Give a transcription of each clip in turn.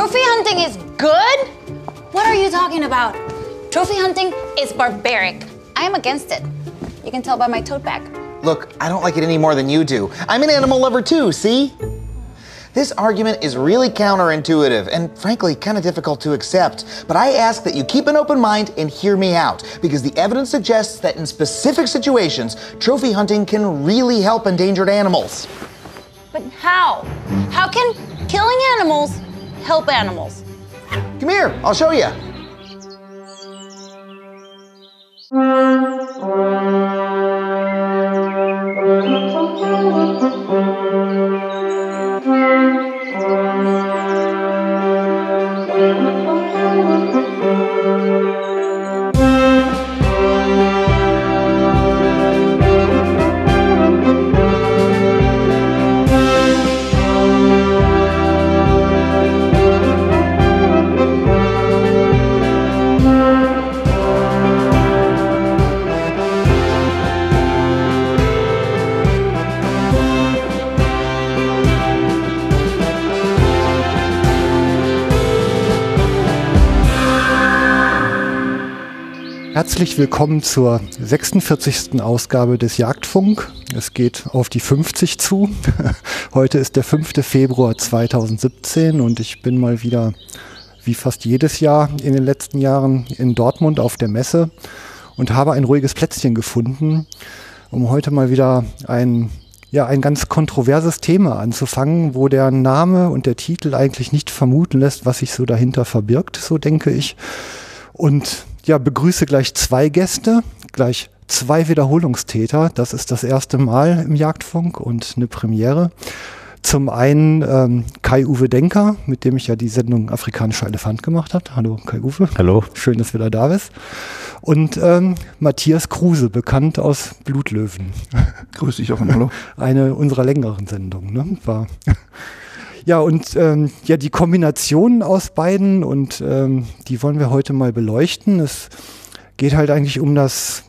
Trophy hunting is good? What are you talking about? Trophy hunting is barbaric. I am against it. You can tell by my tote bag. Look, I don't like it any more than you do. I'm an animal lover too, see? This argument is really counterintuitive and frankly kind of difficult to accept. But I ask that you keep an open mind and hear me out because the evidence suggests that in specific situations, trophy hunting can really help endangered animals. But how? How can killing animals help animals? Come here, I'll show you. Herzlich willkommen zur 46. Ausgabe des Jagdfunk. Es geht auf die 50 zu. Heute ist der 5. Februar 2017 und ich bin mal wieder, wie fast jedes Jahr in den letzten Jahren, in Dortmund auf der Messe und habe ein ruhiges Plätzchen gefunden, um heute mal wieder ein ja, ein ganz kontroverses Thema anzufangen, wo der Name und der Titel eigentlich nicht vermuten lässt, was sich so dahinter verbirgt, so denke ich. Und ja, begrüße gleich zwei Gäste, gleich zwei Wiederholungstäter. Das ist das erste Mal im Jagdfunk und eine Premiere. Zum einen ähm, Kai-Uwe Denker, mit dem ich ja die Sendung Afrikanischer Elefant gemacht habe. Hallo Kai-Uwe. Hallo. Schön, dass du wieder da bist. Und ähm, Matthias Kruse, bekannt aus Blutlöwen. Grüß dich auch und hallo. Eine unserer längeren Sendungen, ne? War. Ja, und ähm, ja, die Kombination aus beiden und ähm, die wollen wir heute mal beleuchten. Es geht halt eigentlich um das,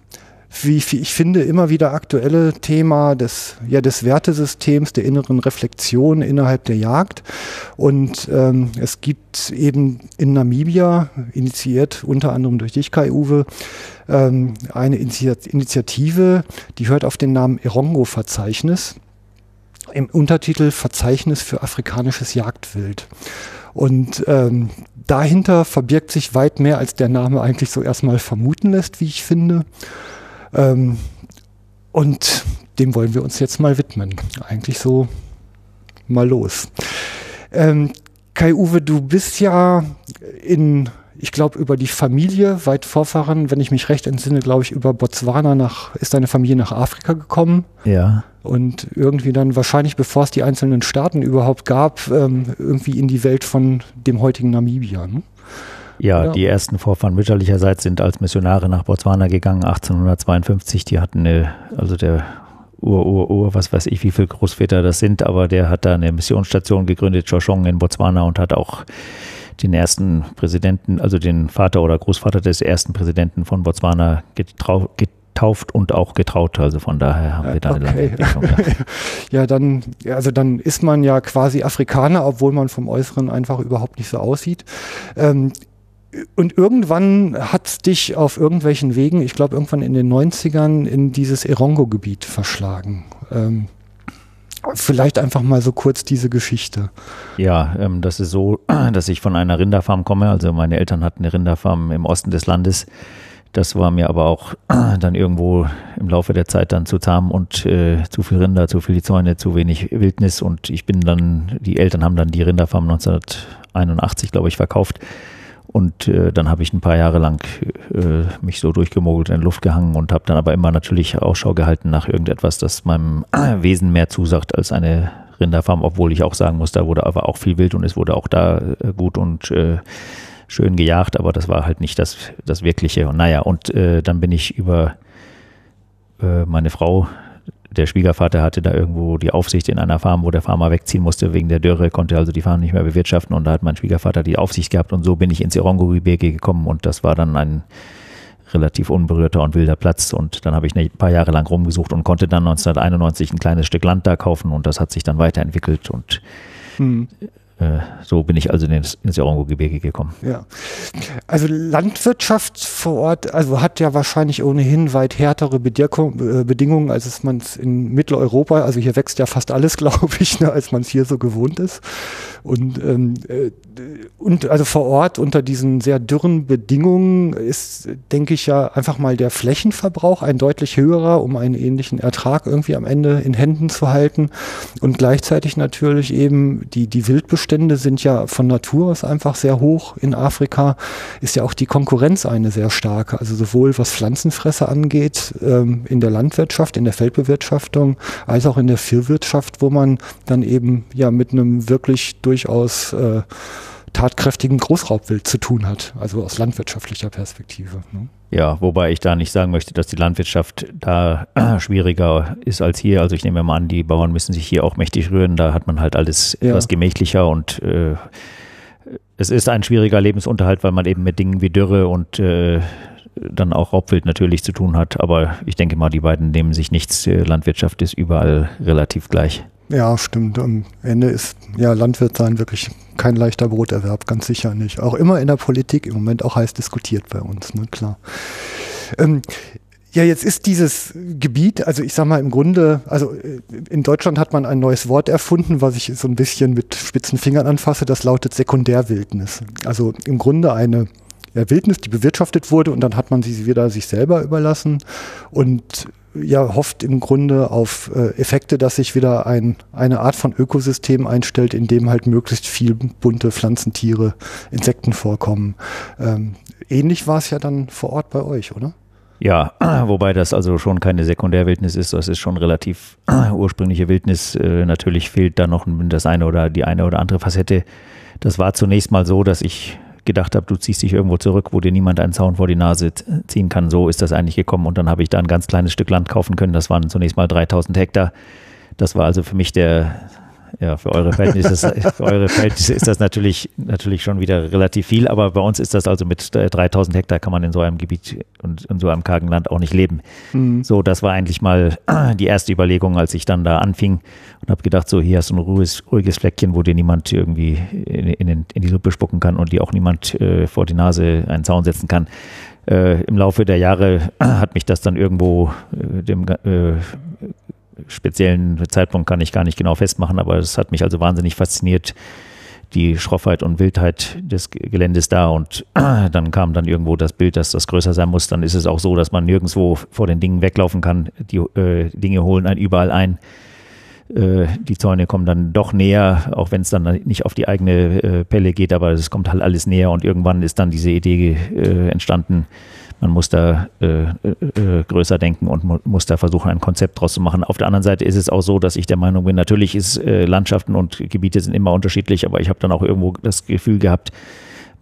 wie ich finde, immer wieder aktuelle Thema des, ja, des Wertesystems, der inneren Reflexion innerhalb der Jagd. Und ähm, es gibt eben in Namibia, initiiert unter anderem durch dich, Kai Uwe, ähm, eine Initiative, die hört auf den Namen Erongo-Verzeichnis im Untertitel Verzeichnis für afrikanisches Jagdwild. Und ähm, dahinter verbirgt sich weit mehr, als der Name eigentlich so erstmal vermuten lässt, wie ich finde. Ähm, und dem wollen wir uns jetzt mal widmen. Eigentlich so mal los. Ähm, Kai-Uwe, du bist ja in ich glaube, über die Familie, weit Vorfahren, wenn ich mich recht entsinne, glaube ich, über Botswana nach, ist deine Familie nach Afrika gekommen. Ja. Und irgendwie dann wahrscheinlich, bevor es die einzelnen Staaten überhaupt gab, ähm, irgendwie in die Welt von dem heutigen Namibia. Ne? Ja, ja, die ersten Vorfahren mütterlicherseits sind als Missionare nach Botswana gegangen, 1852. Die hatten eine, also der Ur, Ur, Ur, was weiß ich, wie viele Großväter das sind, aber der hat da eine Missionsstation gegründet, Choshong in Botswana und hat auch den ersten Präsidenten, also den Vater oder Großvater des ersten Präsidenten von Botswana getauft und auch getraut. Also von daher haben wir da eine okay. Entwicklung. Ja. ja, dann, also dann ist man ja quasi Afrikaner, obwohl man vom Äußeren einfach überhaupt nicht so aussieht. Ähm, und irgendwann hat dich auf irgendwelchen Wegen, ich glaube irgendwann in den 90ern, in dieses Erongo-Gebiet verschlagen. Ähm, Vielleicht einfach mal so kurz diese Geschichte. Ja, ähm, das ist so, dass ich von einer Rinderfarm komme. Also meine Eltern hatten eine Rinderfarm im Osten des Landes. Das war mir aber auch dann irgendwo im Laufe der Zeit dann zu zahm und äh, zu viel Rinder, zu viele Zäune, zu wenig Wildnis. Und ich bin dann, die Eltern haben dann die Rinderfarm 1981, glaube ich, verkauft und äh, dann habe ich ein paar Jahre lang äh, mich so durchgemogelt in der Luft gehangen und habe dann aber immer natürlich Ausschau gehalten nach irgendetwas, das meinem Wesen mehr zusagt als eine Rinderfarm, obwohl ich auch sagen muss, da wurde aber auch viel wild und es wurde auch da äh, gut und äh, schön gejagt, aber das war halt nicht das, das Wirkliche. Und naja, und äh, dann bin ich über äh, meine Frau der Schwiegervater hatte da irgendwo die Aufsicht in einer Farm, wo der Farmer wegziehen musste wegen der Dürre, konnte also die Farm nicht mehr bewirtschaften. Und da hat mein Schwiegervater die Aufsicht gehabt und so bin ich ins Irongo-Gebirge gekommen. Und das war dann ein relativ unberührter und wilder Platz. Und dann habe ich ein paar Jahre lang rumgesucht und konnte dann 1991 ein kleines Stück Land da kaufen. Und das hat sich dann weiterentwickelt. Und hm. Äh, so bin ich also ins, ins Orongo-Gebirge gekommen. Ja. Also Landwirtschaft vor Ort, also hat ja wahrscheinlich ohnehin weit härtere Bedingung, äh, Bedingungen, als es man es in Mitteleuropa, also hier wächst ja fast alles, glaube ich, ne, als man es hier so gewohnt ist. Und, ähm, äh, und also vor Ort unter diesen sehr dürren Bedingungen ist, denke ich ja, einfach mal der Flächenverbrauch ein deutlich höherer, um einen ähnlichen Ertrag irgendwie am Ende in Händen zu halten. Und gleichzeitig natürlich eben die, die Wildbestände sind ja von Natur aus einfach sehr hoch in Afrika. Ist ja auch die Konkurrenz eine sehr starke. Also sowohl was Pflanzenfresser angeht, ähm, in der Landwirtschaft, in der Feldbewirtschaftung, als auch in der Viehwirtschaft, wo man dann eben ja mit einem wirklich durchaus äh, tatkräftigen Großraubwild zu tun hat, also aus landwirtschaftlicher Perspektive. Ne? Ja, wobei ich da nicht sagen möchte, dass die Landwirtschaft da äh, schwieriger ist als hier. Also ich nehme mal an, die Bauern müssen sich hier auch mächtig rühren. Da hat man halt alles ja. etwas gemächlicher und äh, es ist ein schwieriger Lebensunterhalt, weil man eben mit Dingen wie Dürre und äh, dann auch Raubwild natürlich zu tun hat. Aber ich denke mal, die beiden nehmen sich nichts. Landwirtschaft ist überall relativ gleich. Ja, stimmt. Am Ende ist ja Landwirt sein wirklich kein leichter Broterwerb, ganz sicher nicht. Auch immer in der Politik im Moment auch heiß diskutiert bei uns, ne, klar. Ähm, ja, jetzt ist dieses Gebiet, also ich sag mal im Grunde, also äh, in Deutschland hat man ein neues Wort erfunden, was ich so ein bisschen mit spitzen Fingern anfasse, das lautet Sekundärwildnis. Also im Grunde eine ja, Wildnis, die bewirtschaftet wurde und dann hat man sie wieder sich selber überlassen und ja hofft im Grunde auf äh, Effekte, dass sich wieder ein, eine Art von Ökosystem einstellt, in dem halt möglichst viel bunte Pflanzen, Tiere, Insekten vorkommen. Ähm, ähnlich war es ja dann vor Ort bei euch, oder? Ja, wobei das also schon keine Sekundärwildnis ist, das ist schon relativ ursprüngliche Wildnis. Äh, natürlich fehlt da noch das eine oder die eine oder andere Facette. Das war zunächst mal so, dass ich gedacht habe, du ziehst dich irgendwo zurück, wo dir niemand einen Zaun vor die Nase ziehen kann. So ist das eigentlich gekommen. Und dann habe ich da ein ganz kleines Stück Land kaufen können. Das waren zunächst mal 3000 Hektar. Das war also für mich der, ja, für eure Verhältnisse, für eure Verhältnisse ist das natürlich, natürlich schon wieder relativ viel, aber bei uns ist das also mit 3000 Hektar kann man in so einem Gebiet und in so einem kargen Land auch nicht leben. Mhm. So, das war eigentlich mal die erste Überlegung, als ich dann da anfing und habe gedacht, so hier hast du ein ruhiges, ruhiges Fleckchen, wo dir niemand irgendwie in, in, in die Suppe spucken kann und dir auch niemand äh, vor die Nase einen Zaun setzen kann. Äh, Im Laufe der Jahre hat mich das dann irgendwo äh, dem äh, speziellen Zeitpunkt kann ich gar nicht genau festmachen, aber es hat mich also wahnsinnig fasziniert, die Schroffheit und Wildheit des Geländes da und dann kam dann irgendwo das Bild, dass das größer sein muss. Dann ist es auch so, dass man nirgendwo vor den Dingen weglaufen kann. Die äh, Dinge holen einen überall ein. Äh, die Zäune kommen dann doch näher, auch wenn es dann nicht auf die eigene äh, Pelle geht, aber es kommt halt alles näher und irgendwann ist dann diese Idee äh, entstanden, man muss da äh, äh, größer denken und mu muss da versuchen, ein Konzept draus zu machen. Auf der anderen Seite ist es auch so, dass ich der Meinung bin, natürlich ist äh, Landschaften und Gebiete sind immer unterschiedlich, aber ich habe dann auch irgendwo das Gefühl gehabt,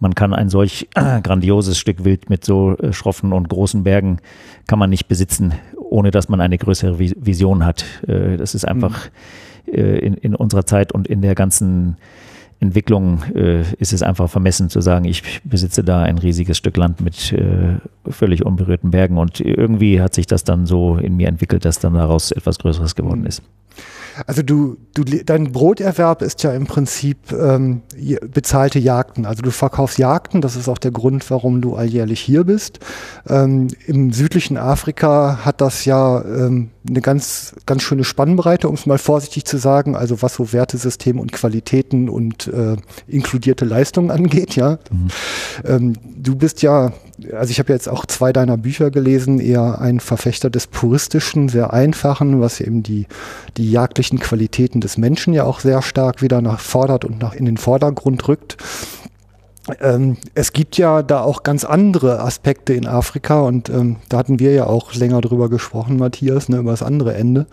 man kann ein solch grandioses Stück Wild mit so äh, schroffen und großen Bergen kann man nicht besitzen, ohne dass man eine größere Vision hat. Äh, das ist einfach mhm. äh, in, in unserer Zeit und in der ganzen Entwicklung äh, ist es einfach vermessen zu sagen, ich besitze da ein riesiges Stück Land mit äh, völlig unberührten Bergen und irgendwie hat sich das dann so in mir entwickelt, dass dann daraus etwas Größeres geworden ist. Also du, du, dein Broterwerb ist ja im Prinzip ähm, bezahlte Jagden. Also du verkaufst Jagden, das ist auch der Grund, warum du alljährlich hier bist. Ähm, Im südlichen Afrika hat das ja ähm, eine ganz, ganz schöne Spannbreite, um es mal vorsichtig zu sagen, also was so Wertesysteme und Qualitäten und äh, inkludierte Leistungen angeht, ja. Mhm. Ähm, du bist ja, also ich habe jetzt auch zwei deiner Bücher gelesen, eher ein Verfechter des puristischen, sehr einfachen, was eben die, die jagdlichen Qualitäten des Menschen ja auch sehr stark wieder nach fordert und nach in den Vordergrund rückt. Ähm, es gibt ja da auch ganz andere Aspekte in Afrika und ähm, da hatten wir ja auch länger drüber gesprochen, Matthias, ne, über das andere Ende,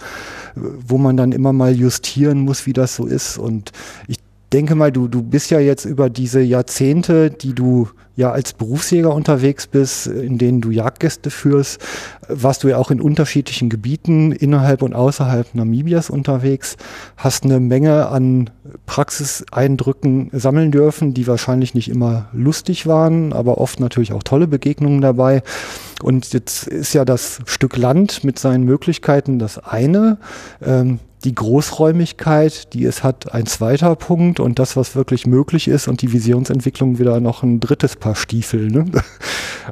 wo man dann immer mal justieren muss, wie das so ist. Und ich denke mal, du, du bist ja jetzt über diese Jahrzehnte, die du ja als Berufsjäger unterwegs bist, in denen du Jagdgäste führst, warst du ja auch in unterschiedlichen Gebieten innerhalb und außerhalb Namibias unterwegs, hast eine Menge an Praxiseindrücken sammeln dürfen, die wahrscheinlich nicht immer lustig waren, aber oft natürlich auch tolle Begegnungen dabei. Und jetzt ist ja das Stück Land mit seinen Möglichkeiten das eine. Ähm, die Großräumigkeit, die es hat, ein zweiter Punkt und das, was wirklich möglich ist und die Visionsentwicklung wieder noch ein drittes Paar Stiefel. Ne?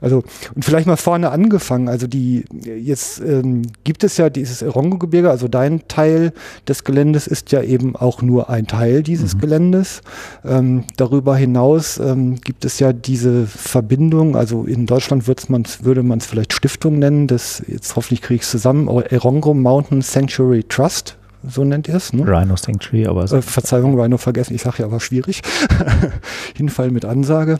Also, und vielleicht mal vorne angefangen. Also die, jetzt ähm, gibt es ja dieses Erongo-Gebirge, also dein Teil des Geländes ist ja eben auch nur ein Teil dieses mhm. Geländes. Ähm, darüber hinaus ähm, gibt es ja diese Verbindung, also in Deutschland man's, würde man es vielleicht Stiftung nennen, das, jetzt hoffentlich kriege ich es zusammen, Erongo Mountain Sanctuary Trust so nennt ihr es. Ne? Rhino Sanctuary, aber. Äh, Verzeihung, Rhino vergessen, ich sage ja, war schwierig. Hinfall mit Ansage.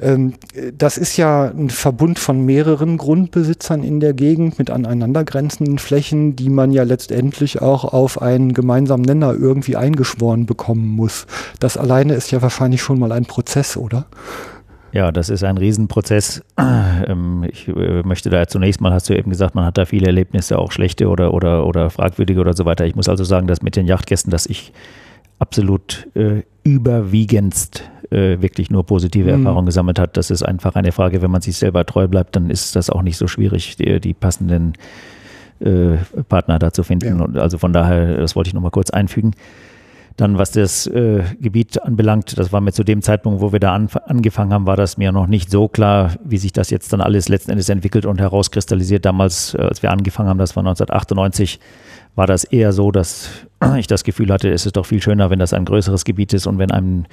Ähm, das ist ja ein Verbund von mehreren Grundbesitzern in der Gegend mit aneinandergrenzenden Flächen, die man ja letztendlich auch auf einen gemeinsamen Nenner irgendwie eingeschworen bekommen muss. Das alleine ist ja wahrscheinlich schon mal ein Prozess, oder? Ja, das ist ein Riesenprozess. Ähm, ich äh, möchte da zunächst mal, hast du eben gesagt, man hat da viele Erlebnisse, auch schlechte oder, oder, oder fragwürdige oder so weiter. Ich muss also sagen, dass mit den Yachtgästen, dass ich absolut äh, überwiegendst äh, wirklich nur positive mhm. Erfahrungen gesammelt hat. Das ist einfach eine Frage, wenn man sich selber treu bleibt, dann ist das auch nicht so schwierig, die, die passenden äh, Partner da zu finden. Ja. Und also von daher, das wollte ich nochmal kurz einfügen. Dann, was das äh, Gebiet anbelangt, das war mir zu dem Zeitpunkt, wo wir da an, angefangen haben, war das mir noch nicht so klar, wie sich das jetzt dann alles letzten Endes entwickelt und herauskristallisiert. Damals, äh, als wir angefangen haben, das war 1998, war das eher so, dass ich das Gefühl hatte, es ist doch viel schöner, wenn das ein größeres Gebiet ist und wenn einem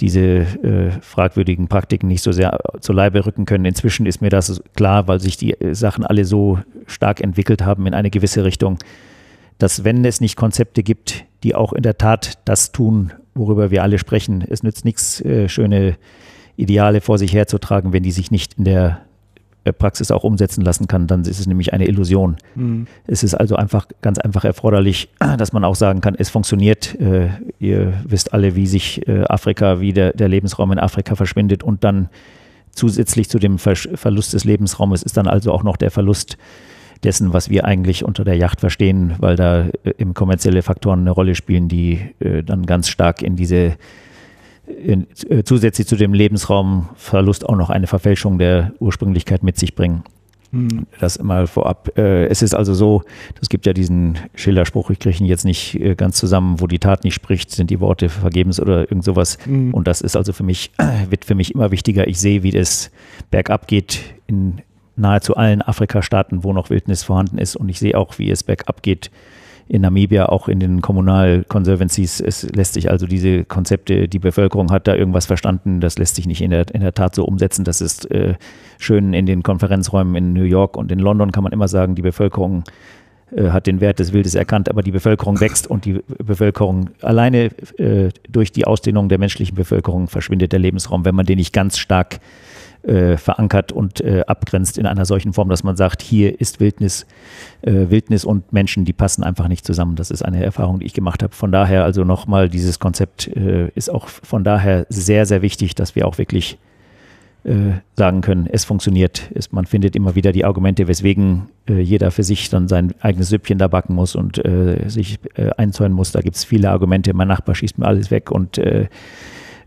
diese äh, fragwürdigen Praktiken nicht so sehr zu Leibe rücken können. Inzwischen ist mir das klar, weil sich die Sachen alle so stark entwickelt haben in eine gewisse Richtung, dass wenn es nicht Konzepte gibt, die auch in der Tat das tun, worüber wir alle sprechen, es nützt nichts, äh, schöne Ideale vor sich herzutragen, wenn die sich nicht in der äh, Praxis auch umsetzen lassen kann, dann ist es nämlich eine Illusion. Mhm. Es ist also einfach ganz einfach erforderlich, dass man auch sagen kann, es funktioniert. Äh, ihr wisst alle, wie sich äh, Afrika, wie der, der Lebensraum in Afrika verschwindet und dann zusätzlich zu dem Ver Verlust des Lebensraumes ist dann also auch noch der Verlust dessen, was wir eigentlich unter der Yacht verstehen, weil da äh, eben kommerzielle Faktoren eine Rolle spielen, die äh, dann ganz stark in diese in, äh, zusätzlich zu dem Lebensraumverlust auch noch eine Verfälschung der Ursprünglichkeit mit sich bringen. Hm. Das mal vorab. Äh, es ist also so, es gibt ja diesen Schilderspruch, ich kriege ihn jetzt nicht äh, ganz zusammen, wo die Tat nicht spricht, sind die Worte vergebens oder irgend sowas. Hm. Und das ist also für mich, wird für mich immer wichtiger. Ich sehe, wie das bergab geht in nahezu allen Afrika-Staaten, wo noch Wildnis vorhanden ist. Und ich sehe auch, wie es bergab geht in Namibia, auch in den Kommunal-Conservancies. Es lässt sich also diese Konzepte, die Bevölkerung hat da irgendwas verstanden, das lässt sich nicht in der, in der Tat so umsetzen. Das ist äh, schön in den Konferenzräumen in New York und in London kann man immer sagen, die Bevölkerung äh, hat den Wert des Wildes erkannt, aber die Bevölkerung wächst und die Bevölkerung alleine äh, durch die Ausdehnung der menschlichen Bevölkerung verschwindet der Lebensraum, wenn man den nicht ganz stark äh, verankert und äh, abgrenzt in einer solchen Form, dass man sagt, hier ist Wildnis, äh, Wildnis und Menschen, die passen einfach nicht zusammen. Das ist eine Erfahrung, die ich gemacht habe. Von daher also nochmal, dieses Konzept äh, ist auch von daher sehr, sehr wichtig, dass wir auch wirklich äh, sagen können, es funktioniert. Es, man findet immer wieder die Argumente, weswegen äh, jeder für sich dann sein eigenes Süppchen da backen muss und sich einzäunen muss. Da gibt es viele Argumente. Mein Nachbar schießt mir alles weg und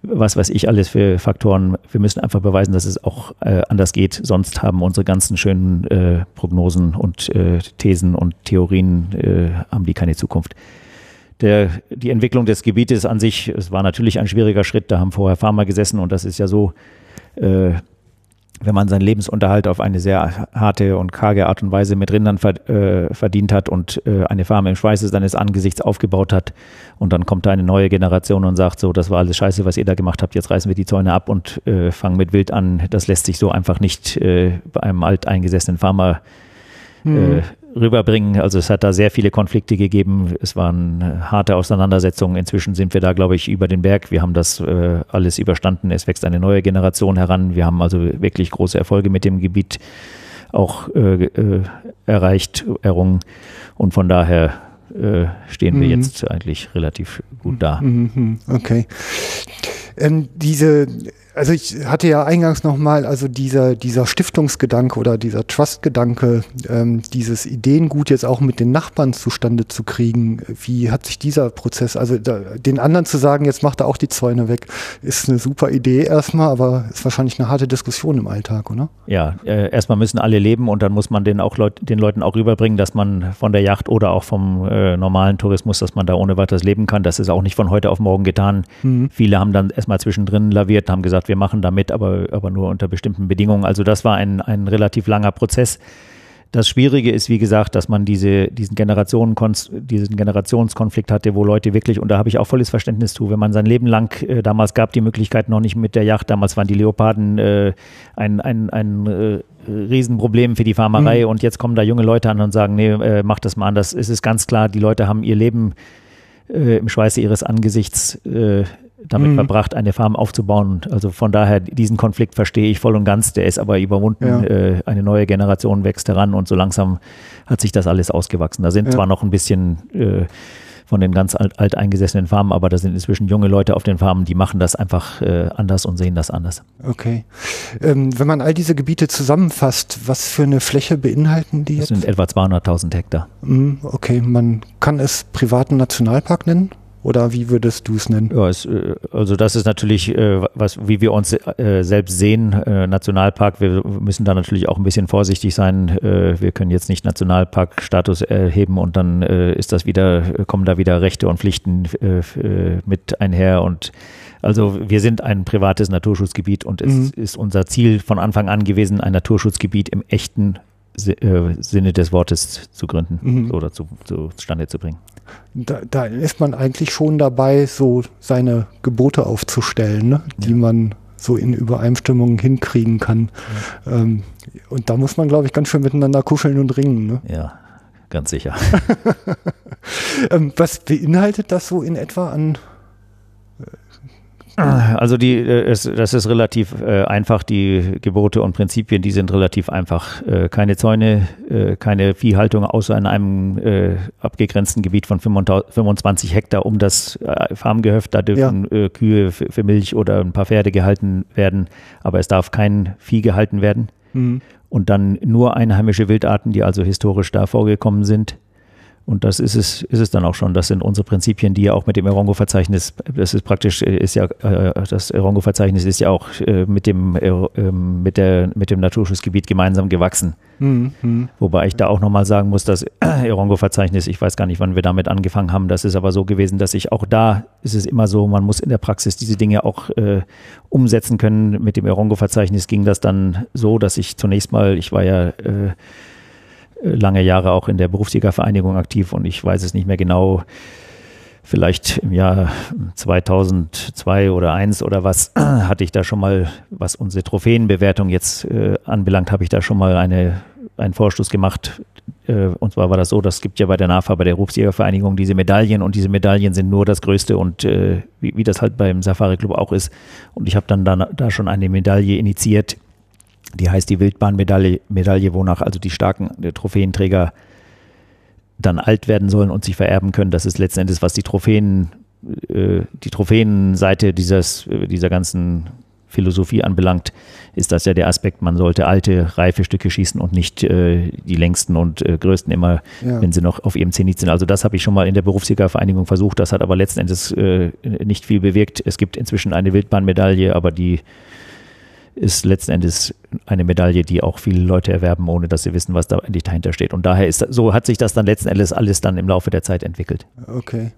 was weiß ich alles für Faktoren. Wir müssen einfach beweisen, dass es auch äh, anders geht. Sonst haben unsere ganzen schönen äh, Prognosen und äh, Thesen und Theorien äh, haben die keine Zukunft. Der, die Entwicklung des Gebietes an sich, es war natürlich ein schwieriger Schritt. Da haben vorher Farmer gesessen und das ist ja so, äh, wenn man seinen Lebensunterhalt auf eine sehr harte und karge Art und Weise mit Rindern äh, verdient hat und äh, eine Farm im Schweiße seines Angesichts aufgebaut hat und dann kommt da eine neue Generation und sagt so, das war alles scheiße, was ihr da gemacht habt, jetzt reißen wir die Zäune ab und äh, fangen mit Wild an. Das lässt sich so einfach nicht bei einem alteingesessenen Farmer mhm rüberbringen. Also es hat da sehr viele Konflikte gegeben. Es waren äh, harte Auseinandersetzungen. Inzwischen sind wir da, glaube ich, über den Berg. Wir haben das äh, alles überstanden. Es wächst eine neue Generation heran. Wir haben also wirklich große Erfolge mit dem Gebiet auch äh, äh, erreicht, errungen. Und von daher äh, stehen wir mhm. jetzt eigentlich relativ gut da. Mhm, mhm. Okay. Ähm, diese also ich hatte ja eingangs nochmal, also dieser, dieser Stiftungsgedanke oder dieser Trust-Gedanke, ähm, dieses Ideengut jetzt auch mit den Nachbarn zustande zu kriegen, wie hat sich dieser Prozess, also da, den anderen zu sagen, jetzt macht er auch die Zäune weg, ist eine super Idee erstmal, aber ist wahrscheinlich eine harte Diskussion im Alltag, oder? Ja, äh, erstmal müssen alle leben und dann muss man den, auch Leut, den Leuten auch rüberbringen, dass man von der Yacht oder auch vom äh, normalen Tourismus, dass man da ohne weiteres leben kann. Das ist auch nicht von heute auf morgen getan. Mhm. Viele haben dann erstmal zwischendrin laviert, haben gesagt, wir machen damit, aber, aber nur unter bestimmten Bedingungen. Also das war ein, ein relativ langer Prozess. Das Schwierige ist, wie gesagt, dass man diese, diesen, Generationen, diesen Generationskonflikt hatte, wo Leute wirklich, und da habe ich auch volles Verständnis zu, wenn man sein Leben lang, äh, damals gab die Möglichkeit noch nicht mit der Yacht, damals waren die Leoparden äh, ein, ein, ein äh, Riesenproblem für die Farmerei mhm. und jetzt kommen da junge Leute an und sagen, nee, äh, mach das mal anders. Es ist ganz klar, die Leute haben ihr Leben äh, im Schweiße ihres Angesichts äh, damit mhm. verbracht, eine Farm aufzubauen. Also von daher, diesen Konflikt verstehe ich voll und ganz. Der ist aber überwunden. Ja. Äh, eine neue Generation wächst heran und so langsam hat sich das alles ausgewachsen. Da sind ja. zwar noch ein bisschen äh, von den ganz alt, alteingesessenen Farmen, aber da sind inzwischen junge Leute auf den Farmen, die machen das einfach äh, anders und sehen das anders. Okay. Ähm, wenn man all diese Gebiete zusammenfasst, was für eine Fläche beinhalten die das jetzt? Das sind etwa 200.000 Hektar. Mhm, okay, man kann es privaten Nationalpark nennen? Oder wie würdest du es nennen? Ja, es, äh, also das ist natürlich, äh, was, wie wir uns äh, selbst sehen, Nationalpark. Wir müssen da natürlich auch ein bisschen vorsichtig sein. Wir können jetzt nicht Nationalparkstatus erheben und dann ist das wieder, kommen da wieder Rechte und Pflichten mit einher und also wir sind ein privates Naturschutzgebiet und es mhm. ist unser Ziel von Anfang an gewesen, ein Naturschutzgebiet im echten Sinne des Wortes zu gründen mhm. oder zu, zustande zu bringen da, da, ist man eigentlich schon dabei, so seine Gebote aufzustellen, ne? die ja. man so in Übereinstimmung hinkriegen kann. Ja. Ähm, und da muss man, glaube ich, ganz schön miteinander kuscheln und ringen. Ne? Ja, ganz sicher. ähm, was beinhaltet das so in etwa an also die, äh, es, das ist relativ äh, einfach. Die Gebote und Prinzipien, die sind relativ einfach. Äh, keine Zäune, äh, keine Viehhaltung außer in einem äh, abgegrenzten Gebiet von 25 Hektar um das äh, Farmgehöft. Da dürfen ja. Kühe für Milch oder ein paar Pferde gehalten werden, aber es darf kein Vieh gehalten werden. Mhm. Und dann nur einheimische Wildarten, die also historisch da vorgekommen sind. Und das ist es, ist es dann auch schon. Das sind unsere Prinzipien, die ja auch mit dem Erongo-Verzeichnis, das ist praktisch, ist ja, äh, das Erongo-Verzeichnis ist ja auch äh, mit dem, ähm, mit der, mit dem Naturschutzgebiet gemeinsam gewachsen. Mhm. Wobei ich da auch nochmal sagen muss, das Erongo-Verzeichnis, ich weiß gar nicht, wann wir damit angefangen haben, das ist aber so gewesen, dass ich auch da ist es immer so, man muss in der Praxis diese Dinge auch äh, umsetzen können. Mit dem Erongo-Verzeichnis ging das dann so, dass ich zunächst mal, ich war ja äh, lange Jahre auch in der Berufsjägervereinigung aktiv und ich weiß es nicht mehr genau. Vielleicht im Jahr 2002 oder 1 oder was hatte ich da schon mal, was unsere Trophäenbewertung jetzt äh, anbelangt, habe ich da schon mal eine, einen Vorstoß gemacht. Äh, und zwar war das so, das gibt ja bei der NAFA, bei der Berufsjägervereinigung diese Medaillen und diese Medaillen sind nur das Größte und äh, wie, wie das halt beim Safari Club auch ist. Und ich habe dann da, da schon eine Medaille initiiert, die heißt die Wildbahnmedaille, Medaille, wonach also die starken Trophäenträger dann alt werden sollen und sich vererben können. Das ist letzten Endes, was die Trophäen, äh, die Trophäenseite dieses, äh, dieser ganzen Philosophie anbelangt, ist das ja der Aspekt, man sollte alte, reife Stücke schießen und nicht äh, die längsten und äh, größten immer, ja. wenn sie noch auf ihrem Zenit sind. Also das habe ich schon mal in der Berufsjägervereinigung versucht, das hat aber letzten Endes äh, nicht viel bewirkt. Es gibt inzwischen eine Wildbahnmedaille, aber die ist letzten Endes eine Medaille, die auch viele Leute erwerben, ohne dass sie wissen, was da endlich dahinter steht. Und daher ist so hat sich das dann letzten Endes alles dann im Laufe der Zeit entwickelt. Okay.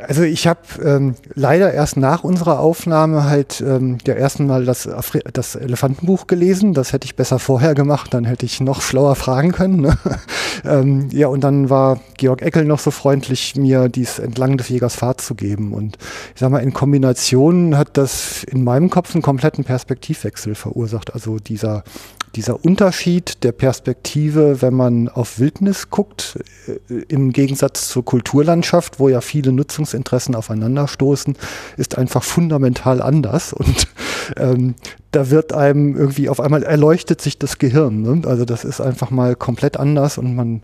Also ich habe ähm, leider erst nach unserer Aufnahme halt ähm, ja ersten Mal das, Afri das Elefantenbuch gelesen. Das hätte ich besser vorher gemacht, dann hätte ich noch schlauer fragen können. Ne? ähm, ja, und dann war Georg Eckel noch so freundlich, mir dies entlang des Jägers Fahrt zu geben. Und ich sag mal, in Kombination hat das in meinem Kopf einen kompletten Perspektivwechsel verursacht. Also dieser dieser Unterschied der Perspektive, wenn man auf Wildnis guckt, äh, im Gegensatz zur Kulturlandschaft, wo ja viele Nutzungsinteressen aufeinanderstoßen, ist einfach fundamental anders. Und ähm, da wird einem irgendwie auf einmal erleuchtet sich das Gehirn. Ne? Also das ist einfach mal komplett anders und man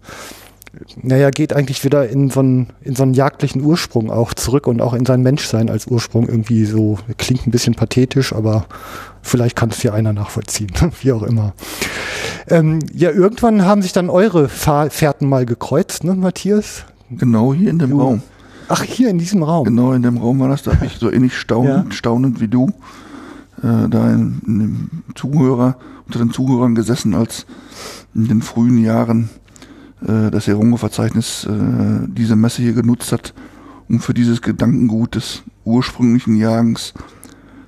naja, geht eigentlich wieder in so, einen, in so einen jagdlichen Ursprung auch zurück und auch in sein Menschsein als Ursprung irgendwie so, klingt ein bisschen pathetisch, aber vielleicht kann es ja einer nachvollziehen, wie auch immer. Ähm, ja, irgendwann haben sich dann eure Fahr Fährten mal gekreuzt, ne, Matthias? Genau hier in dem Du- Raum. Ach, hier in diesem Raum. Genau in dem Raum war das, da habe ich so ähnlich staunend, Ja. staunend wie du äh, da in, in dem Zuhörer, unter den Zuhörern gesessen, als in den frühen Jahren äh, das Erongo-Verzeichnis äh, diese Messe hier genutzt hat, um für dieses Gedankengut des ursprünglichen Jagens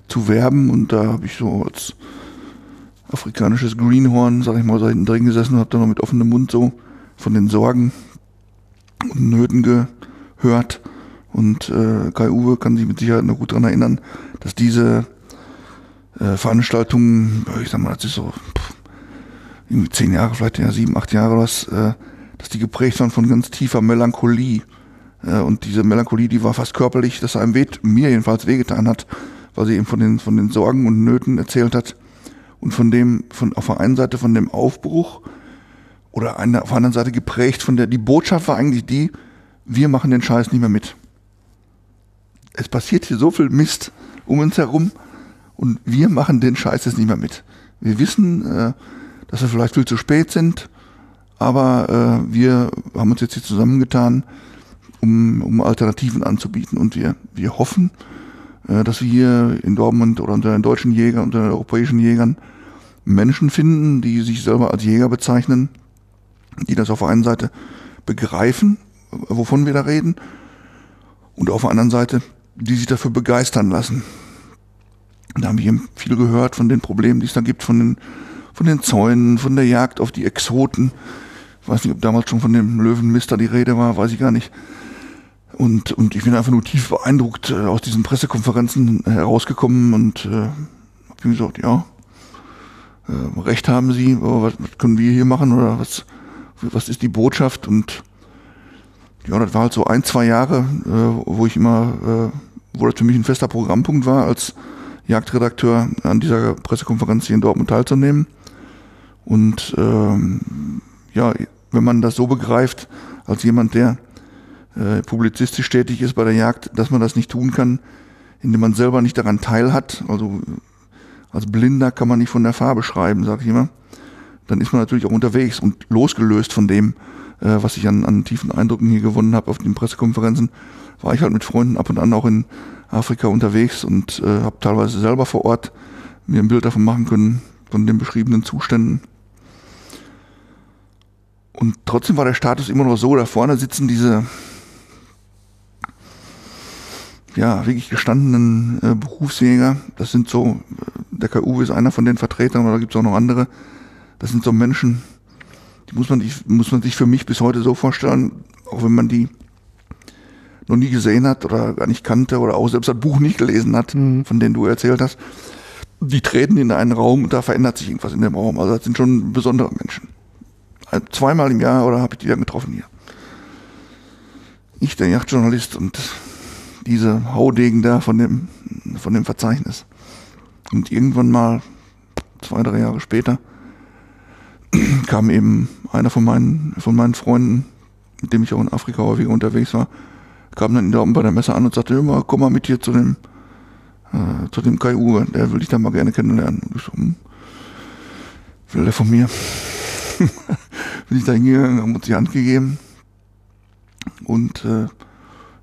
zu werben. Und da habe ich so als afrikanisches Greenhorn, sag ich mal, so hinten drin gesessen und habe da noch mit offenem Mund so von den Sorgen und Nöten gehört. Und äh, Kai Uwe kann sich mit Sicherheit noch gut daran erinnern, dass diese äh, Veranstaltungen, ich sag mal, das ist so pff, irgendwie zehn Jahre, vielleicht ja sieben, acht Jahre was, äh, dass die geprägt waren von ganz tiefer Melancholie. Und diese Melancholie, die war fast körperlich, dass einem weh, mir jedenfalls wehgetan hat, weil sie eben von den, von den Sorgen und Nöten erzählt hat und von dem, von auf der einen Seite von dem Aufbruch oder eine, auf der anderen Seite geprägt von der, die Botschaft war eigentlich die, wir machen den Scheiß nicht mehr mit. Es passiert hier so viel Mist um uns herum und wir machen den Scheiß jetzt nicht mehr mit. Wir wissen, äh, dass wir vielleicht viel zu spät sind, aber äh, wir haben uns jetzt hier zusammengetan, um, um Alternativen anzubieten und wir, wir hoffen, äh, dass wir hier in Dortmund oder unter den deutschen Jägern, unter den europäischen Jägern Menschen finden, die sich selber als Jäger bezeichnen, die das auf der einen Seite begreifen, wovon wir da reden, und auf der anderen Seite, die sich dafür begeistern lassen. Da haben wir eben viel gehört von den Problemen, die es da gibt, von den, von den Zäunen, von der Jagd auf die Exoten. Weiß nicht, ob damals schon von dem Löwenmister die Rede war, weiß ich gar nicht. Und, und ich bin einfach nur tief beeindruckt äh, aus diesen Pressekonferenzen herausgekommen und äh, hab mir gesagt, ja, äh, Recht haben Sie, aber was, was können wir hier machen oder was, was ist die Botschaft? Und ja, das war halt so ein, zwei Jahre, äh, wo ich immer, äh, wo das für mich ein fester Programmpunkt war, als Jagdredakteur an dieser Pressekonferenz hier in Dortmund teilzunehmen. Und ähm, ja, wenn man das so begreift, als jemand, der äh, publizistisch tätig ist bei der Jagd, dass man das nicht tun kann, indem man selber nicht daran teilhat, also als Blinder kann man nicht von der Farbe schreiben, sag ich immer, dann ist man natürlich auch unterwegs und losgelöst von dem, äh, was ich an, an tiefen Eindrücken hier gewonnen habe auf den Pressekonferenzen, war ich halt mit Freunden ab und an auch in Afrika unterwegs und äh, habe teilweise selber vor Ort mir ein Bild davon machen können, von den beschriebenen Zuständen. Und trotzdem war der Status immer noch so, da vorne sitzen diese ja, wirklich gestandenen äh, Berufsjäger. Das sind so, äh, der KU ist einer von den Vertretern, aber da gibt es auch noch andere. Das sind so Menschen, die muss man, die muss man sich für mich bis heute so vorstellen, auch wenn man die noch nie gesehen hat oder gar nicht kannte oder auch selbst das Buch nicht gelesen hat, von denen du erzählt hast. Die treten in einen Raum und da verändert sich irgendwas in dem Raum. Also das sind schon besondere Menschen. Zweimal im Jahr oder habe ich die dann getroffen hier. Ich, der Yachtjournalist und diese Haudegen da von dem, von dem Verzeichnis. Und irgendwann mal, zwei, drei Jahre später, kam eben einer von meinen, von meinen Freunden, mit dem ich auch in Afrika häufiger unterwegs war, kam dann in Dortmund bei der Messe an und sagte, mal, komm mal mit hier zu dem, äh, zu dem Kai Uwe, der will dich da mal gerne kennenlernen. Und ich so, hm, will der von mir? Bin ich da hingegangen, haben uns die Hand gegeben. Und äh,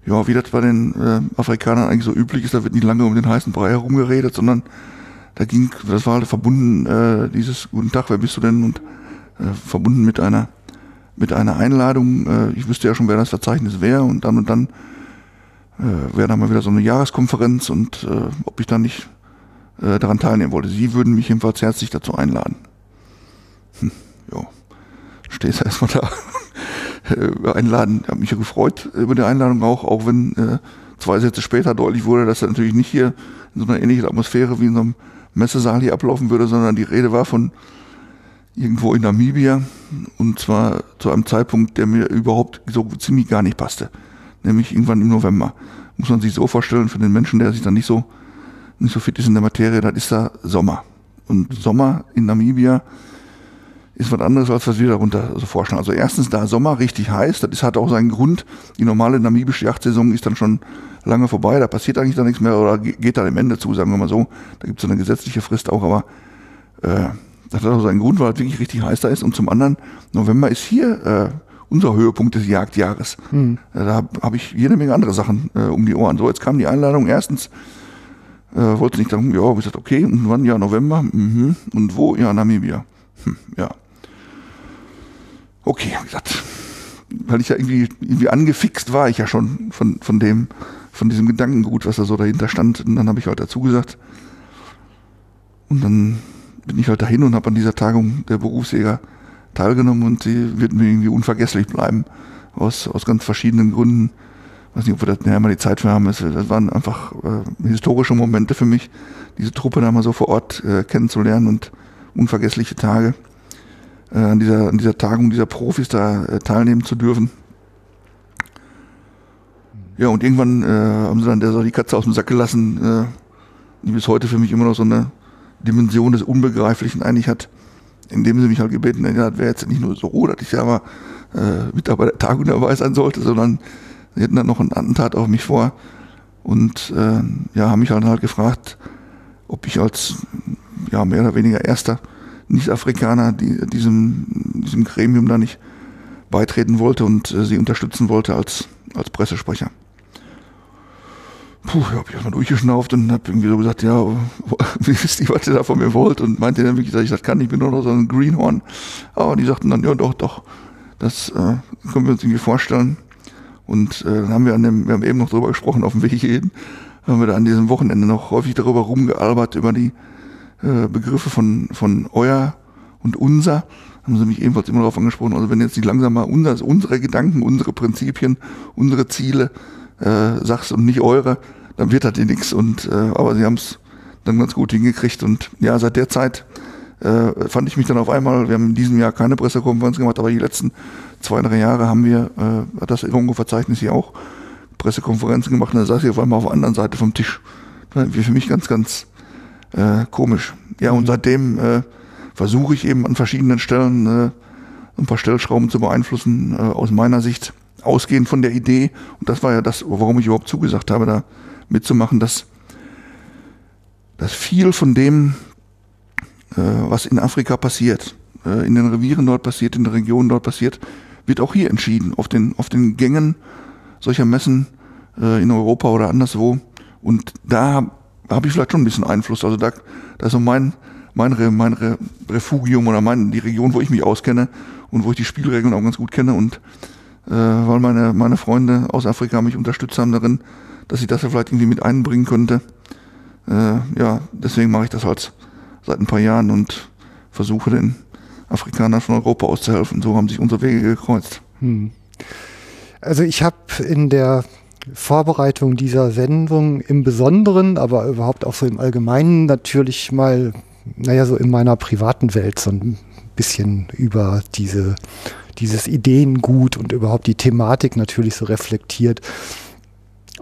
ja, wie das bei den äh, Afrikanern eigentlich so üblich ist, da wird nicht lange um den heißen Brei herumgeredet, sondern da ging, das war halt verbunden, äh, dieses Guten Tag, wer bist du denn? Und äh, verbunden mit einer mit einer Einladung. Äh, ich wüsste ja schon, wer das Verzeichnis wäre und dann und dann äh, wäre da mal wieder so eine Jahreskonferenz und äh, ob ich dann nicht äh, daran teilnehmen wollte. Sie würden mich jedenfalls herzlich dazu einladen. Hm, ja, stehst erstmal da. Einladen, ich habe mich ja gefreut über die Einladung auch, auch wenn äh, zwei Sätze später deutlich wurde, dass das natürlich nicht hier in so einer ähnlichen Atmosphäre wie in so einem Messesaal hier ablaufen würde, sondern die Rede war von irgendwo in Namibia und zwar zu einem Zeitpunkt, der mir überhaupt so ziemlich gar nicht passte, nämlich irgendwann im November. Muss man sich so vorstellen, für den Menschen, der sich dann nicht so nicht so fit ist in der Materie, das ist da Sommer. Und Sommer in Namibia ist was anderes, als was wir darunter so vorstellen. Also erstens, da Sommer richtig heiß, das hat auch seinen Grund. Die normale namibische Yachtsaison ist dann schon lange vorbei, da passiert eigentlich da nichts mehr oder geht da dem Ende zu, sagen wir mal so. Da gibt es so eine gesetzliche Frist auch, aber äh, das hat auch seinen Grund, weil es wirklich richtig heiß da ist. Und zum anderen, November ist hier äh, unser Höhepunkt des Jagdjahres. Hm. Äh, da habe hab ich jede Menge andere Sachen äh, um die Ohren. So, jetzt kam die Einladung. Erstens äh, wollte nicht darum, ja, ich gesagt, okay, und wann? Ja, November. Mhm. Und wo? Ja, Namibia. Hm, ja. Okay, hab ich gesagt, weil ich ja irgendwie, irgendwie angefixt war, ich ja schon von, von dem, von diesem Gedankengut, was da so dahinter stand. Und dann habe ich halt dazu gesagt. Und dann bin ich halt dahin und habe an dieser Tagung der Berufsjäger teilgenommen und sie wird mir irgendwie unvergesslich bleiben. Aus, aus ganz verschiedenen Gründen. Ich weiß nicht, ob wir da nachher mal die Zeit für haben. Das waren einfach äh, historische Momente für mich, diese Truppe da mal so vor Ort äh, kennenzulernen und unvergessliche Tage äh, an, dieser, an dieser Tagung dieser Profis da äh, teilnehmen zu dürfen. Ja, und irgendwann äh, haben sie dann der, die Katze aus dem Sack gelassen, äh, die bis heute für mich immer noch so eine Dimension des Unbegreiflichen eigentlich hat, indem sie mich halt gebeten haben, ja, wäre jetzt nicht nur so, dass ich ja mal äh, der Tagung dabei sein sollte, sondern sie hätten dann noch einen Attentat auf mich vor und äh, ja, haben mich halt, halt gefragt, ob ich als ja, mehr oder weniger erster Nicht-Afrikaner die, diesem, diesem Gremium da nicht beitreten wollte und äh, sie unterstützen wollte als, als Pressesprecher puh, habe ich erstmal durchgeschnauft und habe irgendwie so gesagt, ja, wie wisst ihr, was ihr da von mir wollt? Und meinte dann wirklich, ich das kann, ich bin nur noch so ein Greenhorn. Aber die sagten dann, ja doch, doch, das äh, können wir uns irgendwie vorstellen. Und äh, dann haben wir an dem, wir haben eben noch drüber gesprochen, auf dem Weg hierhin, haben wir da an diesem Wochenende noch häufig darüber rumgealbert, über die äh, Begriffe von, von euer und unser. Haben sie mich ebenfalls immer darauf angesprochen. Also wenn jetzt nicht langsam mal unser, unsere Gedanken, unsere Prinzipien, unsere Ziele äh, sagst und nicht eure, dann wird das eh nichts. Und äh, aber sie haben es dann ganz gut hingekriegt. Und ja, seit der Zeit äh, fand ich mich dann auf einmal, wir haben in diesem Jahr keine Pressekonferenz gemacht, aber die letzten zwei, drei Jahre haben wir äh, das Irungo-Verzeichnis hier auch Pressekonferenzen gemacht und da saß ich auf einmal auf der anderen Seite vom Tisch. War für mich ganz, ganz äh, komisch. Ja, und seitdem äh, versuche ich eben an verschiedenen Stellen äh, ein paar Stellschrauben zu beeinflussen, äh, aus meiner Sicht ausgehend von der Idee, und das war ja das, warum ich überhaupt zugesagt habe, da mitzumachen, dass, dass viel von dem, äh, was in Afrika passiert, äh, in den Revieren dort passiert, in den Regionen dort passiert, wird auch hier entschieden, auf den, auf den Gängen solcher Messen äh, in Europa oder anderswo. Und da habe hab ich vielleicht schon ein bisschen Einfluss. Also da, da ist so mein, mein, Re, mein Re, Refugium oder mein, die Region, wo ich mich auskenne und wo ich die Spielregeln auch ganz gut kenne und äh, weil meine, meine Freunde aus Afrika mich unterstützt haben darin, dass ich das ja vielleicht irgendwie mit einbringen könnte. Äh, ja, deswegen mache ich das halt seit ein paar Jahren und versuche den Afrikanern von Europa auszuhelfen. So haben sich unsere Wege gekreuzt. Hm. Also ich habe in der Vorbereitung dieser Sendung im Besonderen, aber überhaupt auch so im Allgemeinen natürlich mal, naja, so in meiner privaten Welt so ein bisschen über diese dieses Ideengut und überhaupt die Thematik natürlich so reflektiert.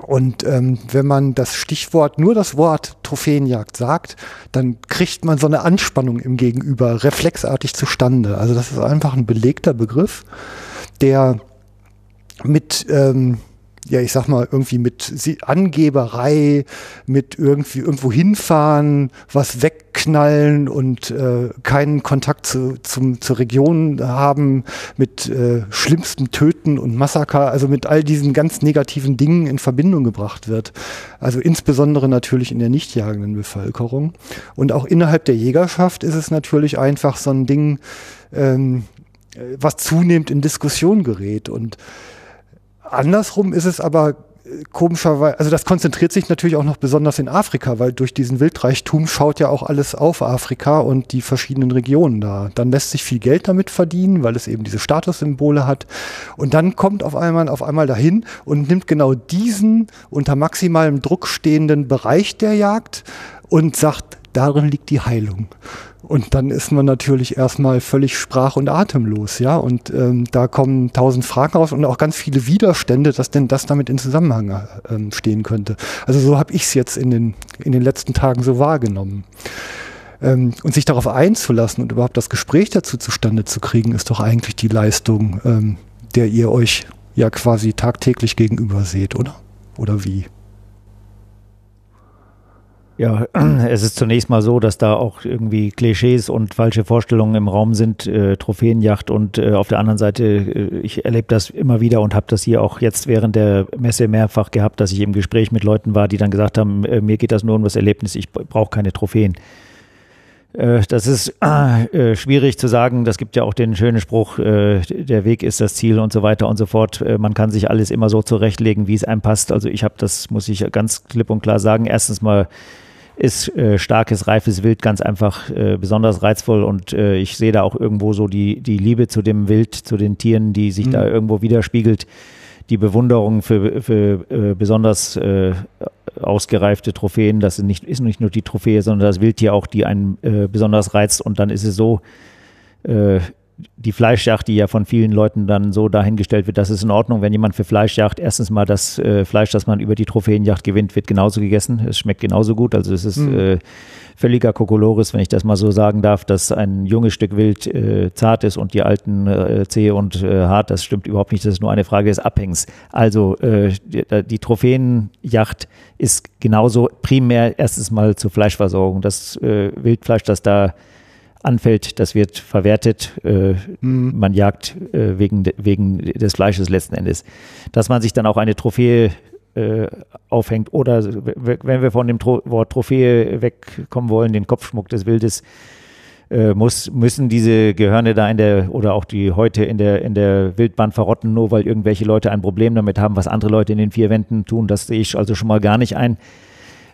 Und ähm, wenn man das Stichwort, nur das Wort Trophäenjagd sagt, dann kriegt man so eine Anspannung im Gegenüber reflexartig zustande. Also das ist einfach ein belegter Begriff, der mit ähm, ja, ich sag mal, irgendwie mit Angeberei, mit irgendwie irgendwo hinfahren, was wegknallen und äh, keinen Kontakt zu, zum, zur Region haben, mit äh, schlimmsten Töten und Massaker, also mit all diesen ganz negativen Dingen in Verbindung gebracht wird. Also insbesondere natürlich in der nicht jagenden Bevölkerung. Und auch innerhalb der Jägerschaft ist es natürlich einfach so ein Ding, ähm, was zunehmend in Diskussion gerät und Andersrum ist es aber äh, komischerweise, also das konzentriert sich natürlich auch noch besonders in Afrika, weil durch diesen Wildreichtum schaut ja auch alles auf Afrika und die verschiedenen Regionen da. Dann lässt sich viel Geld damit verdienen, weil es eben diese Statussymbole hat. Und dann kommt auf einmal auf einmal dahin und nimmt genau diesen unter maximalem Druck stehenden Bereich der Jagd und sagt, darin liegt die Heilung. Und dann ist man natürlich erstmal völlig sprach- und atemlos, ja. Und ähm, da kommen tausend Fragen raus und auch ganz viele Widerstände, dass denn das damit in Zusammenhang ähm, stehen könnte. Also so habe ich es jetzt in den, in den letzten Tagen so wahrgenommen. Ähm, und sich darauf einzulassen und überhaupt das Gespräch dazu zustande zu kriegen, ist doch eigentlich die Leistung, ähm, der ihr euch ja quasi tagtäglich gegenüber seht, oder? Oder wie? Ja, es ist zunächst mal so, dass da auch irgendwie Klischees und falsche Vorstellungen im Raum sind, äh, Trophäenjacht und äh, auf der anderen Seite, äh, ich erlebe das immer wieder und habe das hier auch jetzt während der Messe mehrfach gehabt, dass ich im Gespräch mit Leuten war, die dann gesagt haben, äh, mir geht das nur um das Erlebnis, ich brauche keine Trophäen. Äh, das ist äh, schwierig zu sagen. Das gibt ja auch den schönen Spruch, der Weg ist das Ziel und so weiter und so fort. Man kann sich alles immer so zurechtlegen, wie es einem passt. Also ich habe das, muss ich ganz klipp und klar sagen, erstens mal ist äh, starkes, reifes Wild ganz einfach äh, besonders reizvoll und äh, ich sehe da auch irgendwo so die, die Liebe zu dem Wild, zu den Tieren, die sich mhm. da irgendwo widerspiegelt, die Bewunderung für, für äh, besonders äh, ausgereifte Trophäen. Das ist nicht, ist nicht nur die Trophäe, sondern das Wildtier auch, die einen äh, besonders reizt und dann ist es so, äh, die Fleischjagd, die ja von vielen Leuten dann so dahingestellt wird, das ist in Ordnung, wenn jemand für Fleischjagd, erstens mal das äh, Fleisch, das man über die Trophäenjagd gewinnt, wird genauso gegessen. Es schmeckt genauso gut. Also es ist mhm. äh, völliger Kokolores, wenn ich das mal so sagen darf, dass ein junges Stück Wild äh, zart ist und die alten äh, zäh und äh, hart. Das stimmt überhaupt nicht. Das ist nur eine Frage des Abhängs. Also äh, die, die Trophäenjagd ist genauso primär erstens mal zur Fleischversorgung. Das Wildfleisch, das da anfällt, das wird verwertet. Äh, mhm. Man jagt äh, wegen, de, wegen des Fleisches letzten Endes. Dass man sich dann auch eine Trophäe äh, aufhängt oder wenn wir von dem Tro Wort Trophäe wegkommen wollen, den Kopfschmuck des Wildes, äh, muss, müssen diese Gehörne da in der oder auch die heute in der, in der Wildbahn verrotten, nur weil irgendwelche Leute ein Problem damit haben, was andere Leute in den vier Wänden tun. Das sehe ich also schon mal gar nicht ein.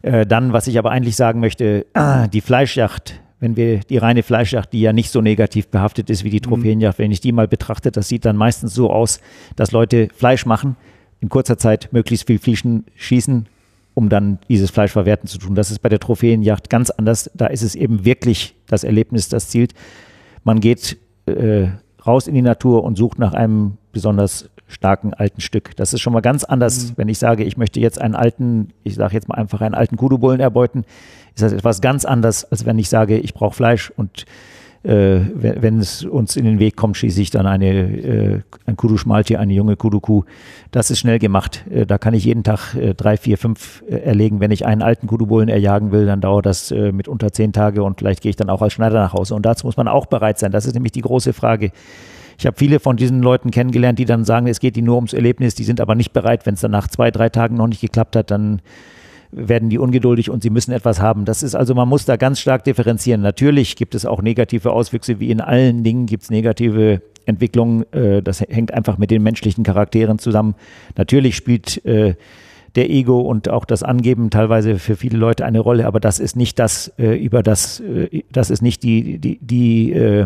Äh, dann, was ich aber eigentlich sagen möchte, die Fleischjacht wenn wir die reine Fleischjagd, die ja nicht so negativ behaftet ist wie die mhm. Trophäenjagd, wenn ich die mal betrachte, das sieht dann meistens so aus, dass Leute Fleisch machen, in kurzer Zeit möglichst viel Flieschen schießen, um dann dieses Fleisch verwerten zu tun. Das ist bei der Trophäenjagd ganz anders. Da ist es eben wirklich das Erlebnis, das zielt. Man geht äh, raus in die Natur und sucht nach einem besonders starken alten Stück. Das ist schon mal ganz anders, mhm. wenn ich sage, ich möchte jetzt einen alten, ich sage jetzt mal einfach einen alten Kudubullen erbeuten, ist das etwas ganz anders, als wenn ich sage, ich brauche Fleisch und äh, wenn, wenn, es uns in den Weg kommt, schieße ich dann eine, äh, ein Kudu-Schmaltier, eine junge Kudu-Kuh. Das ist schnell gemacht. Äh, da kann ich jeden Tag äh, drei, vier, fünf äh, erlegen. Wenn ich einen alten Kudubullen erjagen will, dann dauert das äh, mit unter zehn Tage und vielleicht gehe ich dann auch als Schneider nach Hause. Und dazu muss man auch bereit sein. Das ist nämlich die große Frage. Ich habe viele von diesen Leuten kennengelernt, die dann sagen, es geht ihnen nur ums Erlebnis, die sind aber nicht bereit, wenn es dann nach zwei, drei Tagen noch nicht geklappt hat, dann werden die ungeduldig und sie müssen etwas haben. Das ist also, man muss da ganz stark differenzieren. Natürlich gibt es auch negative Auswüchse, wie in allen Dingen gibt es negative Entwicklungen. Äh, das hängt einfach mit den menschlichen Charakteren zusammen. Natürlich spielt äh, der Ego und auch das Angeben teilweise für viele Leute eine Rolle, aber das ist nicht das, äh, über das, das ist nicht die, die, die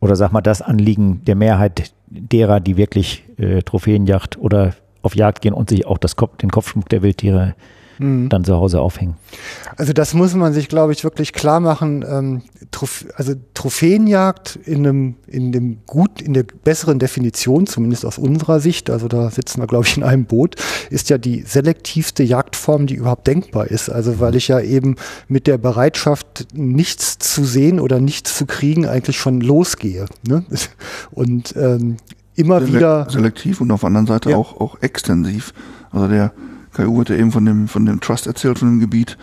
oder sag mal, das Anliegen der Mehrheit derer, die wirklich Trophäenjacht oder auf Jagd gehen und sich auch das Kopf, den Kopfschmuck der Wildtiere mhm. dann zu Hause aufhängen. Also das muss man sich, glaube ich, wirklich klar machen. Ähm, Trof also Trophäenjagd in einem, in dem gut, in der besseren Definition, zumindest aus unserer Sicht, also da sitzen wir, glaube ich, in einem Boot, ist ja die selektivste Jagdform, die überhaupt denkbar ist. Also weil ich ja eben mit der Bereitschaft, nichts zu sehen oder nichts zu kriegen, eigentlich schon losgehe. Ne? Und ähm, immer Sele wieder. Selektiv und auf der anderen Seite ja. auch, auch extensiv. Also der KU hatte eben von dem, von dem Trust erzählt, von dem Gebiet.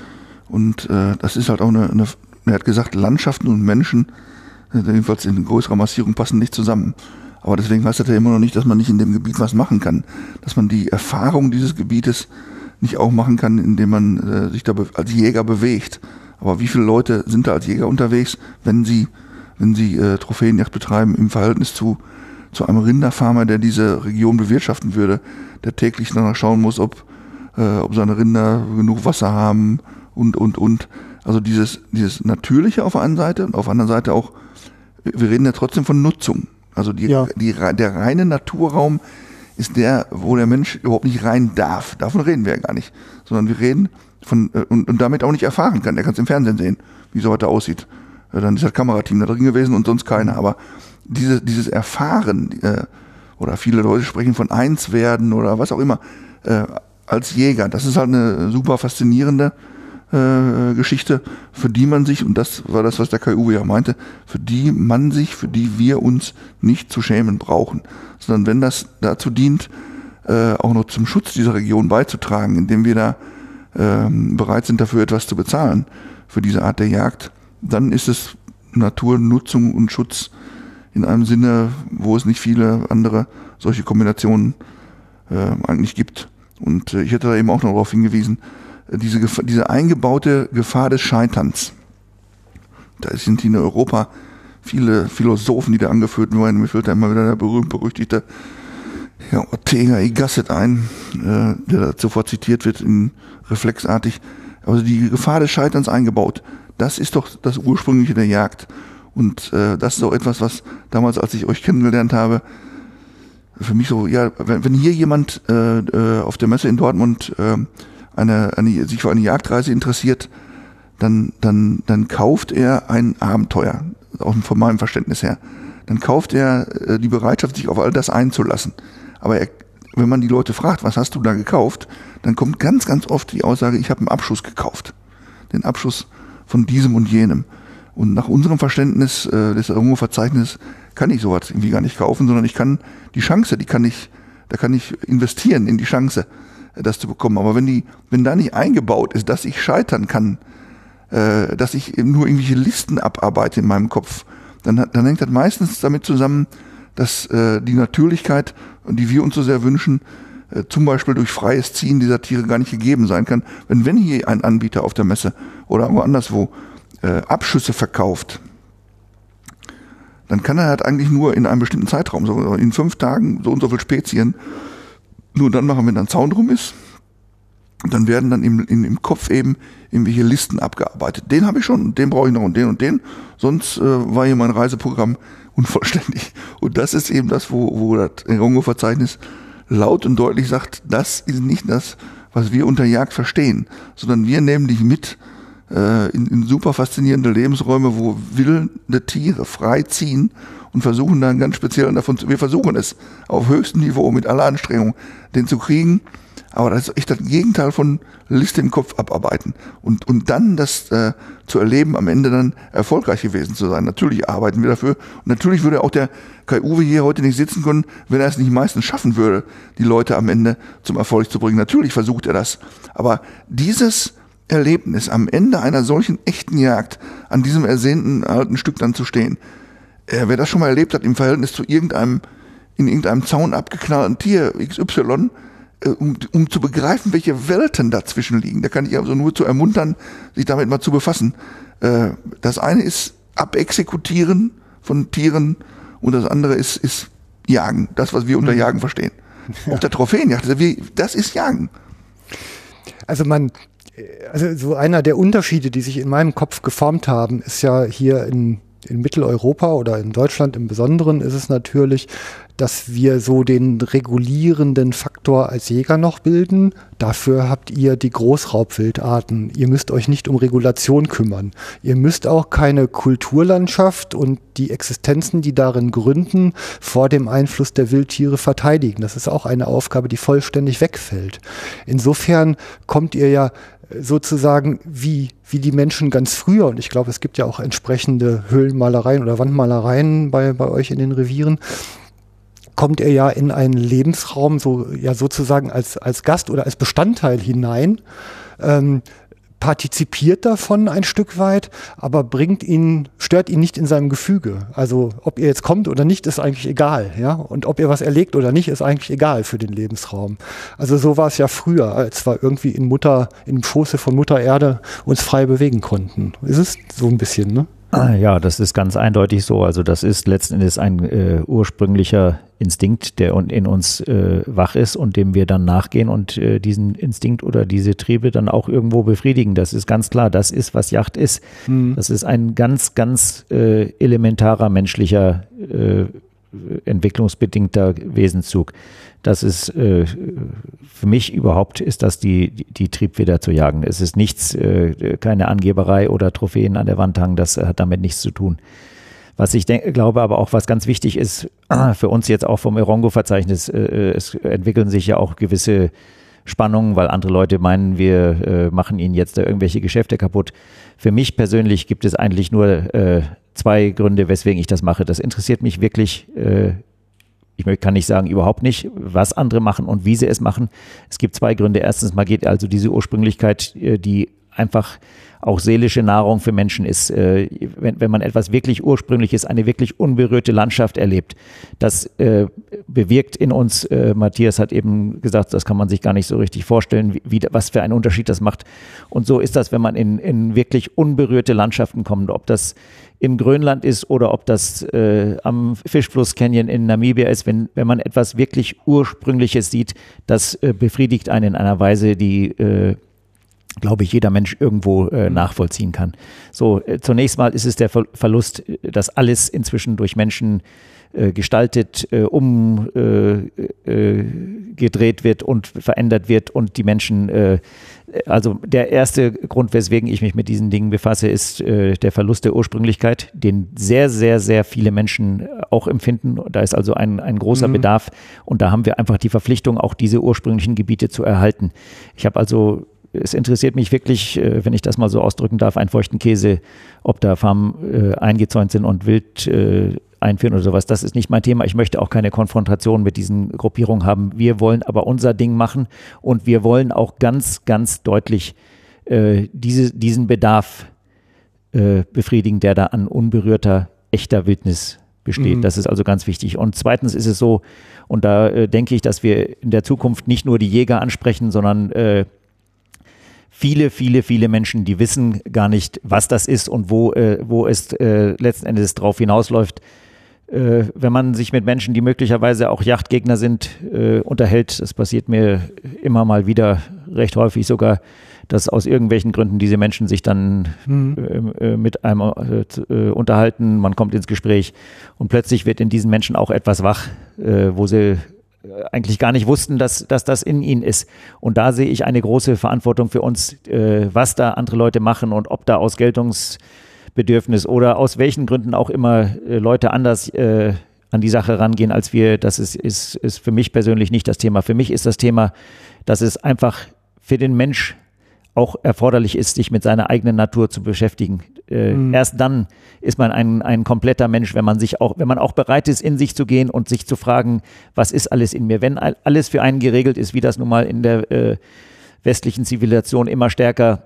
Und äh, das ist halt auch eine, eine, er hat gesagt, Landschaften und Menschen, äh, jedenfalls in größerer Massierung, passen nicht zusammen. Aber deswegen heißt das ja immer noch nicht, dass man nicht in dem Gebiet was machen kann. Dass man die Erfahrung dieses Gebietes nicht auch machen kann, indem man äh, sich da als Jäger bewegt. Aber wie viele Leute sind da als Jäger unterwegs, wenn sie, wenn sie äh, Trophäenjagd betreiben im Verhältnis zu zu einem Rinderfarmer, der diese Region bewirtschaften würde, der täglich danach schauen muss, ob, äh, ob seine Rinder genug Wasser haben und, und, und. Also dieses, dieses Natürliche auf der einen Seite und auf der anderen Seite auch, wir reden ja trotzdem von Nutzung. Also die, ja. die, der reine Naturraum ist der, wo der Mensch überhaupt nicht rein darf. Davon reden wir ja gar nicht. Sondern wir reden von, äh, und, und damit auch nicht erfahren kann. Der kann es im Fernsehen sehen, wie so heute aussieht. Dann ist das Kamerateam da drin gewesen und sonst keiner. Aber diese, dieses Erfahren, äh, oder viele Leute sprechen von eins werden oder was auch immer, äh, als Jäger, das ist halt eine super faszinierende äh, Geschichte, für die man sich, und das war das, was der KU ja meinte, für die man sich, für die wir uns nicht zu schämen brauchen. Sondern wenn das dazu dient, äh, auch noch zum Schutz dieser Region beizutragen, indem wir da ähm, bereit sind, dafür etwas zu bezahlen, für diese Art der Jagd, dann ist es Naturnutzung und Schutz in einem Sinne, wo es nicht viele andere solche Kombinationen äh, eigentlich gibt. Und äh, ich hätte da eben auch noch darauf hingewiesen, äh, diese, diese eingebaute Gefahr des Scheiterns. Da sind in Europa viele Philosophen, die da angeführt werden. Mir fällt da immer wieder der berühmt-berüchtigte ja, Ortega y Gasset ein, äh, der da sofort zitiert wird, in reflexartig. Also die Gefahr des Scheiterns eingebaut. Das ist doch das Ursprüngliche der Jagd. Und äh, das ist auch etwas, was damals, als ich euch kennengelernt habe, für mich so, ja, wenn, wenn hier jemand äh, äh, auf der Messe in Dortmund äh, eine, eine, sich für eine Jagdreise interessiert, dann, dann, dann kauft er ein Abenteuer, auch von meinem Verständnis her. Dann kauft er äh, die Bereitschaft, sich auf all das einzulassen. Aber er, wenn man die Leute fragt, was hast du da gekauft, dann kommt ganz, ganz oft die Aussage, ich habe einen Abschuss gekauft. Den Abschuss von diesem und jenem. Und nach unserem Verständnis äh, des Errungenverzeichnisses kann ich sowas irgendwie gar nicht kaufen, sondern ich kann die Chance, die kann ich, da kann ich investieren in die Chance, äh, das zu bekommen. Aber wenn die, wenn da nicht eingebaut ist, dass ich scheitern kann, äh, dass ich nur irgendwelche Listen abarbeite in meinem Kopf, dann, dann hängt das meistens damit zusammen, dass äh, die Natürlichkeit, die wir uns so sehr wünschen, äh, zum Beispiel durch freies Ziehen dieser Tiere gar nicht gegeben sein kann. Wenn, wenn hier ein Anbieter auf der Messe oder woanders äh, Abschüsse verkauft, dann kann er halt eigentlich nur in einem bestimmten Zeitraum, so in fünf Tagen so und so viel Spezien, nur dann machen, wenn dann Zaun drum ist. Und dann werden dann im, im, im Kopf eben irgendwelche Listen abgearbeitet. Den habe ich schon, den brauche ich noch und den und den. Sonst äh, war hier mein Reiseprogramm unvollständig. Und das ist eben das, wo, wo das Errungenverzeichnis laut und deutlich sagt, das ist nicht das, was wir unter Jagd verstehen, sondern wir nehmen dich mit äh, in, in super faszinierende Lebensräume, wo wilde Tiere frei ziehen und versuchen dann ganz speziell davon zu, wir versuchen es auf höchstem Niveau mit aller Anstrengung, den zu kriegen. Aber das ist echt das Gegenteil von Liste im Kopf abarbeiten. Und, und dann das äh, zu erleben, am Ende dann erfolgreich gewesen zu sein. Natürlich arbeiten wir dafür. Und natürlich würde auch der Kai Uwe hier heute nicht sitzen können, wenn er es nicht meistens schaffen würde, die Leute am Ende zum Erfolg zu bringen. Natürlich versucht er das. Aber dieses Erlebnis, am Ende einer solchen echten Jagd an diesem ersehnten alten Stück dann zu stehen. Äh, wer das schon mal erlebt hat im Verhältnis zu irgendeinem, in irgendeinem Zaun abgeknallten Tier XY, äh, um, um zu begreifen, welche Welten dazwischen liegen, da kann ich also nur zu ermuntern, sich damit mal zu befassen. Äh, das eine ist Abexekutieren von Tieren und das andere ist, ist Jagen, das, was wir unter mhm. Jagen verstehen. Ja. Auch der Trophäenjagd, das ist Jagen. Also man also so einer der Unterschiede, die sich in meinem Kopf geformt haben, ist ja hier in, in Mitteleuropa oder in Deutschland im Besonderen ist es natürlich, dass wir so den regulierenden Faktor als Jäger noch bilden. Dafür habt ihr die Großraubwildarten. Ihr müsst euch nicht um Regulation kümmern. Ihr müsst auch keine Kulturlandschaft und die Existenzen, die darin gründen, vor dem Einfluss der Wildtiere verteidigen. Das ist auch eine Aufgabe, die vollständig wegfällt. Insofern kommt ihr ja sozusagen wie, wie die Menschen ganz früher, und ich glaube, es gibt ja auch entsprechende Höhlenmalereien oder Wandmalereien bei, bei euch in den Revieren, kommt er ja in einen Lebensraum so ja sozusagen als, als Gast oder als Bestandteil hinein. Ähm, partizipiert davon ein Stück weit, aber bringt ihn, stört ihn nicht in seinem Gefüge. Also ob ihr jetzt kommt oder nicht, ist eigentlich egal, ja. Und ob ihr was erlegt oder nicht, ist eigentlich egal für den Lebensraum. Also so war es ja früher, als wir irgendwie in Mutter, im Schoße von Mutter Erde uns frei bewegen konnten. Ist es so ein bisschen, ne? Ah, ja, das ist ganz eindeutig so. Also das ist letzten Endes ein äh, ursprünglicher Instinkt, der in uns äh, wach ist und dem wir dann nachgehen und äh, diesen Instinkt oder diese Triebe dann auch irgendwo befriedigen. Das ist ganz klar. Das ist, was Yacht ist. Mhm. Das ist ein ganz, ganz äh, elementarer menschlicher äh, entwicklungsbedingter Wesenszug das ist äh, für mich überhaupt ist das die, die, die Triebfeder zu jagen. Es ist nichts, äh, keine Angeberei oder Trophäen an der Wand hangen, das hat damit nichts zu tun. Was ich denke, glaube aber auch, was ganz wichtig ist, für uns jetzt auch vom Erongo-Verzeichnis, äh, es entwickeln sich ja auch gewisse Spannungen, weil andere Leute meinen, wir äh, machen ihnen jetzt da irgendwelche Geschäfte kaputt. Für mich persönlich gibt es eigentlich nur äh, zwei Gründe, weswegen ich das mache. Das interessiert mich wirklich. Äh, ich kann nicht sagen überhaupt nicht, was andere machen und wie sie es machen. Es gibt zwei Gründe. Erstens mal geht also diese Ursprünglichkeit, äh, die einfach auch seelische Nahrung für Menschen ist. Äh, wenn, wenn man etwas wirklich Ursprüngliches, eine wirklich unberührte Landschaft erlebt, das äh, bewirkt in uns, äh, Matthias hat eben gesagt, das kann man sich gar nicht so richtig vorstellen, wie, wie, was für einen Unterschied das macht. Und so ist das, wenn man in, in wirklich unberührte Landschaften kommt, ob das in Grönland ist oder ob das äh, am Fischfluss Canyon in Namibia ist, wenn, wenn man etwas wirklich Ursprüngliches sieht, das äh, befriedigt einen in einer Weise, die äh, glaube ich, jeder Mensch irgendwo äh, mhm. nachvollziehen kann. So, äh, zunächst mal ist es der Ver Verlust, dass alles inzwischen durch Menschen äh, gestaltet, äh, umgedreht äh, wird und verändert wird und die Menschen, äh, also der erste Grund, weswegen ich mich mit diesen Dingen befasse, ist der Verlust der Ursprünglichkeit, den sehr, sehr, sehr viele Menschen auch empfinden. Da ist also ein, ein großer mhm. Bedarf und da haben wir einfach die Verpflichtung, auch diese ursprünglichen Gebiete zu erhalten. Ich habe also es interessiert mich wirklich, äh, wenn ich das mal so ausdrücken darf, einen feuchten Käse, ob da Farmen äh, eingezäunt sind und wild äh, einführen oder sowas. Das ist nicht mein Thema. Ich möchte auch keine Konfrontation mit diesen Gruppierungen haben. Wir wollen aber unser Ding machen und wir wollen auch ganz, ganz deutlich äh, diese, diesen Bedarf äh, befriedigen, der da an unberührter, echter Wildnis besteht. Mhm. Das ist also ganz wichtig. Und zweitens ist es so, und da äh, denke ich, dass wir in der Zukunft nicht nur die Jäger ansprechen, sondern viele, viele, viele Menschen, die wissen gar nicht, was das ist und wo, äh, wo es äh, letzten Endes drauf hinausläuft. Äh, wenn man sich mit Menschen, die möglicherweise auch Yachtgegner sind, äh, unterhält, das passiert mir immer mal wieder, recht häufig sogar, dass aus irgendwelchen Gründen diese Menschen sich dann mhm. Äh, äh, mit einem unterhalten, man kommt ins Gespräch und plötzlich wird in diesen Menschen auch etwas wach, wo sie eigentlich gar nicht wussten, dass, dass das in ihnen ist. Und da sehe ich eine große Verantwortung für uns, äh, was da andere Leute machen und ob da aus Geltungsbedürfnis oder aus welchen Gründen auch immer äh, Leute anders äh, an die Sache rangehen als wir. Das ist, ist, ist für mich persönlich nicht das Thema. Für mich ist das Thema, dass es einfach für den Mensch auch erforderlich ist, sich mit seiner eigenen Natur zu beschäftigen. Äh, mhm. Erst dann ist man ein, ein kompletter Mensch, wenn man sich auch, wenn man auch bereit ist, in sich zu gehen und sich zu fragen, was ist alles in mir? Wenn alles für einen geregelt ist, wie das nun mal in der äh, westlichen Zivilisation immer stärker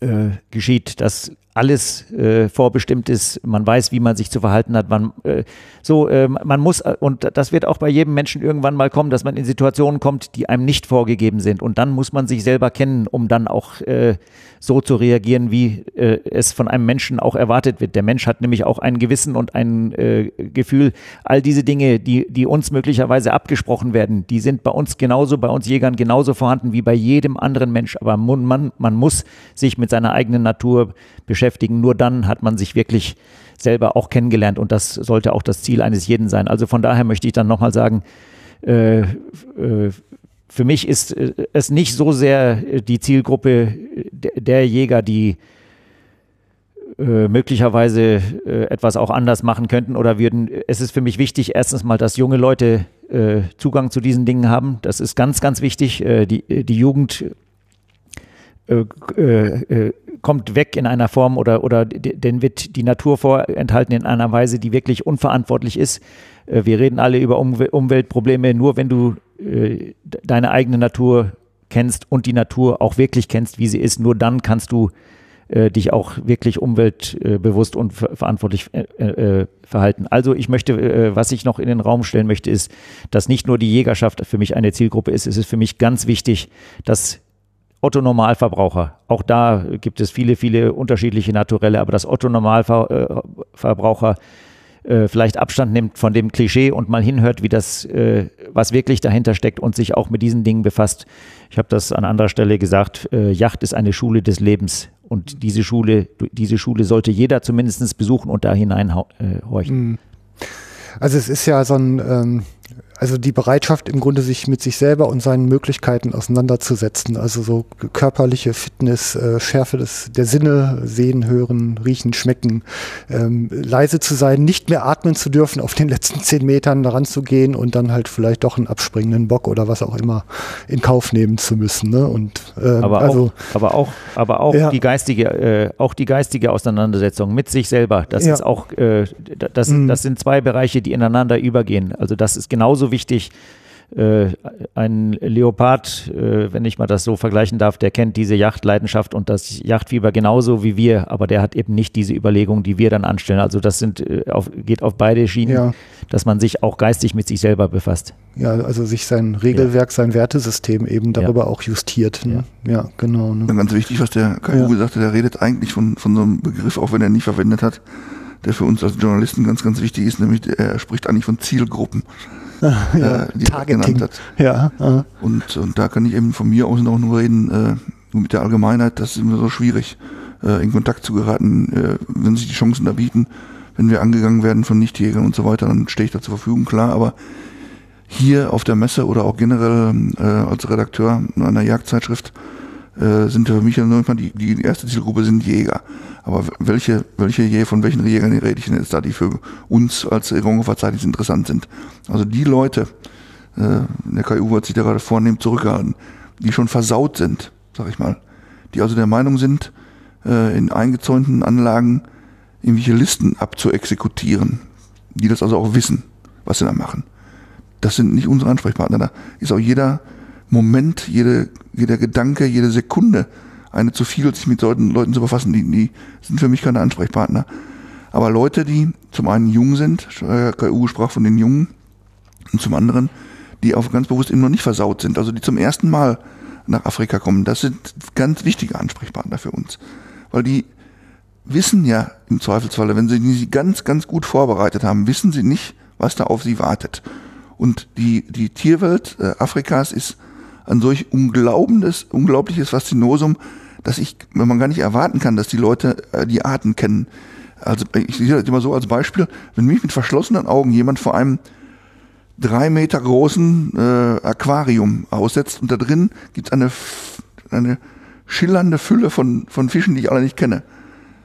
äh, geschieht, dass alles äh, vorbestimmt ist, man weiß, wie man sich zu verhalten hat, man äh, so äh, man muss und das wird auch bei jedem Menschen irgendwann mal kommen, dass man in Situationen kommt, die einem nicht vorgegeben sind und dann muss man sich selber kennen, um dann auch äh, so zu reagieren, wie äh, es von einem Menschen auch erwartet wird. Der Mensch hat nämlich auch ein Gewissen und ein äh, Gefühl. All diese Dinge, die die uns möglicherweise abgesprochen werden, die sind bei uns genauso, bei uns Jägern genauso vorhanden wie bei jedem anderen Mensch. Aber man, man muss sich mit seiner eigenen Natur beschäftigen. Nur dann hat man sich wirklich selber auch kennengelernt und das sollte auch das Ziel eines jeden sein. Also von daher möchte ich dann nochmal sagen, äh, äh, für mich ist äh, es nicht so sehr die Zielgruppe der Jäger, die möglicherweise etwas auch anders machen könnten oder würden. Es ist für mich wichtig, erstens mal, dass junge Leute Zugang zu diesen Dingen haben. Das ist ganz, ganz wichtig. die, die Jugend äh, äh, kommt weg in einer Form oder, oder denn wird die Natur vorenthalten in einer Weise, die wirklich unverantwortlich ist. Äh, wir reden alle über um Umweltprobleme, nur wenn du äh, deine eigene Natur kennst und die Natur auch wirklich kennst, wie sie ist, nur dann kannst du äh, dich auch wirklich umweltbewusst und ver verantwortlich äh, verhalten. Also ich möchte, was ich noch in den Raum stellen möchte, ist, dass nicht nur die Jägerschaft für mich eine Zielgruppe ist, es ist für mich ganz wichtig, dass Otto Normalverbraucher. Auch da gibt es viele, viele unterschiedliche Naturelle, aber dass Otto Normalverbraucher äh, vielleicht Abstand nimmt von dem Klischee und mal hinhört, wie das, äh, was wirklich dahinter steckt und sich auch mit diesen Dingen befasst. Ich habe das an anderer Stelle gesagt, äh, Yacht ist eine Schule des Lebens und diese Schule, diese Schule sollte jeder zumindest besuchen und da hineinhorchen. Mhm. Also es ist ja so ein ähm also die Bereitschaft im Grunde sich mit sich selber und seinen Möglichkeiten auseinanderzusetzen. Also so körperliche Fitness, äh, Schärfe des, der Sinne, sehen, hören, riechen, schmecken, ähm, leise zu sein, nicht mehr atmen zu dürfen, auf den letzten zehn Metern daran zu gehen und dann halt vielleicht doch einen abspringenden Bock oder was auch immer in Kauf nehmen zu müssen. Ne? Und, ähm, aber, also, auch, aber auch, aber auch Ja. die geistige, äh, auch die geistige Auseinandersetzung mit sich selber. Das Ja. ist auch, äh, das, Mhm. das sind zwei Bereiche, die ineinander übergehen. Also das ist genauso wichtig. Äh, ein Leopard, äh, wenn ich mal das so vergleichen darf, der kennt diese Yachtleidenschaft und das Yachtfieber genauso wie wir, aber der hat eben nicht diese Überlegungen, die wir dann anstellen. Also das sind, äh, auf, geht auf beide Schienen, Ja. dass man sich auch geistig mit sich selber befasst. ja, also sich sein Regelwerk, sein Wertesystem eben darüber auch justiert. Ne? Ja. genau. Ne? Ganz wichtig, was der KU Ja. gesagt hat, der redet eigentlich von, von so einem Begriff, auch wenn er ihn nicht verwendet hat, der für uns als Journalisten ganz, ganz wichtig ist, nämlich er spricht eigentlich von Zielgruppen, ja, äh, die er Targeting. genannt hat. Ja, äh, Und, und da kann ich eben von mir aus noch nur reden, äh, nur mit der Allgemeinheit, das ist immer so schwierig, äh, in Kontakt zu geraten, äh, wenn sich die Chancen da bieten, wenn wir angegangen werden von Nichtjägern und so weiter, dann stehe ich da zur Verfügung, klar, aber hier auf der Messe oder auch generell äh, als Redakteur einer Jagdzeitschrift äh, sind für mich ja noch immer die, die erste Zielgruppe sind Jäger. Aber welche, welche Jä- von welchen Jägern rede ich denn jetzt da, die für uns als Erongo-Verzeichnis interessant sind? Also die Leute, äh, der KU hat sich da gerade vornehm zurückgehalten, die schon versaut sind, sag ich mal. Die also der Meinung sind, äh, in eingezäunten Anlagen irgendwelche Listen abzuexekutieren. Die das also auch wissen, was sie da machen. Das sind nicht unsere Ansprechpartner. Da ist auch jeder Moment, jede, jeder Gedanke, jede Sekunde eine zu viel, sich mit solchen Leuten zu befassen. Die, die sind für mich keine Ansprechpartner. Aber Leute, die zum einen jung sind, äh, KU sprach von den Jungen, und zum anderen, die auch ganz bewusst eben noch nicht versaut sind, also die zum ersten Mal nach Afrika kommen, das sind ganz wichtige Ansprechpartner für uns. Weil die wissen ja im Zweifelsfalle, wenn sie sie ganz, ganz gut vorbereitet haben, wissen sie nicht, was da auf sie wartet. Und die, die Tierwelt äh, Afrikas ist ein solch unglaubendes, unglaubliches Faszinosum, dass ich, wenn man gar nicht erwarten kann, dass die Leute äh, die Arten kennen. Also ich sehe das immer so als Beispiel, wenn mich mit verschlossenen Augen jemand vor einem drei Meter großen äh, Aquarium aussetzt und da drin gibt es eine, eine schillernde Fülle von, von Fischen, die ich alle nicht kenne.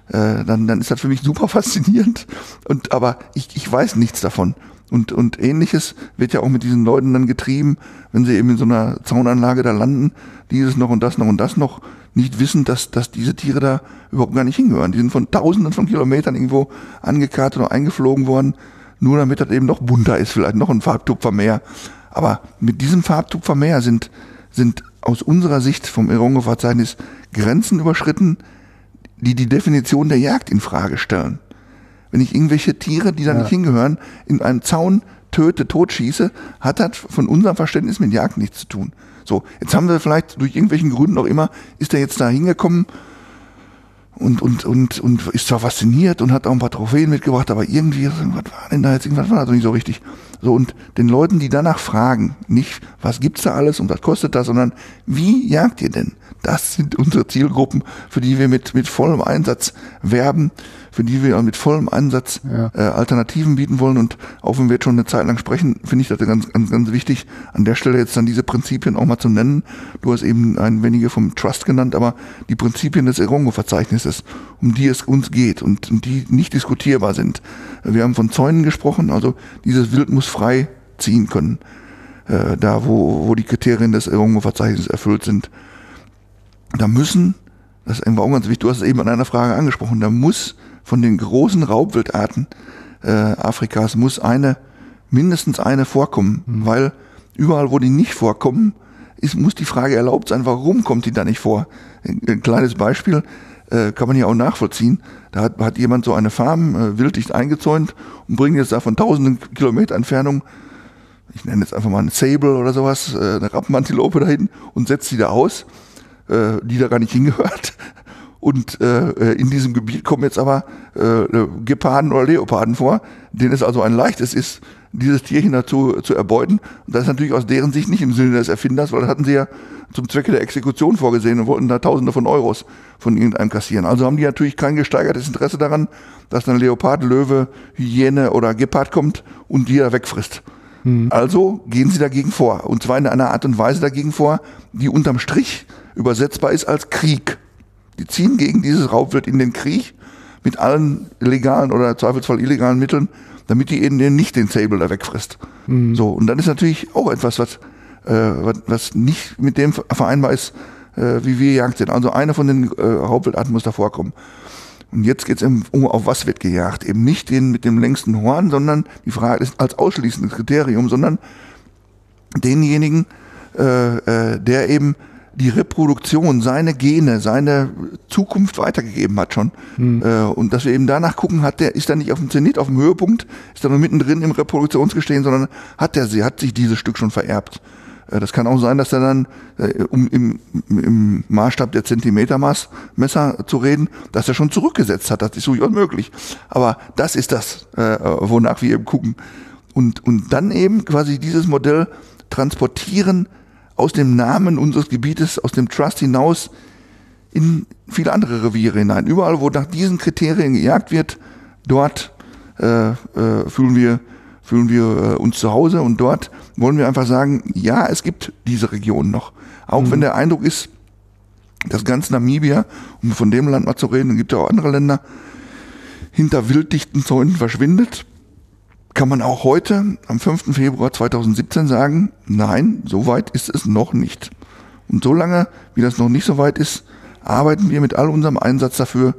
Äh, dann, dann ist das für mich super faszinierend. Und aber ich, ich weiß nichts davon. Und, und ähnliches wird ja auch mit diesen Leuten dann getrieben, wenn sie eben in so einer Zaunanlage da landen, dieses noch und das noch und das noch, nicht wissen, dass, dass diese Tiere da überhaupt gar nicht hingehören. Die sind von tausenden von Kilometern irgendwo angekartet oder eingeflogen worden, nur damit das eben noch bunter ist, vielleicht noch ein Farbtupfer mehr. Aber mit diesem Farbtupfer mehr sind, sind aus unserer Sicht vom Erongo-Verzeichnis Grenzen überschritten, die die Definition der Jagd in Frage stellen. Wenn ich irgendwelche Tiere, die da nicht hingehören, in einen Zaun töte, totschieße, hat das von unserem Verständnis mit Jagd nichts zu tun. So, jetzt haben wir vielleicht durch irgendwelchen Gründen auch immer, ist er jetzt da hingekommen und, und, und, und ist zwar fasziniert und hat auch ein paar Trophäen mitgebracht, aber irgendwie, was war denn da jetzt, irgendwas war da nicht so richtig. So, und den Leuten, die danach fragen, nicht, was gibt's da alles und was kostet das, sondern wie jagt ihr denn? Das sind unsere Zielgruppen, für die wir mit, mit vollem Einsatz werben, für die wir mit vollem Einsatz Ja. äh, Alternativen bieten wollen. Und auch wenn wir jetzt schon eine Zeit lang sprechen, finde ich das ganz, ganz, ganz wichtig, an der Stelle jetzt dann diese Prinzipien auch mal zu nennen. Du hast eben ein wenige vom Trust genannt, aber die Prinzipien des Erongo-Verzeichnisses, um die es uns geht und, und die nicht diskutierbar sind. Wir haben von Zäunen gesprochen, also dieses Wild muss frei ziehen können, äh, da wo, wo die Kriterien des Erongo-Verzeichnisses erfüllt sind. Da müssen, das war auch ganz wichtig, du hast es eben an einer Frage angesprochen, da muss von den großen Raubwildarten äh, Afrikas muss eine, mindestens eine vorkommen, weil überall, wo die nicht vorkommen, ist, muss die Frage erlaubt sein, warum kommt die da nicht vor? Ein, ein kleines Beispiel äh, kann man ja auch nachvollziehen. Da hat, hat jemand so eine Farm äh, wilddicht eingezäunt und bringt jetzt da von tausenden Kilometer Entfernung ich nenne jetzt einfach mal eine Sable oder sowas, äh, eine Rappenantilope dahin und setzt sie da aus, äh, die da gar nicht hingehört. Und äh, äh, in diesem Gebiet kommen jetzt aber äh, äh, Geparden oder Leoparden vor, denen es also ein leichtes ist, dieses Tierchen dazu zu erbeuten. Und das ist natürlich aus deren Sicht nicht im Sinne des Erfinders, weil das hatten sie ja zum Zwecke der Exekution vorgesehen und wollten da Tausende von Euros von irgendeinem kassieren. Also haben die natürlich kein gesteigertes Interesse daran, dass dann Leopard, Löwe, Hyäne oder Gepard kommt und die da wegfrisst. Also gehen sie dagegen vor. Und zwar in einer Art und Weise dagegen vor, die unterm Strich übersetzbar ist als Krieg. Die ziehen gegen dieses Raubwild in den Krieg mit allen legalen oder zweifelsfall illegalen Mitteln, damit die eben nicht den Sable da wegfrisst. So, und dann ist natürlich auch etwas, was, äh, was, was nicht mit dem vereinbar ist, äh, wie wir jagt sind. Also eine von den äh, Raubwildarten muss da vorkommen. Und jetzt geht es um, auf was wird gejagt. Eben nicht den mit dem längsten Horn, sondern die Frage ist als ausschließendes Kriterium, sondern denjenigen, äh, äh, der eben die Reproduktion, seine Gene, seine Zukunft weitergegeben hat schon. Äh, und dass wir eben danach gucken, hat der, ist er nicht auf dem Zenit, auf dem Höhepunkt, ist er nur mittendrin im Reproduktionsgestehen, sondern hat der, sie hat sich dieses Stück schon vererbt. Äh, Das kann auch sein, dass er dann, äh, um im, im Maßstab der Zentimetermaßmesser zu reden, dass er schon zurückgesetzt hat. Das ist durchaus möglich. Aber das ist das, äh, wonach wir eben gucken. Und, und dann eben quasi dieses Modell transportieren aus dem Namen unseres Gebietes, aus dem Trust hinaus in viele andere Reviere hinein. Überall, wo nach diesen Kriterien gejagt wird, dort äh, äh, fühlen wir, fühlen wir äh, uns zu Hause und dort wollen wir einfach sagen, ja, es gibt diese Region noch. Auch wenn der Eindruck ist, dass ganz Namibia, um von dem Land mal zu reden, es gibt ja auch andere Länder, hinter wilddichten Zäunen verschwindet, kann man auch heute, am 5. Februar 2017 sagen, nein, so weit ist es noch nicht. Und solange, wie das noch nicht so weit ist, arbeiten wir mit all unserem Einsatz dafür,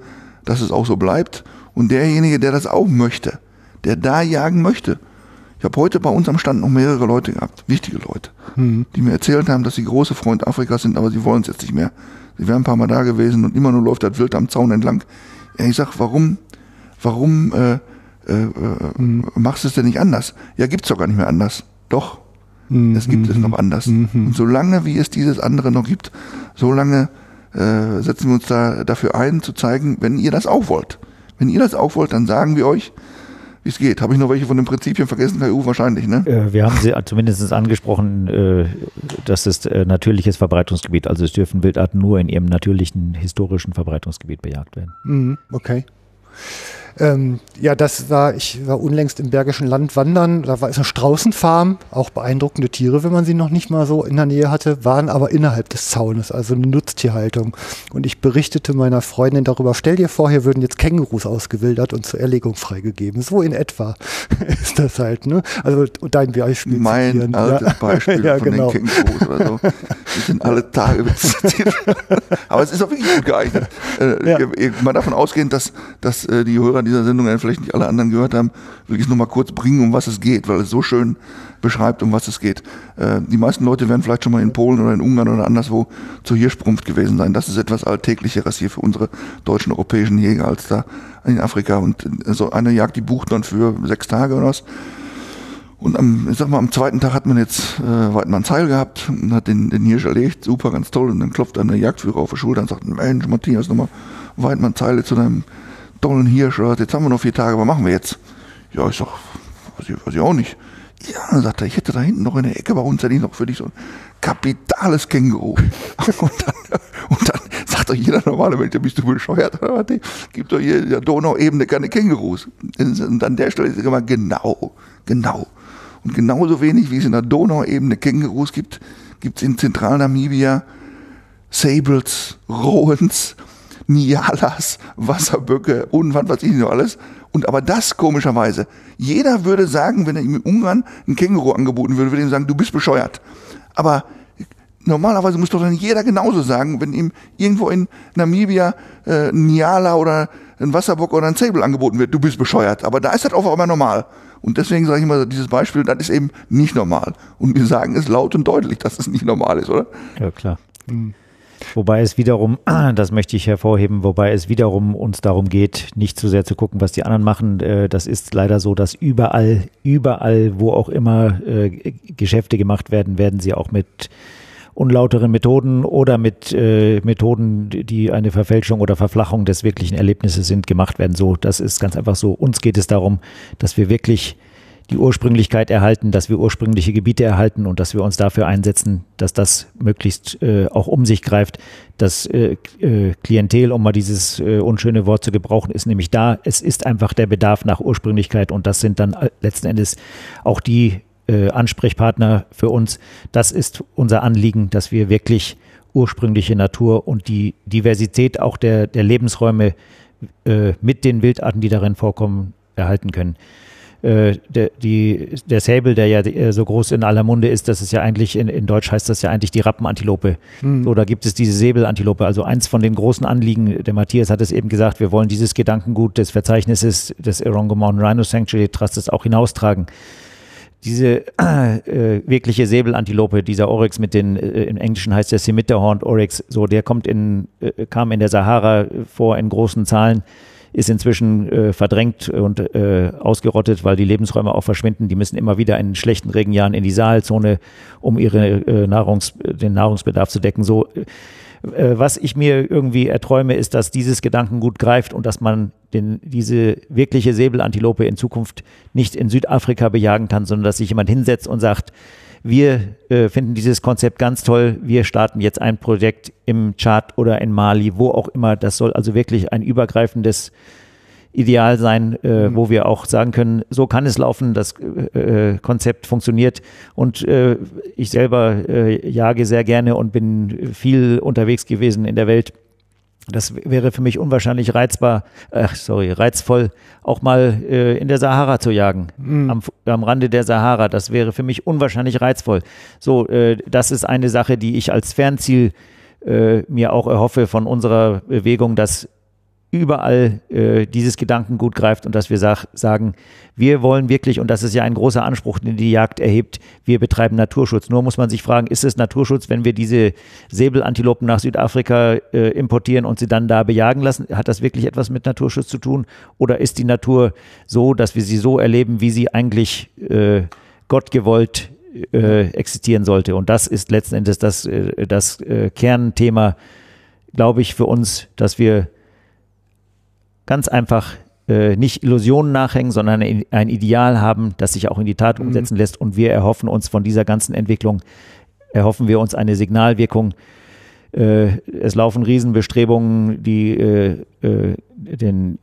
dass es auch so bleibt. Und derjenige, der das auch möchte, der da jagen möchte, ich habe heute bei uns am Stand noch mehrere Leute gehabt, wichtige Leute, die mir erzählt haben, dass sie große Freund Afrikas sind, aber sie wollen es jetzt nicht mehr. Sie wären ein paar Mal da gewesen und immer nur läuft das Wild am Zaun entlang. Ja, ich sag, warum, warum äh, äh, äh, machst du es denn nicht anders? Ja, gibt's doch gar nicht mehr anders. Doch, es gibt es noch anders. Und solange wie es dieses andere noch gibt, solange äh, setzen wir uns da dafür ein, zu zeigen, wenn ihr das auch wollt. Wenn ihr das auch wollt, dann sagen wir euch, wie es geht. Habe ich noch welche von den Prinzipien vergessen, KU wahrscheinlich, ne? Äh, Wir haben sie zumindest angesprochen, äh, das ist äh, natürliches Verbreitungsgebiet. Also es dürfen Wildarten nur in ihrem natürlichen historischen Verbreitungsgebiet bejagt werden. Mhm, okay. Ähm, ja, das war, ich war unlängst im Bergischen Land wandern, da war ist eine Straußenfarm, auch beeindruckende Tiere, wenn man sie noch nicht mal so in der Nähe hatte, waren aber innerhalb des Zaunes, also eine Nutztierhaltung. Und ich berichtete meiner Freundin darüber, stell dir vor, hier würden jetzt Kängurus ausgewildert und zur Erlegung freigegeben. So in etwa ist das halt, ne? Also dein Beispiel. Mein zitieren, altes ja. Beispiel ja, von genau. den Kängurus oder so. Die sind alle Tage. Aber es ist auch wirklich gut geeignet. Äh, Ja. Mal davon ausgehend, dass, dass äh, die Hörer dieser Sendung ja vielleicht nicht alle anderen gehört haben, will ich es nur mal kurz bringen, um was es geht, weil es so schön beschreibt, um was es geht. Äh, die meisten Leute werden vielleicht schon mal in Polen oder in Ungarn oder anderswo zur Hirschbrunft gewesen sein. Das ist etwas Alltäglicheres hier für unsere deutschen europäischen Jäger als da in Afrika. Und äh, so eine Jagd, die bucht man für sechs Tage oder was. Und am, ich sag mal, am zweiten Tag hat man jetzt äh, Weidmann Zeil gehabt und hat den, den Hirsch erlegt, super, ganz toll. Und dann klopft einem der Jagdführer auf die Schulter und sagt, Mensch, Matthias, nochmal Weidmann Zeile zu deinem tollen Hirsch. Jetzt haben wir noch vier Tage, was machen wir jetzt? Ja, ich sag, weiß ich, weiß ich auch nicht. Ja, sagt er, ich hätte da hinten noch in der Ecke bei uns, hätte ich noch für dich so ein kapitales Känguru. Und dann, und dann sagt doch jeder normale Mensch, bist du bescheuert? oder was? Gibt doch hier in der Donauebene keine Kängurus. Und an der Stelle ist immer genau, genau. Und genauso wenig, wie es in der Donauebene Kängurus gibt, gibt es in Zentralnamibia Sables, Rohens, Nialas, Wasserböcke und was weiß ich noch alles. Und aber das komischerweise, jeder würde sagen, wenn er ihm in Ungarn ein Känguru angeboten würde, würde ihm sagen, du bist bescheuert. Aber normalerweise muss doch dann jeder genauso sagen, wenn ihm irgendwo in Namibia äh, ein Niala oder ein Wasserbock oder ein Sable angeboten wird, du bist bescheuert. Aber da ist das auf einmal normal. Und deswegen sage ich immer, dieses Beispiel, das ist eben nicht normal. Und wir sagen es laut und deutlich, dass es nicht normal ist, oder? Ja, klar. Wobei es wiederum, das möchte ich hervorheben, wobei es wiederum uns darum geht, nicht zu sehr zu gucken, was die anderen machen. Äh, Das ist leider so, dass überall, überall, wo auch immer äh, Geschäfte gemacht werden, werden sie auch mit unlauteren Methoden oder mit äh, Methoden, die eine Verfälschung oder Verflachung des wirklichen Erlebnisses sind, gemacht werden. So, das ist ganz einfach so. Uns geht es darum, dass wir wirklich die Ursprünglichkeit erhalten, dass wir ursprüngliche Gebiete erhalten und dass wir uns dafür einsetzen, dass das möglichst äh, auch um sich greift. Das äh, äh, Klientel, um mal dieses äh, unschöne Wort zu gebrauchen, ist nämlich da. Es ist einfach der Bedarf nach Ursprünglichkeit und das sind dann äh, letzten Endes auch die Ansprechpartner für uns. Das ist unser Anliegen, dass wir wirklich ursprüngliche Natur und die Diversität auch der, der Lebensräume mit den Wildarten, die darin vorkommen, erhalten können. Äh, der, die, der Säbel, der ja äh, so groß in aller Munde ist, das ist ja eigentlich, in, in Deutsch heißt das ja eigentlich die Rappenantilope. Mhm. So, da gibt es diese Säbelantilope. Also eins von den großen Anliegen, der Matthias hat es eben gesagt, wir wollen dieses Gedankengut des Verzeichnisses des Erongo Mountain Rhino Sanctuary Trustes auch hinaustragen diese äh, wirkliche Säbelantilope, dieser Oryx mit den, äh, im Englischen heißt der Scimitar Oryx, so der kommt in, äh, kam in der Sahara vor in großen Zahlen ist inzwischen äh, verdrängt und äh, ausgerottet, weil die Lebensräume auch verschwinden. Die müssen immer wieder in schlechten Regenjahren in die Sahelzone, um ihre äh, Nahrungs, den Nahrungsbedarf zu decken. So, äh, was ich mir irgendwie erträume, ist, dass dieses Gedankengut greift und dass man den, diese wirkliche Säbelantilope in Zukunft nicht in Südafrika bejagen kann, sondern dass sich jemand hinsetzt und sagt, wir äh, finden dieses Konzept ganz toll. Wir starten jetzt ein Projekt im Chad oder in Mali, wo auch immer. Das soll also wirklich ein übergreifendes Ideal sein, äh, mhm. wo wir auch sagen können, so kann es laufen, das äh, Konzept funktioniert. Und äh, ich selber äh, jage sehr gerne und bin viel unterwegs gewesen in der Welt das wäre für mich unwahrscheinlich reizbar, äh, sorry, reizvoll, auch mal äh, in der Sahara zu jagen, mhm. am, am Rande der Sahara. Das wäre für mich unwahrscheinlich reizvoll. So, äh, das ist eine Sache, die ich als Fernziel äh, mir auch erhoffe von unserer Bewegung, dass überall äh, dieses Gedankengut greift und dass wir sag, sagen, wir wollen wirklich, und das ist ja ein großer Anspruch, den die Jagd erhebt, wir betreiben Naturschutz. Nur muss man sich fragen, ist es Naturschutz, wenn wir diese Säbelantilopen nach Südafrika äh, importieren und sie dann da bejagen lassen? Hat das wirklich etwas mit Naturschutz zu tun? Oder ist die Natur so, dass wir sie so erleben, wie sie eigentlich äh, Gott gewollt äh, existieren sollte? Und das ist letzten Endes das, äh, das äh, Kernthema, glaube ich, für uns, dass wir ganz einfach äh, nicht Illusionen nachhängen, sondern ein, Ideal haben, das sich auch in die Tat mhm. umsetzen lässt. Und wir erhoffen uns von dieser ganzen Entwicklung, erhoffen wir uns eine Signalwirkung. Äh, es laufen Riesenbestrebungen, die äh, äh den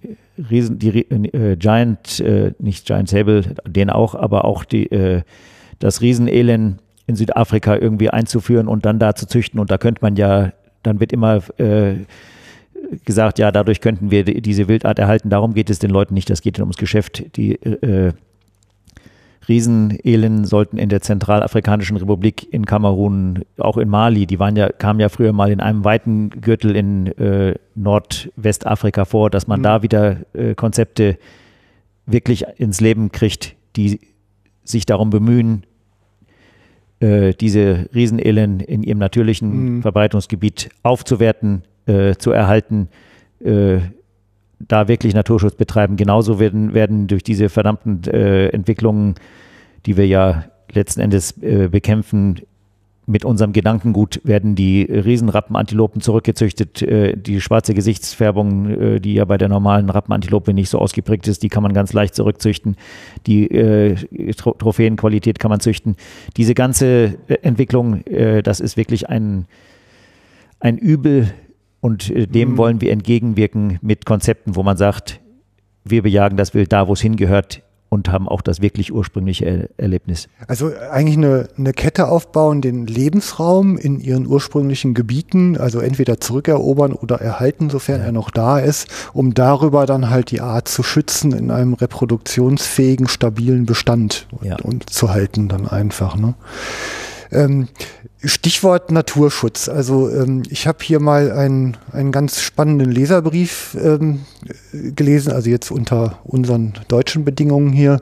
Riesen, die äh, Giant, äh, nicht Giant Sable, den auch, aber auch die, das Riesenelend in Südafrika irgendwie einzuführen und dann da zu züchten. Und da könnte man ja, dann wird immer gesagt, ja, dadurch könnten wir diese Wildart erhalten. Darum geht es den Leuten nicht, das geht ihnen ums Geschäft. Die äh, Riesenelen sollten in der Zentralafrikanischen Republik, in Kamerun, auch in Mali, die waren ja, kamen ja früher mal in einem weiten Gürtel in äh, Nordwestafrika vor, dass man mhm. da wieder äh, Konzepte wirklich ins Leben kriegt, die sich darum bemühen, äh, diese Riesenelen in ihrem natürlichen mhm. Verbreitungsgebiet aufzuwerten, äh, zu erhalten, äh, da wirklich Naturschutz betreiben. Genauso werden, werden durch diese verdammten äh, Entwicklungen, die wir ja letzten Endes äh, bekämpfen, mit unserem Gedankengut werden die Riesenrappenantilopen zurückgezüchtet. Äh, die schwarze Gesichtsfärbung, äh, die ja bei der normalen Rappenantilope nicht so ausgeprägt ist, die kann man ganz leicht zurückzüchten. Die äh, Trophäenqualität kann man züchten. Diese ganze Entwicklung, das ist wirklich ein, ein Übel, und äh, dem mhm. wollen wir entgegenwirken mit Konzepten, wo man sagt, wir bejagen das Wild da, wo es hingehört und haben auch das wirklich ursprüngliche er Erlebnis. Also eigentlich eine, eine Kette aufbauen, den Lebensraum in ihren ursprünglichen Gebieten, also entweder zurückerobern oder erhalten, sofern ja. er noch da ist, um darüber dann halt die Art zu schützen in einem reproduktionsfähigen, stabilen Bestand und, ja. und zu halten dann einfach. Ne? Ähm, Stichwort Naturschutz. Also ähm, ich habe hier mal einen, einen ganz spannenden Leserbrief ähm, gelesen, also jetzt unter unseren deutschen Bedingungen hier.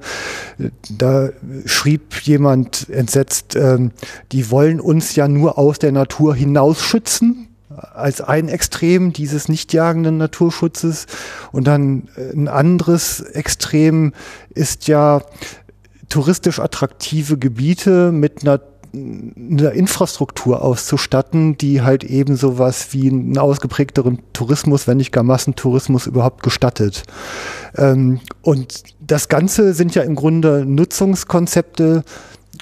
Da schrieb jemand entsetzt, ähm, die wollen uns ja nur aus der Natur hinaus schützen als ein Extrem dieses nicht jagenden Naturschutzes. Und dann äh, ein anderes Extrem ist ja touristisch attraktive Gebiete mit einer eine Infrastruktur auszustatten, die halt eben sowas wie einen ausgeprägteren Tourismus, wenn nicht gar Massentourismus überhaupt gestattet. Ähm, und das Ganze sind ja im Grunde Nutzungskonzepte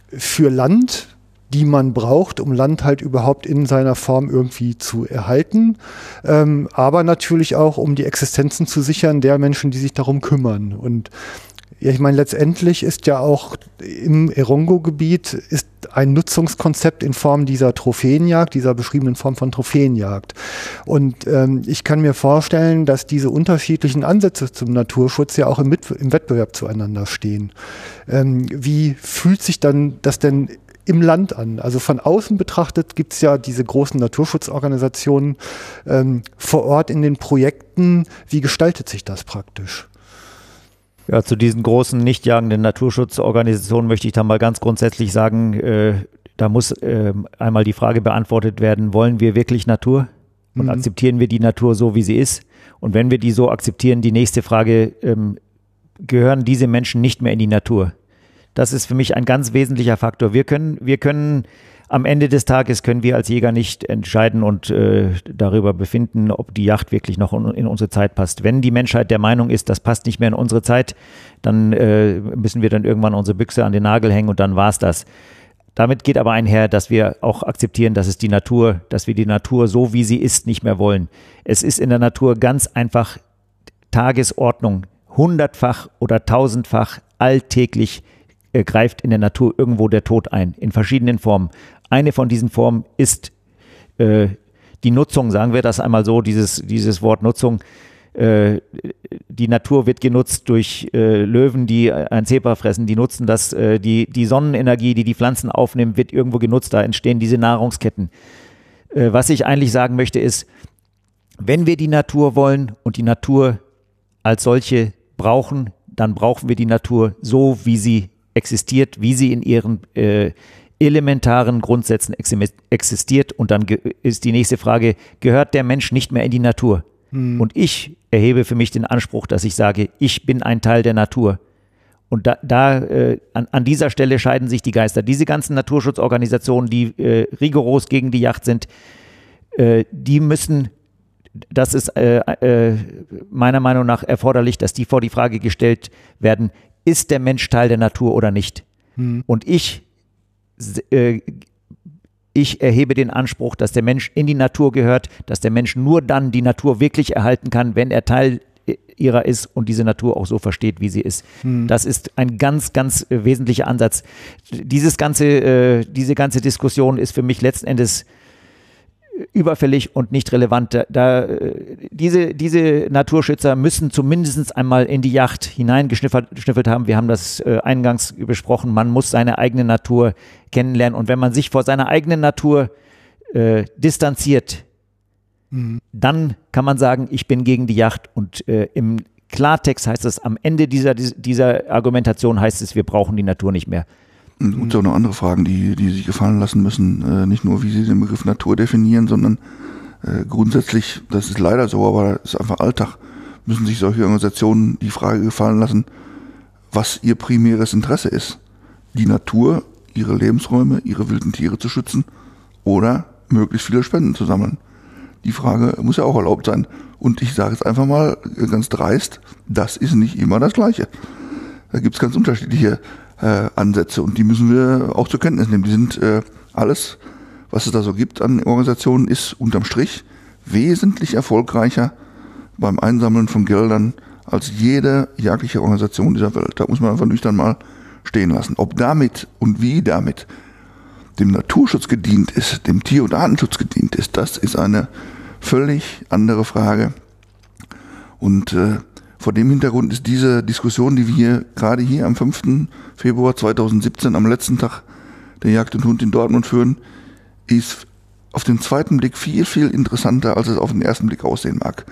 für Land, die man braucht, um Land halt überhaupt in seiner Form irgendwie zu erhalten, ähm, aber natürlich auch, um die Existenzen zu sichern der Menschen, die sich darum kümmern. Und Ja, ich meine, letztendlich ist ja auch im Erongo-Gebiet ist ein Nutzungskonzept in Form dieser Trophäenjagd, dieser beschriebenen Form von Trophäenjagd. Und ähm, ich kann mir vorstellen, dass diese unterschiedlichen Ansätze zum Naturschutz ja auch im, Mit im Wettbewerb zueinander stehen. Ähm, wie fühlt sich dann das denn im Land an. Also von außen betrachtet gibt es ja diese großen Naturschutzorganisationen ähm, vor Ort in den Projekten. Wie gestaltet sich das praktisch? Ja, zu diesen großen nicht jagenden Naturschutzorganisationen möchte ich dann mal ganz grundsätzlich sagen, äh, da muss äh, einmal die Frage beantwortet werden, wollen wir wirklich Natur und mhm. akzeptieren wir die Natur so, wie sie ist? Und wenn wir die so akzeptieren, die nächste Frage, ähm, gehören diese Menschen nicht mehr in die Natur? Das ist für mich ein ganz wesentlicher Faktor. Wir können, wir können am Ende des Tages können wir als Jäger nicht entscheiden und äh, darüber befinden, ob die Yacht wirklich noch in unsere Zeit passt. Wenn die Menschheit der Meinung ist, das passt nicht mehr in unsere Zeit, dann äh, müssen wir dann irgendwann unsere Büchse an den Nagel hängen und dann war's das. Damit geht aber einher, dass wir auch akzeptieren, dass es die Natur, dass wir die Natur so wie sie ist nicht mehr wollen. Es ist in der Natur ganz einfach Tagesordnung, hundertfach oder tausendfach alltäglich äh, greift in der Natur irgendwo der Tod ein, in verschiedenen Formen. Eine von diesen Formen ist äh, die Nutzung, sagen wir das einmal so, dieses, dieses Wort Nutzung. Äh, die Natur wird genutzt durch äh, Löwen, die ein Zebra fressen, die nutzen das, äh, die, die Sonnenenergie, die die Pflanzen aufnehmen, wird irgendwo genutzt, da entstehen diese Nahrungsketten. Was ich eigentlich sagen möchte ist, wenn wir die Natur wollen und die Natur als solche brauchen, dann brauchen wir die Natur so, wie sie existiert, wie sie in ihren äh, elementaren Grundsätzen existiert. Und dann ist die nächste Frage, gehört der Mensch nicht mehr in die Natur? Hm. Und ich erhebe für mich den Anspruch, dass ich sage, ich bin ein Teil der Natur. Und da, da äh, an, an, dieser Stelle scheiden sich die Geister. Diese ganzen Naturschutzorganisationen, die äh, rigoros gegen die Yacht sind, äh, die müssen, das ist äh, äh, meiner Meinung nach erforderlich, dass die vor die Frage gestellt werden, ist der Mensch Teil der Natur oder nicht? Hm. Und ich, äh, ich erhebe den Anspruch, dass der Mensch in die Natur gehört, dass der Mensch nur dann die Natur wirklich erhalten kann, wenn er Teil ihrer ist und diese Natur auch so versteht, wie sie ist. Hm. Das ist ein ganz, ganz äh, wesentlicher Ansatz. Dieses ganze, äh, diese ganze Diskussion ist für mich letzten Endes überfällig und nicht relevant. Da, diese, diese Naturschützer müssen zumindest einmal in die Yacht hineingeschnüffelt haben. Wir haben das äh, eingangs besprochen. Man muss seine eigene Natur kennenlernen. Und wenn man sich vor seiner eigenen Natur äh, distanziert, mhm. dann kann man sagen, ich bin gegen die Yacht. Und äh, im Klartext heißt es, am Ende dieser, dieser Argumentation heißt es, wir brauchen die Natur nicht mehr. Es gibt auch noch andere Fragen, die, die sich gefallen lassen müssen. Äh, nicht nur, wie sie den Begriff Natur definieren, sondern äh, grundsätzlich, das ist leider so, aber das ist einfach Alltag, müssen sich solche Organisationen die Frage gefallen lassen, was ihr primäres Interesse ist. Die Natur, ihre Lebensräume, ihre wilden Tiere zu schützen oder möglichst viele Spenden zu sammeln. Die Frage muss ja auch erlaubt sein. Und ich sage jetzt einfach mal ganz dreist, das ist nicht immer das Gleiche. Da gibt es ganz unterschiedliche äh, Ansätze und die müssen wir auch zur Kenntnis nehmen. Die sind äh, alles, was es da so gibt an Organisationen, ist unterm Strich wesentlich erfolgreicher beim Einsammeln von Geldern als jede jagdliche Organisation dieser Welt. Da muss man einfach nüchtern mal stehen lassen. Ob damit und wie damit dem Naturschutz gedient ist, dem Tier- und Artenschutz gedient ist, das ist eine völlig andere Frage. Und äh, vor dem Hintergrund ist diese Diskussion, die wir gerade hier am 5. Februar 2017, am letzten Tag der Jagd und Hund in Dortmund führen, ist auf den zweiten Blick viel, viel interessanter, als es auf den ersten Blick aussehen mag.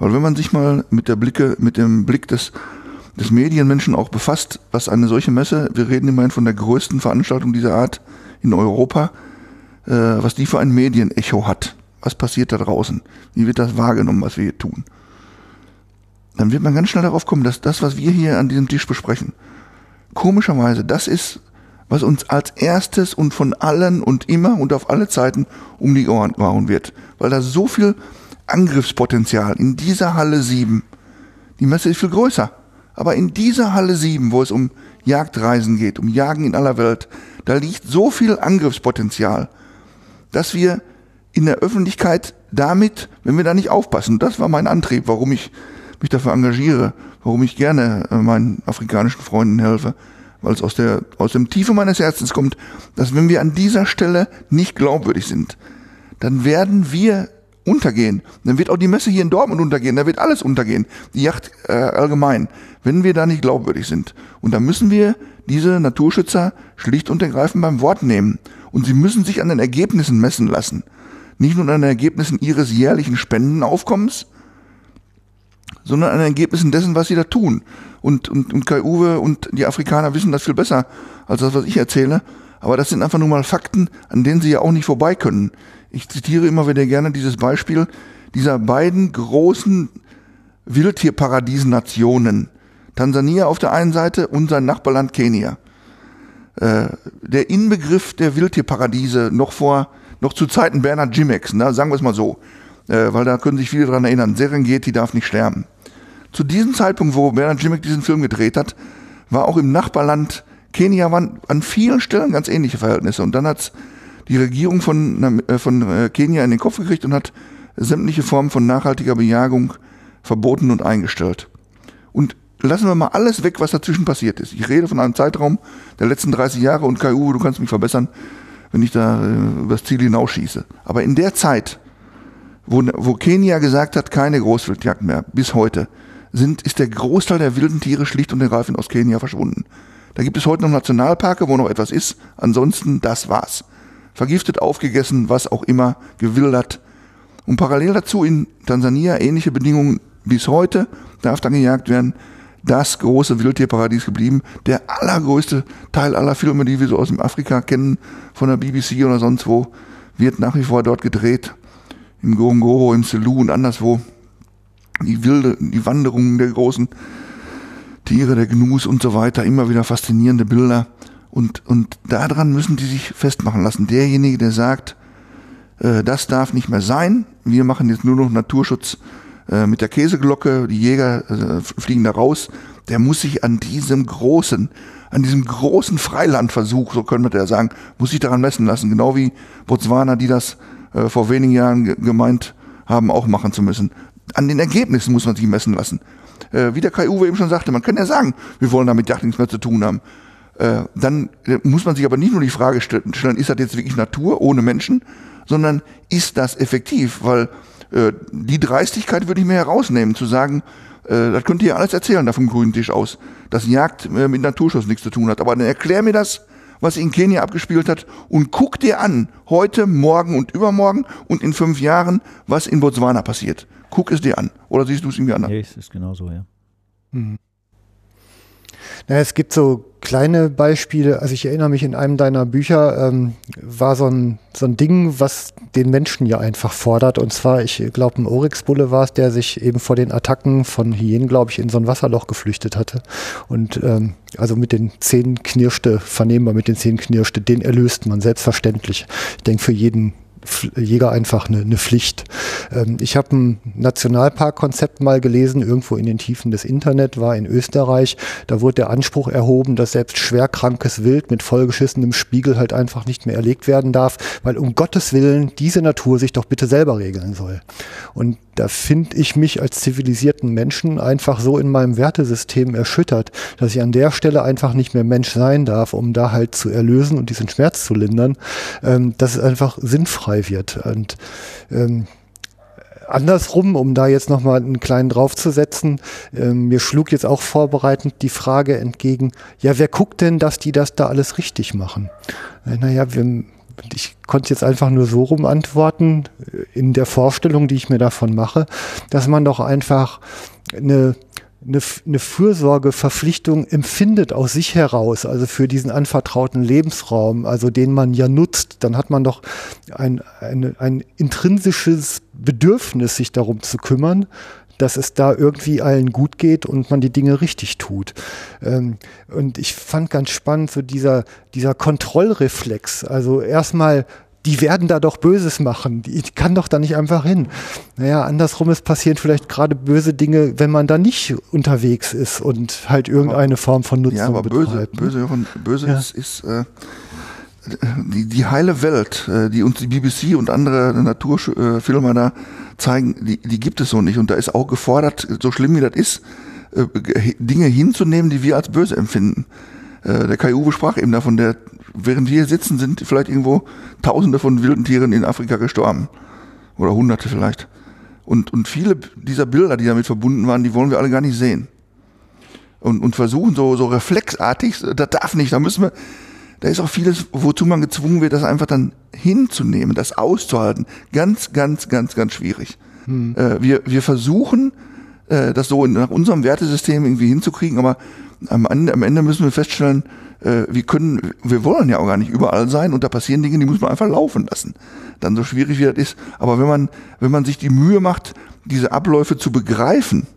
Weil wenn man sich mal mit der Blicke, mit dem Blick des, des Medienmenschen auch befasst, was eine solche Messe, wir reden immerhin von der größten Veranstaltung dieser Art in Europa, äh, was die für ein Medienecho hat. Was passiert da draußen? Wie wird das wahrgenommen, was wir hier tun? Dann wird man ganz schnell darauf kommen, dass das, was wir hier an diesem Tisch besprechen, komischerweise das ist, was uns als erstes und von allen und immer und auf alle Zeiten um die Ohren gehauen wird. Weil da so viel Angriffspotenzial in dieser Halle 7, die Messe ist viel größer, aber in dieser Halle 7, wo es um Jagdreisen geht, um Jagen in aller Welt, da liegt so viel Angriffspotenzial, dass wir in der Öffentlichkeit damit, wenn wir da nicht aufpassen, das war mein Antrieb, warum ich mich dafür engagiere, warum ich gerne äh, meinen afrikanischen Freunden helfe, weil es aus der aus dem Tiefe meines Herzens kommt, dass wenn wir an dieser Stelle nicht glaubwürdig sind, dann werden wir untergehen. Dann wird auch die Messe hier in Dortmund untergehen, da wird alles untergehen, die Yacht äh, allgemein, wenn wir da nicht glaubwürdig sind. Und da müssen wir diese Naturschützer schlicht und ergreifend beim Wort nehmen. Und sie müssen sich an den Ergebnissen messen lassen. Nicht nur an den Ergebnissen ihres jährlichen Spendenaufkommens, sondern an Ergebnissen dessen, was sie da tun. Und, und, und Kai Uwe und die Afrikaner wissen das viel besser als das, was ich erzähle. Aber das sind einfach nur mal Fakten, an denen sie ja auch nicht vorbei können. Ich zitiere immer wieder gerne dieses Beispiel dieser beiden großen Wildtierparadiesen-Nationen. Tansania auf der einen Seite und sein Nachbarland Kenia. Äh, der Inbegriff der Wildtierparadiese noch vor, noch zu Zeiten Bernhard Jimex, ne, sagen wir es mal so, äh, weil da können sich viele dran erinnern, Serengeti darf nicht sterben. Zu diesem Zeitpunkt, wo Bernhard Jimex diesen Film gedreht hat, war auch im Nachbarland Kenia waren an vielen Stellen ganz ähnliche Verhältnisse. Und dann hat die Regierung von, äh, von äh, Kenia in den Kopf gekriegt und hat sämtliche Formen von nachhaltiger Bejagung verboten und eingestellt. Und lassen wir mal alles weg, was dazwischen passiert ist. Ich rede von einem Zeitraum der letzten 30 Jahre und KU, du kannst mich verbessern, wenn ich da äh, das Ziel hinausschieße. Aber in der Zeit, wo, wo Kenia gesagt hat, keine Großwildjagd mehr, bis heute, sind, ist der Großteil der wilden Tiere schlicht und ergreifend aus Kenia verschwunden. Da gibt es heute noch Nationalparke, wo noch etwas ist. Ansonsten, das war's. Vergiftet, aufgegessen, was auch immer, gewildert. Und parallel dazu in Tansania ähnliche Bedingungen bis heute darf dann gejagt werden. Das große Wildtierparadies geblieben. Der allergrößte Teil aller Filme, die wir so aus dem Afrika kennen, von der BBC oder sonst wo, wird nach wie vor dort gedreht. Im Gorongoro, im Selou und anderswo. Die wilde, die Wanderungen der großen Tiere, der Gnus und so weiter, immer wieder faszinierende Bilder. Und, und daran müssen die sich festmachen lassen. Derjenige, der sagt, äh, das darf nicht mehr sein, wir machen jetzt nur noch Naturschutz äh, mit der Käseglocke, die Jäger äh, fliegen da raus, der muss sich an diesem großen, an diesem großen Freilandversuch, so können wir ja sagen, muss sich daran messen lassen. Genau wie Botswana, die das äh, vor wenigen Jahren gemeint haben, auch machen zu müssen. An den Ergebnissen muss man sich messen lassen äh, wie der Kai Uwe eben schon sagte, man kann ja sagen, wir wollen damit Yacht nichts mehr zu tun haben. Äh, dann äh, muss man sich aber nicht nur die Frage stellen, ist das jetzt wirklich Natur ohne Menschen, sondern ist das effektiv? Weil äh, die Dreistigkeit würde ich mir herausnehmen, zu sagen, äh, das könnt ihr alles erzählen da vom grünen Tisch aus, dass Jagd mit Naturschutz nichts zu tun hat. Aber dann erklär mir das, was in Kenia abgespielt hat und guck dir an, heute, morgen und übermorgen und in fünf Jahren, was in Botswana passiert. Guck es dir an. Oder siehst du es irgendwie anders? Nee, es ist genauso, ja. Mhm. Na, es gibt so kleine Beispiele. Also ich erinnere mich in einem deiner Bücher ähm, war so ein, so ein Ding, was den Menschen ja einfach fordert. Und zwar, ich glaube, ein Oryx-Bulle war es, der sich eben vor den Attacken von Hyänen, glaube ich, in so ein Wasserloch geflüchtet hatte. Und ähm, also mit den Zähnen knirschte, vernehmbar mit den Zähnen knirschte, den erlöst man selbstverständlich. Ich denke, für jeden Jäger einfach eine, eine Pflicht. Ähm, ich habe ein Nationalparkkonzept mal gelesen, irgendwo in den Tiefen des Internet, war in Österreich. Da wurde der Anspruch erhoben, dass selbst schwerkrankes Wild mit vollgeschissenem Spiegel halt einfach nicht mehr erlegt werden darf, weil um Gottes Willen diese Natur sich doch bitte selber regeln soll. Und da finde ich mich als zivilisierten Menschen einfach so in meinem Wertesystem erschüttert, dass ich an der Stelle einfach nicht mehr Mensch sein darf, um da halt zu erlösen und diesen Schmerz zu lindern, ähm, dass es einfach sinnfrei wird. Und ähm, andersrum, um da jetzt nochmal einen kleinen draufzusetzen, ähm, mir schlug jetzt auch vorbereitend die Frage entgegen, ja, wer guckt denn, dass die das da alles richtig machen? Äh, naja, wir ich konnte jetzt einfach nur so rum antworten, in der Vorstellung, die ich mir davon mache, dass man doch einfach eine, eine, eine Fürsorgeverpflichtung empfindet aus sich heraus, also für diesen anvertrauten Lebensraum, also den man ja nutzt, dann hat man doch ein, ein, ein intrinsisches Bedürfnis, sich darum zu kümmern, dass es da irgendwie allen gut geht und man die Dinge richtig tut. Ähm, und ich fand ganz spannend so dieser, dieser Kontrollreflex. Also erstmal die werden da doch Böses machen. Die kann doch da nicht einfach hin. Naja, andersrum ist passieren vielleicht gerade böse Dinge, wenn man da nicht unterwegs ist und halt irgendeine Form von Nutzen Ja, aber betreibt. böse, böse, böse Ja. ist, ist äh, die, die heile Welt, äh, die uns die BBC und andere Naturfilmer da zeigen, die, die gibt es so nicht. Und da ist auch gefordert, so schlimm wie das ist, äh, Dinge hinzunehmen, die wir als böse empfinden. Äh, der Kai Uwe sprach eben davon, der, während wir hier sitzen, sind vielleicht irgendwo Tausende von wilden Tieren in Afrika gestorben. Oder Hunderte vielleicht. Und, und viele dieser Bilder, die damit verbunden waren, die wollen wir alle gar nicht sehen. Und, und versuchen so, so reflexartig, das darf nicht, da müssen wir, da ist auch vieles, wozu man gezwungen wird, das einfach dann hinzunehmen, das auszuhalten. Ganz, ganz, ganz, ganz schwierig. Hm. Äh, wir, wir versuchen, äh, das so nach unserem Wertesystem irgendwie hinzukriegen, aber am Ende, am Ende müssen wir feststellen, äh, wir können, wir wollen ja auch gar nicht überall sein und da passieren Dinge, die muss man einfach laufen lassen. Dann so schwierig wie das ist. Aber wenn man, wenn man sich die Mühe macht, diese Abläufe zu begreifen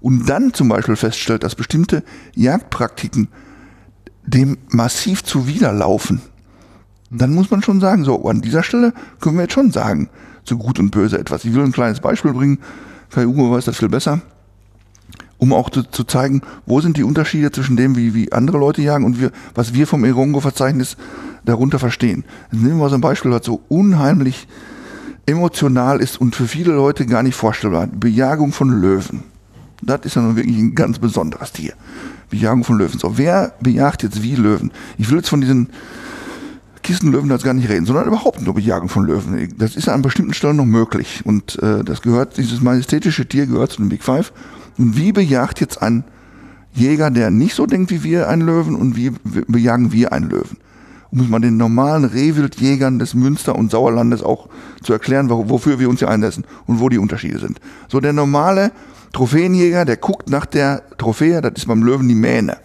und dann zum Beispiel feststellt, dass bestimmte Jagdpraktiken dem massiv zuwiderlaufen, dann muss man schon sagen, so an dieser Stelle können wir jetzt schon sagen, zu gut und böse etwas. Ich will ein kleines Beispiel bringen. Kai Uwe weiß das viel besser um auch zu, zu, zeigen, wo sind die Unterschiede zwischen dem, wie, wie andere Leute jagen und wir, was wir vom Erongo-Verzeichnis darunter verstehen. Jetzt nehmen wir so ein Beispiel, was so unheimlich emotional ist und für viele Leute gar nicht vorstellbar. Bejagung von Löwen. Das ist ja nun wirklich ein ganz besonderes Tier. Bejagung von Löwen. So, wer bejagt jetzt wie Löwen? Ich will jetzt von diesen Kissenlöwen jetzt gar nicht reden, sondern überhaupt nur Bejagung von Löwen. Das ist an bestimmten Stellen noch möglich. Und äh, das gehört, dieses majestätische Tier gehört zu den Big Five. Und wie bejagt jetzt ein Jäger, der nicht so denkt wie wir, einen Löwen und wie bejagen wir einen Löwen? Um es mal den normalen Rehwildjägern des Münster- und Sauerlandes auch zu erklären, wofür wir uns hier einsetzen und wo die Unterschiede sind. So der normale Trophäenjäger, der guckt nach der Trophäe, das ist beim Löwen die Mähne.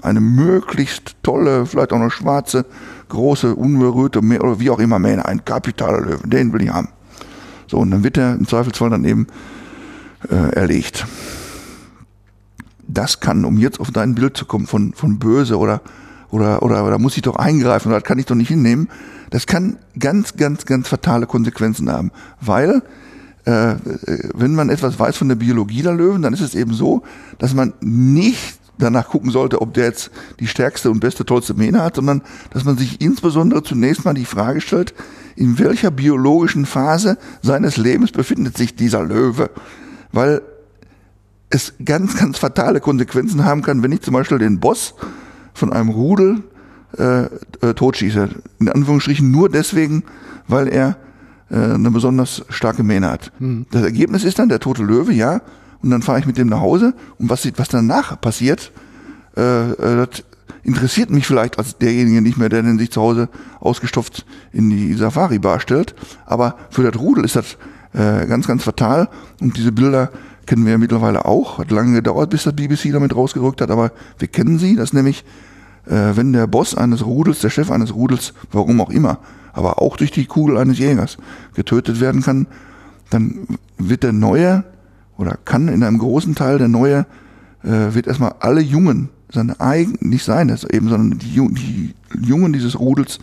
Eine möglichst tolle, vielleicht auch noch schwarze, große, unberührte, oder wie auch immer Mähne, ein kapitaler Löwen, den will ich haben. So, und dann wird er im Zweifelsfall dann eben äh, erlegt. Das kann, um jetzt auf dein Bild zu kommen, von, von böse oder, oder, oder, oder muss ich doch eingreifen oder das kann ich doch nicht hinnehmen, das kann ganz, ganz, ganz fatale Konsequenzen haben. Weil, äh, wenn man etwas weiß von der Biologie der Löwen, dann ist es eben so, dass man nicht danach gucken sollte, ob der jetzt die stärkste und beste, tollste Mähne hat, sondern dass man sich insbesondere zunächst mal die Frage stellt, in welcher biologischen Phase seines Lebens befindet sich dieser Löwe weil es ganz, ganz fatale Konsequenzen haben kann, wenn ich zum Beispiel den Boss von einem Rudel äh, äh, totschieße. In Anführungsstrichen nur deswegen, weil er äh, eine besonders starke Mähne hat. Mhm. Das Ergebnis ist dann der tote Löwe, ja, und dann fahre ich mit dem nach Hause und was, was danach passiert, äh, äh, das interessiert mich vielleicht als derjenige nicht mehr, der den sich zu Hause ausgestopft in die Safari-Bar stellt, aber für das Rudel ist das äh, ganz, ganz fatal. Und diese Bilder kennen wir ja mittlerweile auch. Hat lange gedauert, bis das BBC damit rausgerückt hat, aber wir kennen sie. Das nämlich, äh, wenn der Boss eines Rudels, der Chef eines Rudels, warum auch immer, aber auch durch die Kugel eines Jägers getötet werden kann, dann wird der Neue oder kann in einem großen Teil der Neue, äh, wird erstmal alle Jungen, seine eigenen, nicht seine eben, sondern die, die Jungen dieses Rudels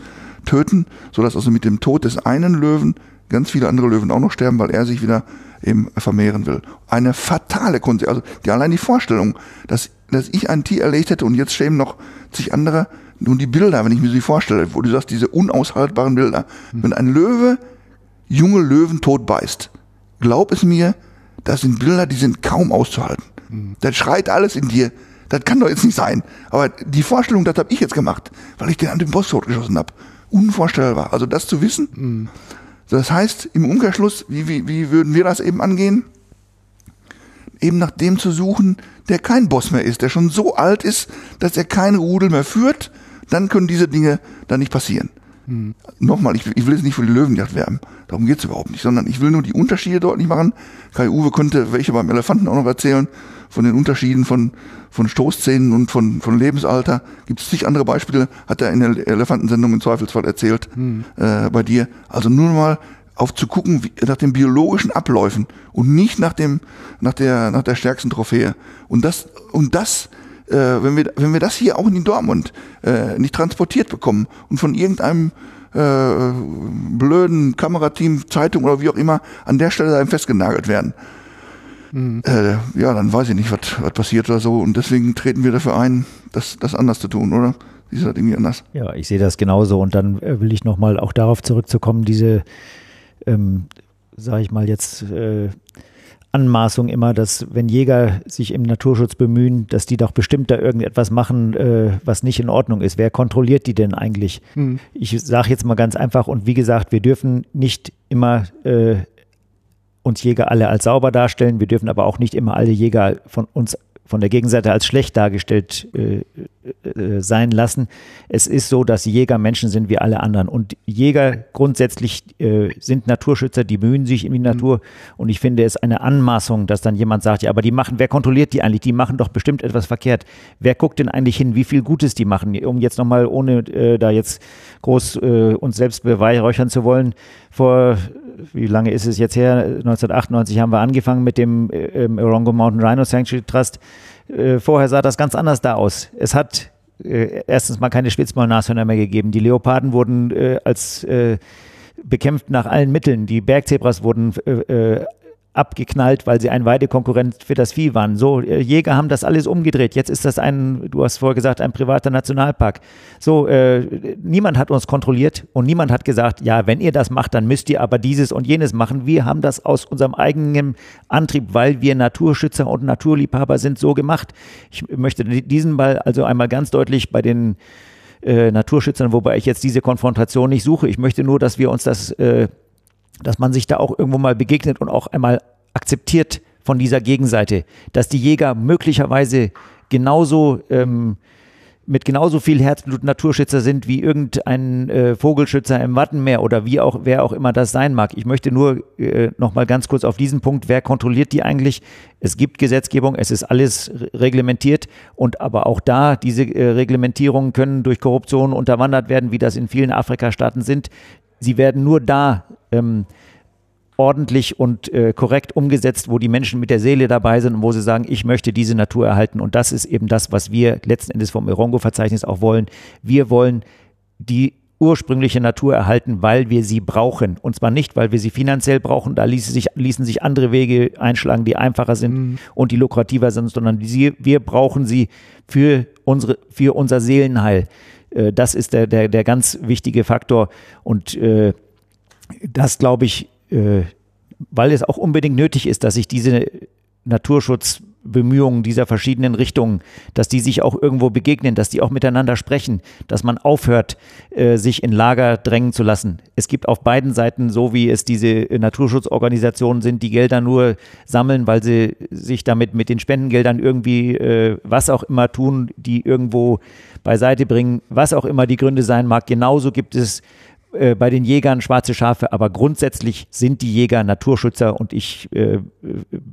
töten, sodass also mit dem Tod des einen Löwen ganz viele andere Löwen auch noch sterben, weil er sich wieder eben vermehren will. Eine fatale Kunst. Also die, allein die Vorstellung, dass, dass ich ein Tier erlegt hätte und jetzt schämen noch zig andere. Nun die Bilder, wenn ich mir sie vorstelle, wo du sagst, diese unaushaltbaren Bilder. Mhm. Wenn ein Löwe junge Löwen tot beißt, glaub es mir, das sind Bilder, die sind kaum auszuhalten. Mhm. Das schreit alles in dir. Das kann doch jetzt nicht sein. Aber die Vorstellung, das habe ich jetzt gemacht, weil ich den an den Boss totgeschossen habe. Unvorstellbar. Also das zu wissen. Mhm. Das heißt, im Umkehrschluss, wie, wie, wie würden wir das eben angehen? Eben nach dem zu suchen, der kein Boss mehr ist, der schon so alt ist, dass er kein Rudel mehr führt, dann können diese Dinge dann nicht passieren. Hm. Nochmal, ich, ich, will jetzt nicht für die Löwenjagd werben, darum geht's überhaupt nicht, sondern ich will nur die Unterschiede deutlich machen. Kai Uwe könnte welche beim Elefanten auch noch erzählen, von den Unterschieden von, von Stoßzähnen und von, von Lebensalter. Gibt es zig andere Beispiele, hat er in der Elefantensendung im Zweifelsfall erzählt, hm. äh, bei dir. Also nur mal auf zu gucken wie, nach den biologischen Abläufen und nicht nach dem, nach der, nach der stärksten Trophäe. Und das, und das, äh, wenn wir, wenn wir das hier auch in Dortmund äh, nicht transportiert bekommen und von irgendeinem äh, blöden Kamerateam, Zeitung oder wie auch immer an der Stelle festgenagelt werden, Mhm. Äh, ja, dann weiß ich nicht, was passiert oder so. Und deswegen treten wir dafür ein, das, das anders zu tun, oder? siehst du das irgendwie anders? Ja, ich sehe das genauso. Und dann äh, will ich nochmal auch darauf zurückzukommen, diese, ähm, sage ich mal jetzt, äh, Anmaßung immer, dass wenn Jäger sich im Naturschutz bemühen, dass die doch bestimmt da irgendetwas machen, äh, was nicht in Ordnung ist. Wer kontrolliert die denn eigentlich? Hm. Ich sage jetzt mal ganz einfach und wie gesagt, wir dürfen nicht immer äh, uns Jäger alle als sauber darstellen. Wir dürfen aber auch nicht immer alle Jäger von uns von der Gegenseite als schlecht dargestellt äh, äh, sein lassen. Es ist so, dass Jäger Menschen sind wie alle anderen. Und Jäger grundsätzlich äh, sind Naturschützer, die bemühen sich in die Natur. Und ich finde es eine Anmaßung, dass dann jemand sagt, ja, aber die machen, wer kontrolliert die eigentlich? Die machen doch bestimmt etwas verkehrt. Wer guckt denn eigentlich hin, wie viel Gutes die machen? Um jetzt nochmal, ohne äh, da jetzt groß äh, uns selbst beweihräuchern zu wollen, vor wie lange ist es jetzt her? 1998 haben wir angefangen mit dem äh, Orongo Mountain Rhino Sanctuary Trust. Äh, vorher sah das ganz anders da aus. Es hat äh, erstens mal keine Spitzmaulnashörner mehr gegeben. Die Leoparden wurden äh, als äh, bekämpft nach allen Mitteln. Die Bergzebras wurden äh, äh, abgeknallt, weil sie ein Weidekonkurrent für das Vieh waren. So, äh, Jäger haben das alles umgedreht. Jetzt ist das ein, du hast vorher gesagt, ein privater Nationalpark. So, äh, niemand hat uns kontrolliert und niemand hat gesagt, ja, wenn ihr das macht, dann müsst ihr aber dieses und jenes machen. Wir haben das aus unserem eigenen Antrieb, weil wir Naturschützer und Naturliebhaber sind, so gemacht. Ich möchte diesen Ball also einmal ganz deutlich bei den äh, Naturschützern, wobei ich jetzt diese Konfrontation nicht suche. Ich möchte nur, dass wir uns das äh, dass man sich da auch irgendwo mal begegnet und auch einmal akzeptiert von dieser Gegenseite, dass die Jäger möglicherweise genauso ähm, mit genauso viel Herzblut Naturschützer sind wie irgendein äh, Vogelschützer im Wattenmeer oder wie auch wer auch immer das sein mag. Ich möchte nur äh, noch mal ganz kurz auf diesen Punkt, wer kontrolliert die eigentlich? Es gibt Gesetzgebung, es ist alles reglementiert und aber auch da diese äh, Reglementierungen können durch Korruption unterwandert werden, wie das in vielen Afrikastaaten sind. Sie werden nur da ähm, ordentlich und äh, korrekt umgesetzt, wo die Menschen mit der Seele dabei sind und wo sie sagen, ich möchte diese Natur erhalten. Und das ist eben das, was wir letzten Endes vom Erongo-Verzeichnis auch wollen. Wir wollen die ursprüngliche Natur erhalten, weil wir sie brauchen. Und zwar nicht, weil wir sie finanziell brauchen, da ließen sich, ließen sich andere Wege einschlagen, die einfacher sind mhm. und die lukrativer sind, sondern die, wir brauchen sie für, unsere, für unser Seelenheil. Äh, das ist der, der, der ganz wichtige Faktor. Und äh, das glaube ich, äh, weil es auch unbedingt nötig ist, dass sich diese Naturschutzbemühungen dieser verschiedenen Richtungen, dass die sich auch irgendwo begegnen, dass die auch miteinander sprechen, dass man aufhört, äh, sich in Lager drängen zu lassen. Es gibt auf beiden Seiten, so wie es diese Naturschutzorganisationen sind, die Gelder nur sammeln, weil sie sich damit mit den Spendengeldern irgendwie äh, was auch immer tun, die irgendwo beiseite bringen, was auch immer die Gründe sein mag. Genauso gibt es äh, bei den Jägern schwarze Schafe, aber grundsätzlich sind die Jäger Naturschützer und ich äh,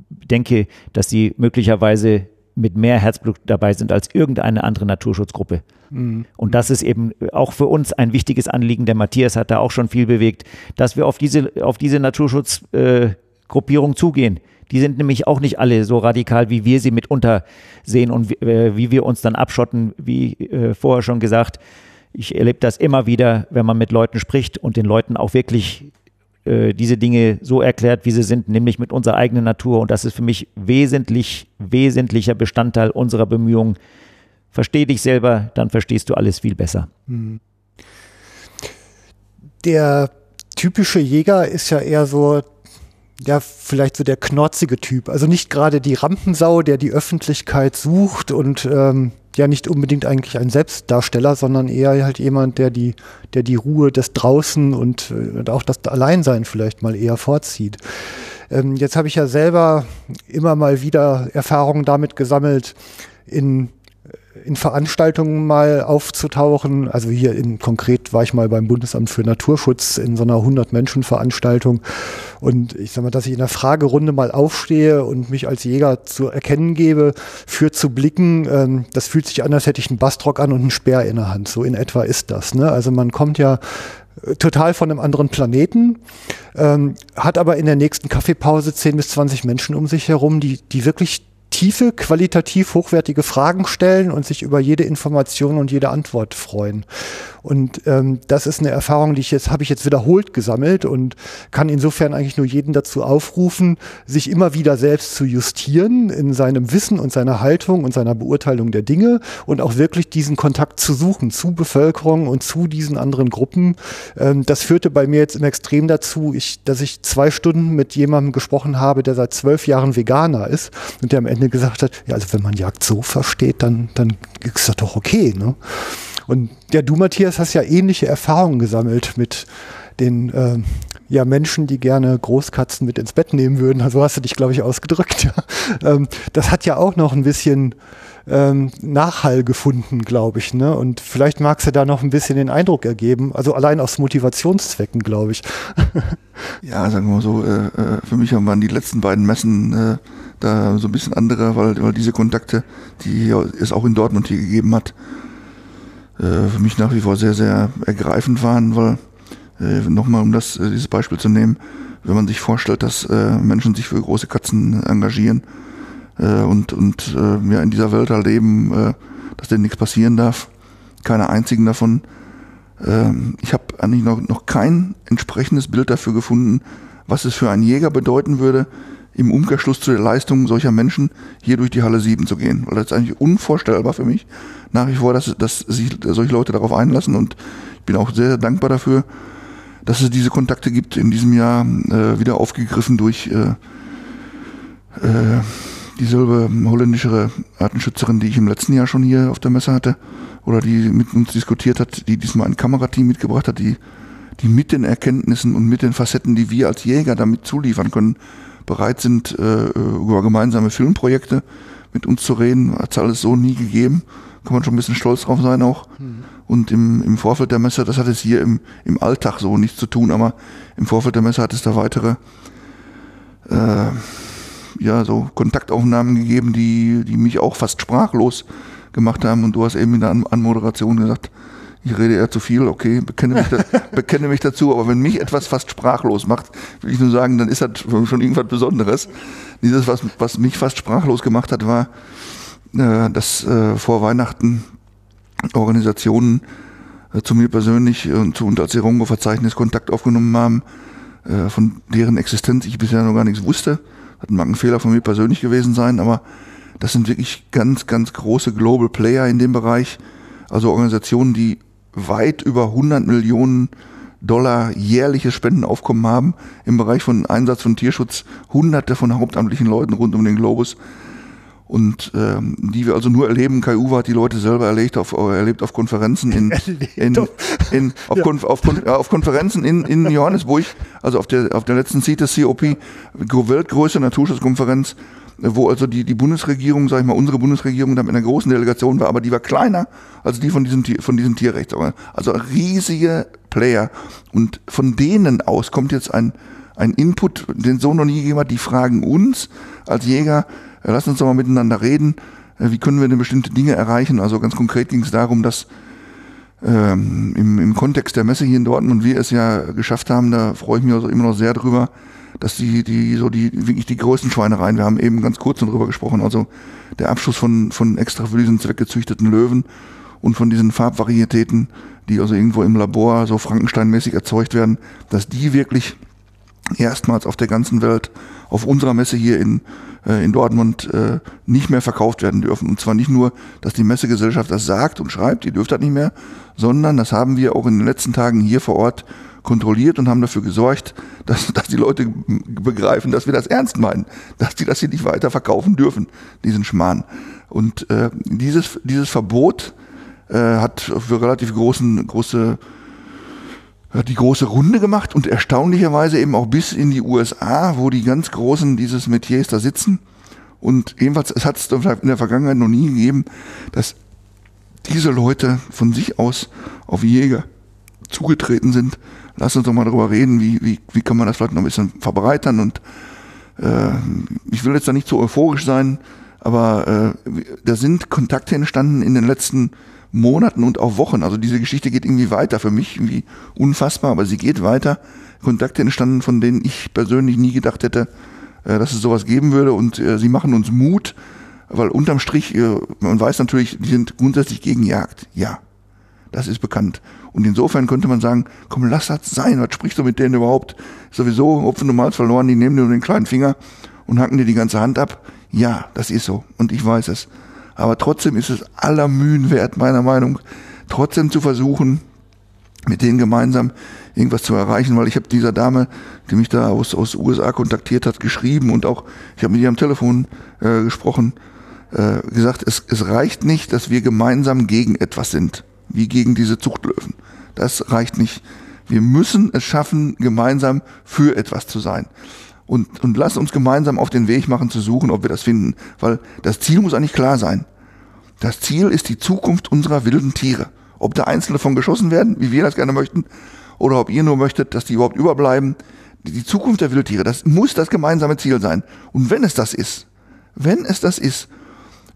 denke, dass sie möglicherweise mit mehr Herzblut dabei sind als irgendeine andere Naturschutzgruppe. Mhm. Und das ist eben auch für uns ein wichtiges Anliegen. Der Matthias hat da auch schon viel bewegt, dass wir auf diese, auf diese Naturschutzgruppierung äh, zugehen. Die sind nämlich auch nicht alle so radikal, wie wir sie mitunter sehen und wie, äh, wie wir uns dann abschotten, wie äh, vorher schon gesagt ich erlebe das immer wieder, wenn man mit Leuten spricht und den Leuten auch wirklich äh, diese Dinge so erklärt, wie sie sind, nämlich mit unserer eigenen Natur. Und das ist für mich wesentlich, wesentlicher Bestandteil unserer Bemühungen. Versteh dich selber, dann verstehst du alles viel besser. Hm. Der typische Jäger ist ja eher so ja, vielleicht so der knorzige Typ. Also nicht gerade die Rampensau, der die Öffentlichkeit sucht und ähm, ja nicht unbedingt eigentlich ein Selbstdarsteller, sondern eher halt jemand, der die, der die Ruhe des Draußen und äh, auch das Alleinsein vielleicht mal eher vorzieht. Ähm, jetzt habe ich ja selber immer mal wieder Erfahrungen damit gesammelt, in in Veranstaltungen mal aufzutauchen. Also hier in konkret war ich mal beim Bundesamt für Naturschutz in so einer 100-Menschen-Veranstaltung. Und ich sag mal, dass ich in der Fragerunde mal aufstehe und mich als Jäger zu erkennen gebe, für zu blicken, ähm, das fühlt sich an, als hätte ich einen Bastrock an und einen Speer in der Hand. So in etwa ist das. Ne? Also man kommt ja äh, total von einem anderen Planeten, ähm, hat aber in der nächsten Kaffeepause 10 bis 20 Menschen um sich herum, die, die wirklich tiefe, qualitativ hochwertige Fragen stellen und sich über jede Information und jede Antwort freuen. Und ähm, das ist eine Erfahrung, die ich jetzt habe ich jetzt wiederholt gesammelt und kann insofern eigentlich nur jeden dazu aufrufen, sich immer wieder selbst zu justieren in seinem Wissen und seiner Haltung und seiner Beurteilung der Dinge und auch wirklich diesen Kontakt zu suchen zu Bevölkerung und zu diesen anderen Gruppen. Ähm, das führte bei mir jetzt im Extrem dazu, ich, dass ich zwei Stunden mit jemandem gesprochen habe, der seit zwölf Jahren Veganer ist und der am Ende gesagt hat, ja, also wenn man Jagd so versteht, dann, dann ist das doch okay. Ne? Und ja, du, Matthias, hast ja ähnliche Erfahrungen gesammelt mit den äh, ja, Menschen, die gerne Großkatzen mit ins Bett nehmen würden. Also hast du dich, glaube ich, ausgedrückt. Ähm, das hat ja auch noch ein bisschen ähm, Nachhall gefunden, glaube ich. Ne? Und vielleicht magst du da noch ein bisschen den Eindruck ergeben. Also allein aus Motivationszwecken, glaube ich. ja, sagen wir mal so, äh, äh, für mich waren die letzten beiden Messen äh, da so ein bisschen andere, weil, weil diese Kontakte, die es auch in Dortmund hier gegeben hat, für mich nach wie vor sehr, sehr ergreifend waren, weil äh, nochmal um das, äh, dieses Beispiel zu nehmen, wenn man sich vorstellt, dass äh, Menschen sich für große Katzen engagieren äh, und, und äh, ja, in dieser Welt halt eben, äh, dass denen nichts passieren darf, keine einzigen davon. Äh, ich habe eigentlich noch, noch kein entsprechendes Bild dafür gefunden, was es für einen Jäger bedeuten würde, im Umkehrschluss zu der Leistung solcher Menschen hier durch die Halle 7 zu gehen. Weil das ist eigentlich unvorstellbar für mich, nach wie vor, dass, dass sich solche Leute darauf einlassen und ich bin auch sehr, dankbar dafür, dass es diese Kontakte gibt, in diesem Jahr äh, wieder aufgegriffen durch äh, äh, dieselbe holländische Artenschützerin, die ich im letzten Jahr schon hier auf der Messe hatte oder die mit uns diskutiert hat, die diesmal ein Kamerateam mitgebracht hat, die, die mit den Erkenntnissen und mit den Facetten, die wir als Jäger damit zuliefern können, bereit sind, äh, über gemeinsame Filmprojekte mit uns zu reden. Hat es alles so nie gegeben kann man schon ein bisschen stolz drauf sein auch. Mhm. Und im, im Vorfeld der Messe, das hat es hier im, im Alltag so nichts zu tun, aber im Vorfeld der Messe hat es da weitere äh, ja, so Kontaktaufnahmen gegeben, die, die mich auch fast sprachlos gemacht haben. Und du hast eben in der An Anmoderation gesagt, ich rede eher zu viel, okay, bekenne mich, da, bekenne mich dazu, aber wenn mich etwas fast sprachlos macht, will ich nur sagen, dann ist das schon irgendwas Besonderes. Dieses, was, was mich fast sprachlos gemacht hat, war, äh, dass äh, vor Weihnachten Organisationen äh, zu mir persönlich und zu und als Erongo-Verzeichnis Kontakt aufgenommen haben, äh, von deren Existenz ich bisher noch gar nichts wusste. Das mag ein Fehler von mir persönlich gewesen sein, aber das sind wirklich ganz, ganz große Global Player in dem Bereich. Also Organisationen, die weit über 100 Millionen Dollar jährliches Spendenaufkommen haben im Bereich von Einsatz von Tierschutz. Hunderte von hauptamtlichen Leuten rund um den Globus und ähm, die wir also nur erleben. Kai Uwe hat die Leute selber erlebt auf, erlebt auf Konferenzen in, in, in auf, ja. Konf, auf, auf, Konferenzen in, in Johannesburg, also auf der auf der letzten CITES COP, weltgrößte Naturschutzkonferenz, wo also die, die Bundesregierung, sag ich mal, unsere Bundesregierung da mit einer großen Delegation war, aber die war kleiner als die von diesem, von diesem Tierrecht. Also riesige Player. Und von denen aus kommt jetzt ein, ein Input, den so noch nie gegeben hat, die fragen uns als Jäger, lass uns doch mal miteinander reden, äh, wie können wir denn bestimmte Dinge erreichen. Also ganz konkret ging es darum, dass ähm, im, im Kontext der Messe hier in Dortmund wir es ja geschafft haben, da freue ich mich also immer noch sehr drüber, dass die, die, so die, wirklich die größten Schweinereien, wir haben eben ganz kurz darüber gesprochen, also der Abschuss von, von extra für diesen Zweck gezüchteten Löwen und von diesen Farbvarietäten, die also irgendwo im Labor so Frankensteinmäßig erzeugt werden, dass die wirklich erstmals auf der ganzen Welt auf unserer Messe hier in, äh, in Dortmund äh, nicht mehr verkauft werden dürfen. Und zwar nicht nur, dass die Messegesellschaft das sagt und schreibt, die dürft das nicht mehr, sondern das haben wir auch in den letzten Tagen hier vor Ort kontrolliert und haben dafür gesorgt, dass, dass die Leute begreifen, dass wir das ernst meinen, dass die das hier nicht weiter verkaufen dürfen, diesen Schmarrn. Und äh, dieses, dieses Verbot äh, hat für relativ großen, große die große Runde gemacht und erstaunlicherweise eben auch bis in die USA, wo die ganz Großen dieses Metiers da sitzen. Und ebenfalls, es hat es in der Vergangenheit noch nie gegeben, dass diese Leute von sich aus auf Jäger zugetreten sind. Lass uns doch mal darüber reden, wie, wie, wie kann man das vielleicht noch ein bisschen verbreitern. Und äh, ich will jetzt da nicht so euphorisch sein, aber äh, da sind Kontakte entstanden in den letzten Monaten und auch Wochen. Also diese Geschichte geht irgendwie weiter für mich, irgendwie unfassbar, aber sie geht weiter. Kontakte entstanden, von denen ich persönlich nie gedacht hätte, äh, dass es sowas geben würde und äh, sie machen uns Mut, weil unterm Strich, äh, man weiß natürlich, die sind grundsätzlich gegen Jagd. Ja, das ist bekannt. Und insofern könnte man sagen, komm, lass das sein, was sprichst du mit denen überhaupt? Sowieso Hopfen Malz verloren, die nehmen dir nur den kleinen Finger und hacken dir die ganze Hand ab. Ja, das ist so und ich weiß es. Aber trotzdem ist es aller Mühen wert, meiner Meinung, trotzdem zu versuchen, mit denen gemeinsam irgendwas zu erreichen, weil ich habe dieser Dame, die mich da aus aus USA kontaktiert hat, geschrieben und auch ich habe mit ihr am Telefon äh, gesprochen, äh, gesagt, es, es reicht nicht, dass wir gemeinsam gegen etwas sind, wie gegen diese Zuchtlöwen. Das reicht nicht. Wir müssen es schaffen, gemeinsam für etwas zu sein. Und, und lass uns gemeinsam auf den Weg machen, zu suchen, ob wir das finden. Weil das Ziel muss eigentlich klar sein. Das Ziel ist die Zukunft unserer wilden Tiere. Ob da einzelne von geschossen werden, wie wir das gerne möchten, oder ob ihr nur möchtet, dass die überhaupt überbleiben. Die Zukunft der Wildtiere, das muss das gemeinsame Ziel sein. Und wenn es das ist, wenn es das ist,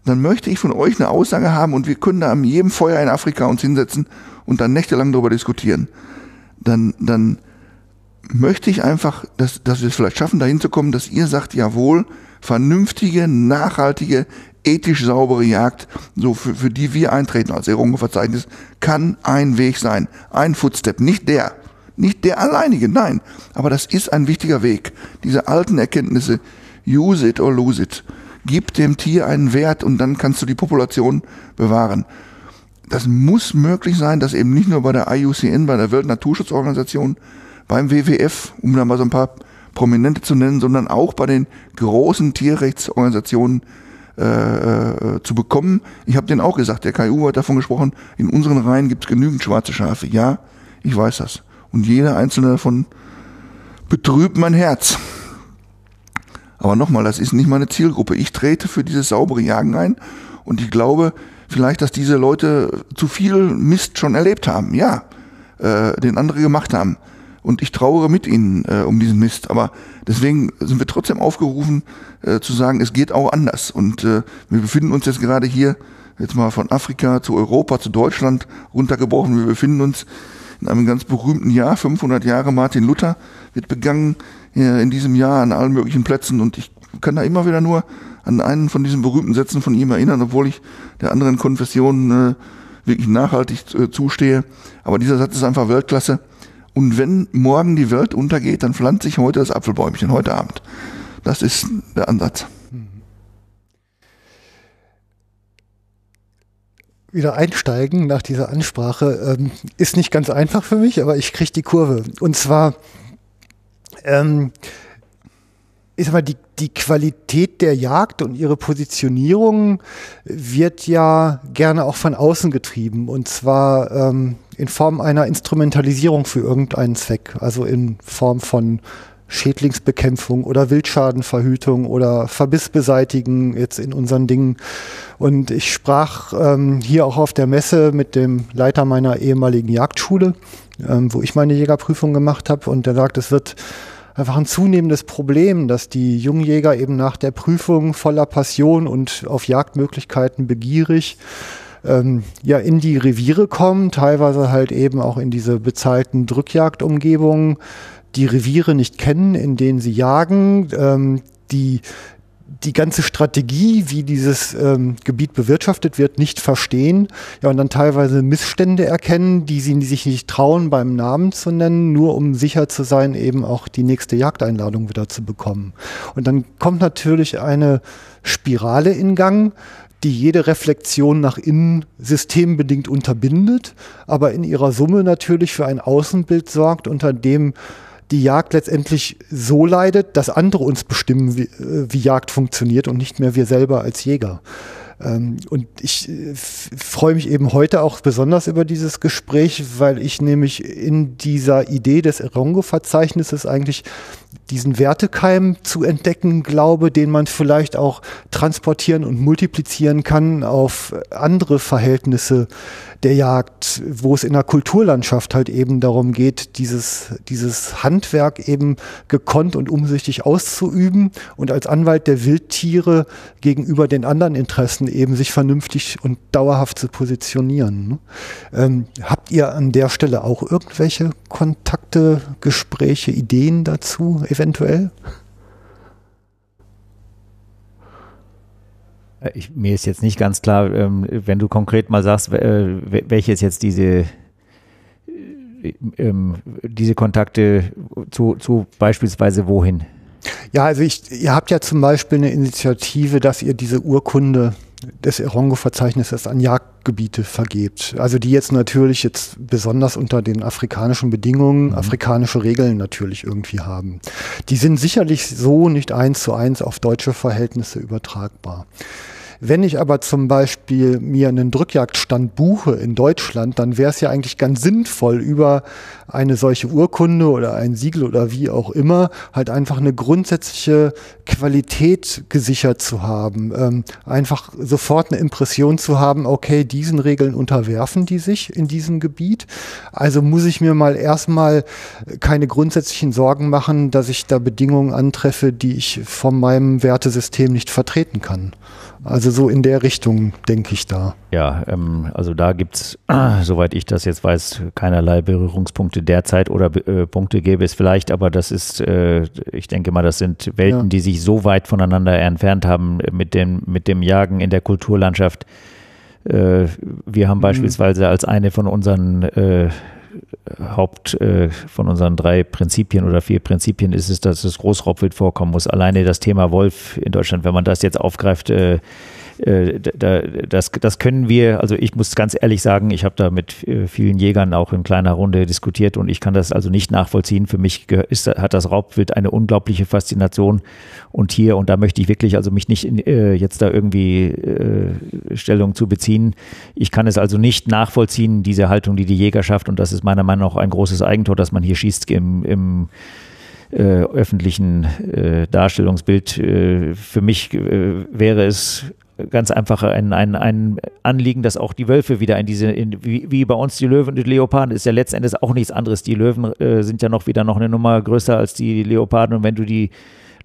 dann möchte ich von euch eine Aussage haben und wir können da an jedem Feuer in Afrika uns hinsetzen und dann nächtelang darüber diskutieren. Dann, dann möchte ich einfach, dass, dass wir es vielleicht schaffen, dahin zu kommen, dass ihr sagt, jawohl, vernünftige, nachhaltige, ethisch saubere Jagd, so für, für die wir eintreten als Errungenverzeichnis, kann ein Weg sein. Ein Footstep, nicht der. Nicht der alleinige, nein. Aber das ist ein wichtiger Weg. Diese alten Erkenntnisse, use it or lose it. Gib dem Tier einen Wert und dann kannst du die Population bewahren. Das muss möglich sein, dass eben nicht nur bei der IUCN, bei der Weltnaturschutzorganisation, beim WWF, um da mal so ein paar Prominente zu nennen, sondern auch bei den großen Tierrechtsorganisationen äh, äh, zu bekommen. Ich habe denen auch gesagt, der KU hat davon gesprochen, in unseren Reihen gibt es genügend schwarze Schafe. Ja, ich weiß das. Und jeder einzelne davon betrübt mein Herz. Aber nochmal, das ist nicht meine Zielgruppe. Ich trete für dieses saubere Jagen ein und ich glaube vielleicht, dass diese Leute zu viel Mist schon erlebt haben. Ja, äh, den andere gemacht haben und ich trauere mit ihnen äh, um diesen Mist. Aber deswegen sind wir trotzdem aufgerufen äh, zu sagen, es geht auch anders. Und äh, wir befinden uns jetzt gerade hier, jetzt mal von Afrika zu Europa, zu Deutschland runtergebrochen. Wir befinden uns in einem ganz berühmten Jahr, 500 Jahre Martin Luther wird begangen äh, in diesem Jahr an allen möglichen Plätzen. Und ich kann da immer wieder nur an einen von diesen berühmten Sätzen von ihm erinnern, obwohl ich der anderen Konfession äh, wirklich nachhaltig äh, zustehe. Aber dieser Satz ist einfach Weltklasse. Und wenn morgen die Welt untergeht, dann pflanzt sich heute das Apfelbäumchen, heute Abend. Das ist der Ansatz. Wieder einsteigen nach dieser Ansprache ähm, ist nicht ganz einfach für mich, aber ich kriege die Kurve. Und zwar, ähm, ich sag die, die Qualität der Jagd und ihre Positionierung wird ja gerne auch von außen getrieben. Und zwar ähm, in Form einer Instrumentalisierung für irgendeinen Zweck, also in Form von Schädlingsbekämpfung oder Wildschadenverhütung oder Verbissbeseitigen jetzt in unseren Dingen. Und ich sprach ähm, hier auch auf der Messe mit dem Leiter meiner ehemaligen Jagdschule, ähm, wo ich meine Jägerprüfung gemacht habe. Und der sagt, es wird einfach ein zunehmendes Problem, dass die Jungjäger eben nach der Prüfung voller Passion und auf Jagdmöglichkeiten begierig ähm, ja in die Reviere kommen, teilweise halt eben auch in diese bezahlten Drückjagdumgebungen, die Reviere nicht kennen, in denen sie jagen, ähm, die die ganze Strategie, wie dieses ähm, Gebiet bewirtschaftet wird, nicht verstehen. Ja, und dann teilweise Missstände erkennen, die sie sich nicht trauen, beim Namen zu nennen, nur um sicher zu sein, eben auch die nächste Jagdeinladung wieder zu bekommen. Und dann kommt natürlich eine Spirale in Gang, die jede Reflexion nach innen systembedingt unterbindet, aber in ihrer Summe natürlich für ein Außenbild sorgt, unter dem die Jagd letztendlich so leidet, dass andere uns bestimmen, wie, äh, wie Jagd funktioniert und nicht mehr wir selber als Jäger. Ähm, und ich äh, freue mich eben heute auch besonders über dieses Gespräch, weil ich nämlich in dieser Idee des Erongo-Verzeichnisses eigentlich diesen Wertekeim zu entdecken glaube, den man vielleicht auch transportieren und multiplizieren kann auf andere Verhältnisse der Jagd, wo es in der Kulturlandschaft halt eben darum geht, dieses, dieses Handwerk eben gekonnt und umsichtig auszuüben und als Anwalt der Wildtiere gegenüber den anderen Interessen eben sich vernünftig und dauerhaft zu positionieren. Ne? Ähm, habt ihr an der Stelle auch irgendwelche Kontakte, Gespräche, Ideen dazu eventuell? Ich, mir ist jetzt nicht ganz klar, ähm, wenn du konkret mal sagst, äh, welches jetzt diese ähm, diese Kontakte zu, zu beispielsweise wohin? Ja, also ich, ihr habt ja zum Beispiel eine Initiative, dass ihr diese Urkunde des Erongo-Verzeichnisses an Jagdgebiete vergebt. Also die jetzt natürlich jetzt besonders unter den afrikanischen Bedingungen, mhm. afrikanische Regeln natürlich irgendwie haben. Die sind sicherlich so nicht eins zu eins auf deutsche Verhältnisse übertragbar. Wenn ich aber zum Beispiel mir einen Drückjagdstand buche in Deutschland, dann wäre es ja eigentlich ganz sinnvoll, über eine solche Urkunde oder ein Siegel oder wie auch immer, halt einfach eine grundsätzliche Qualität gesichert zu haben. Ähm, einfach sofort eine Impression zu haben, okay, diesen Regeln unterwerfen die sich in diesem Gebiet. Also muss ich mir mal erstmal keine grundsätzlichen Sorgen machen, dass ich da Bedingungen antreffe, die ich von meinem Wertesystem nicht vertreten kann. Also so in der Richtung denke ich da. Ja, ähm, also da gibt es, äh, soweit ich das jetzt weiß, keinerlei Berührungspunkte derzeit oder äh, Punkte gäbe es vielleicht, aber das ist, äh, ich denke mal, das sind Welten, ja. die sich so weit voneinander entfernt haben mit dem, mit dem Jagen in der Kulturlandschaft. Äh, wir haben mhm. beispielsweise als eine von unseren äh, Haupt äh, von unseren drei Prinzipien oder vier Prinzipien ist es, dass das Großraubwild vorkommen muss. Alleine das Thema Wolf in Deutschland, wenn man das jetzt aufgreift, äh, äh, da, das, das können wir, also ich muss ganz ehrlich sagen, ich habe da mit äh, vielen Jägern auch in kleiner Runde diskutiert und ich kann das also nicht nachvollziehen. Für mich ist, hat das Raubwild eine unglaubliche Faszination und hier, und da möchte ich wirklich also mich nicht in, äh, jetzt da irgendwie äh, Stellung zu beziehen. Ich kann es also nicht nachvollziehen, diese Haltung, die die Jägerschaft, und das ist meiner Meinung nach ein großes Eigentor, dass man hier schießt im, im äh, öffentlichen äh, Darstellungsbild. Äh, für mich äh, wäre es ganz einfach ein, ein, ein Anliegen, dass auch die Wölfe wieder in diese, in, wie, wie, bei uns die Löwen und die Leoparden, ist ja letztendlich auch nichts anderes. Die Löwen äh, sind ja noch wieder noch eine Nummer größer als die Leoparden und wenn du die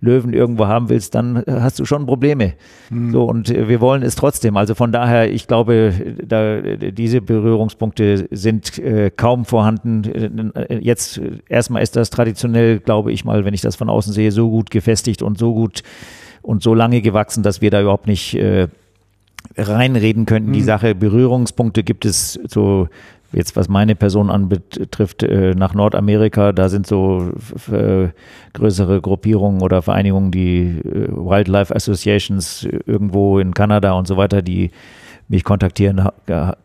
Löwen irgendwo haben willst, dann hast du schon Probleme. Mhm. So, und wir wollen es trotzdem. Also von daher, ich glaube, da, diese Berührungspunkte sind äh, kaum vorhanden. Jetzt erstmal ist das traditionell, glaube ich mal, wenn ich das von außen sehe, so gut gefestigt und so gut und so lange gewachsen, dass wir da überhaupt nicht äh, reinreden könnten. Mhm. Die Sache Berührungspunkte gibt es so jetzt was meine Person anbetrifft, äh, nach Nordamerika, da sind so äh, größere Gruppierungen oder Vereinigungen, die äh, Wildlife Associations irgendwo in Kanada und so weiter, die mich kontaktieren,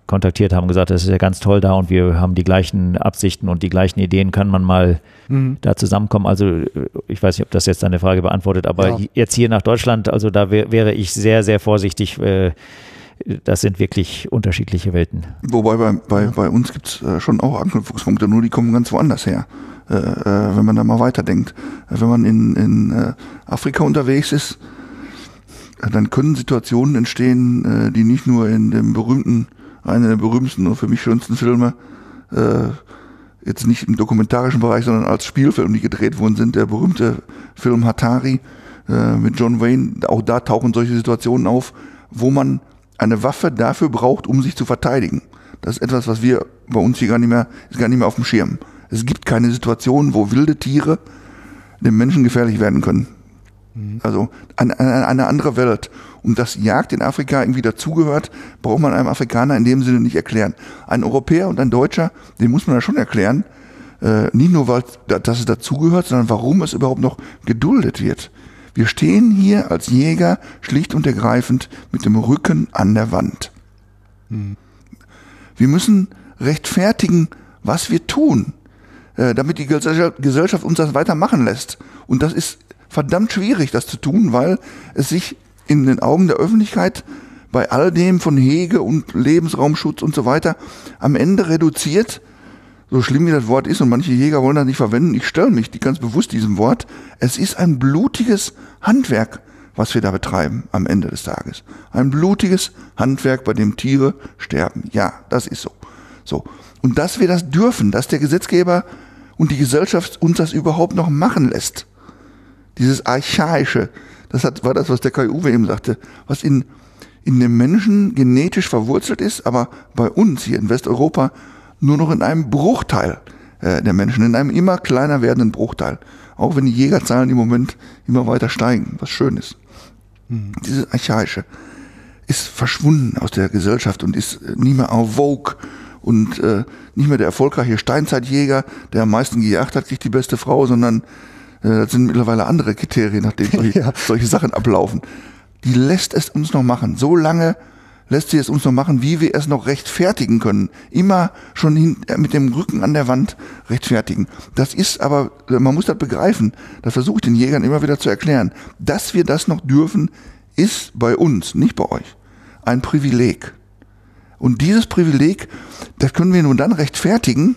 kontaktiert haben, gesagt, das ist ja ganz toll da und wir haben die gleichen Absichten und die gleichen Ideen, kann man mal mhm. da zusammenkommen. Also ich weiß nicht, ob das jetzt deine Frage beantwortet, aber ja. jetzt hier nach Deutschland, also da wär, wäre ich sehr, sehr vorsichtig. Äh, das sind wirklich unterschiedliche Welten. Wobei bei, bei, bei uns gibt es äh, schon auch Anknüpfungspunkte, nur die kommen ganz woanders her. Äh, äh, wenn man da mal weiterdenkt. Wenn man in, in äh, Afrika unterwegs ist, dann können Situationen entstehen, äh, die nicht nur in dem berühmten, einer der berühmtesten und für mich schönsten Filme, äh, jetzt nicht im dokumentarischen Bereich, sondern als Spielfilm, die gedreht worden sind, der berühmte Film Hatari äh, mit John Wayne, auch da tauchen solche Situationen auf, wo man eine Waffe dafür braucht, um sich zu verteidigen. Das ist etwas, was wir bei uns hier gar nicht mehr, ist gar nicht mehr auf dem Schirm. Es gibt keine Situation, wo wilde Tiere dem Menschen gefährlich werden können. Mhm. Also eine, eine andere Welt. Und dass Jagd in Afrika irgendwie dazugehört, braucht man einem Afrikaner in dem Sinne nicht erklären. Ein Europäer und ein Deutscher, den muss man da schon erklären. Äh, nicht nur, weil dass es dazugehört, sondern warum es überhaupt noch geduldet wird. Wir stehen hier als Jäger schlicht und ergreifend mit dem Rücken an der Wand. Mhm. Wir müssen rechtfertigen, was wir tun, äh, damit die Gesellschaft uns das weitermachen lässt. Und das ist verdammt schwierig, das zu tun, weil es sich in den Augen der Öffentlichkeit bei all dem von Hege und Lebensraumschutz und so weiter am Ende reduziert, so schlimm wie das Wort ist und manche Jäger wollen das nicht verwenden, ich stelle mich ganz bewusst diesem Wort, es ist ein blutiges Handwerk, was wir da betreiben am Ende des Tages. Ein blutiges Handwerk, bei dem Tiere sterben. Ja, das ist so. So. Und dass wir das dürfen, dass der Gesetzgeber und die Gesellschaft uns das überhaupt noch machen lässt, dieses Archaische, das hat, war das, was der Kai Uwe eben sagte, was in, in dem Menschen genetisch verwurzelt ist, aber bei uns hier in Westeuropa nur noch in einem Bruchteil äh, der Menschen, in einem immer kleiner werdenden Bruchteil. Auch wenn die Jägerzahlen im Moment immer weiter steigen, was schön ist. Mhm. Dieses Archaische. ist verschwunden aus der Gesellschaft und ist äh, nie mehr en vogue und äh, nicht mehr der erfolgreiche Steinzeitjäger, der am meisten gejagt hat, kriegt die beste Frau, sondern das sind mittlerweile andere Kriterien, nach denen solche, Ja. solche Sachen ablaufen. Die lässt es uns noch machen. So lange lässt sie es uns noch machen, wie wir es noch rechtfertigen können. Immer schon hin, äh, mit dem Rücken an der Wand rechtfertigen. Das ist aber, äh, man muss das begreifen. Das versuche ich den Jägern immer wieder zu erklären. Dass wir das noch dürfen, ist bei uns, nicht bei euch, ein Privileg. Und dieses Privileg, das können wir nur dann rechtfertigen,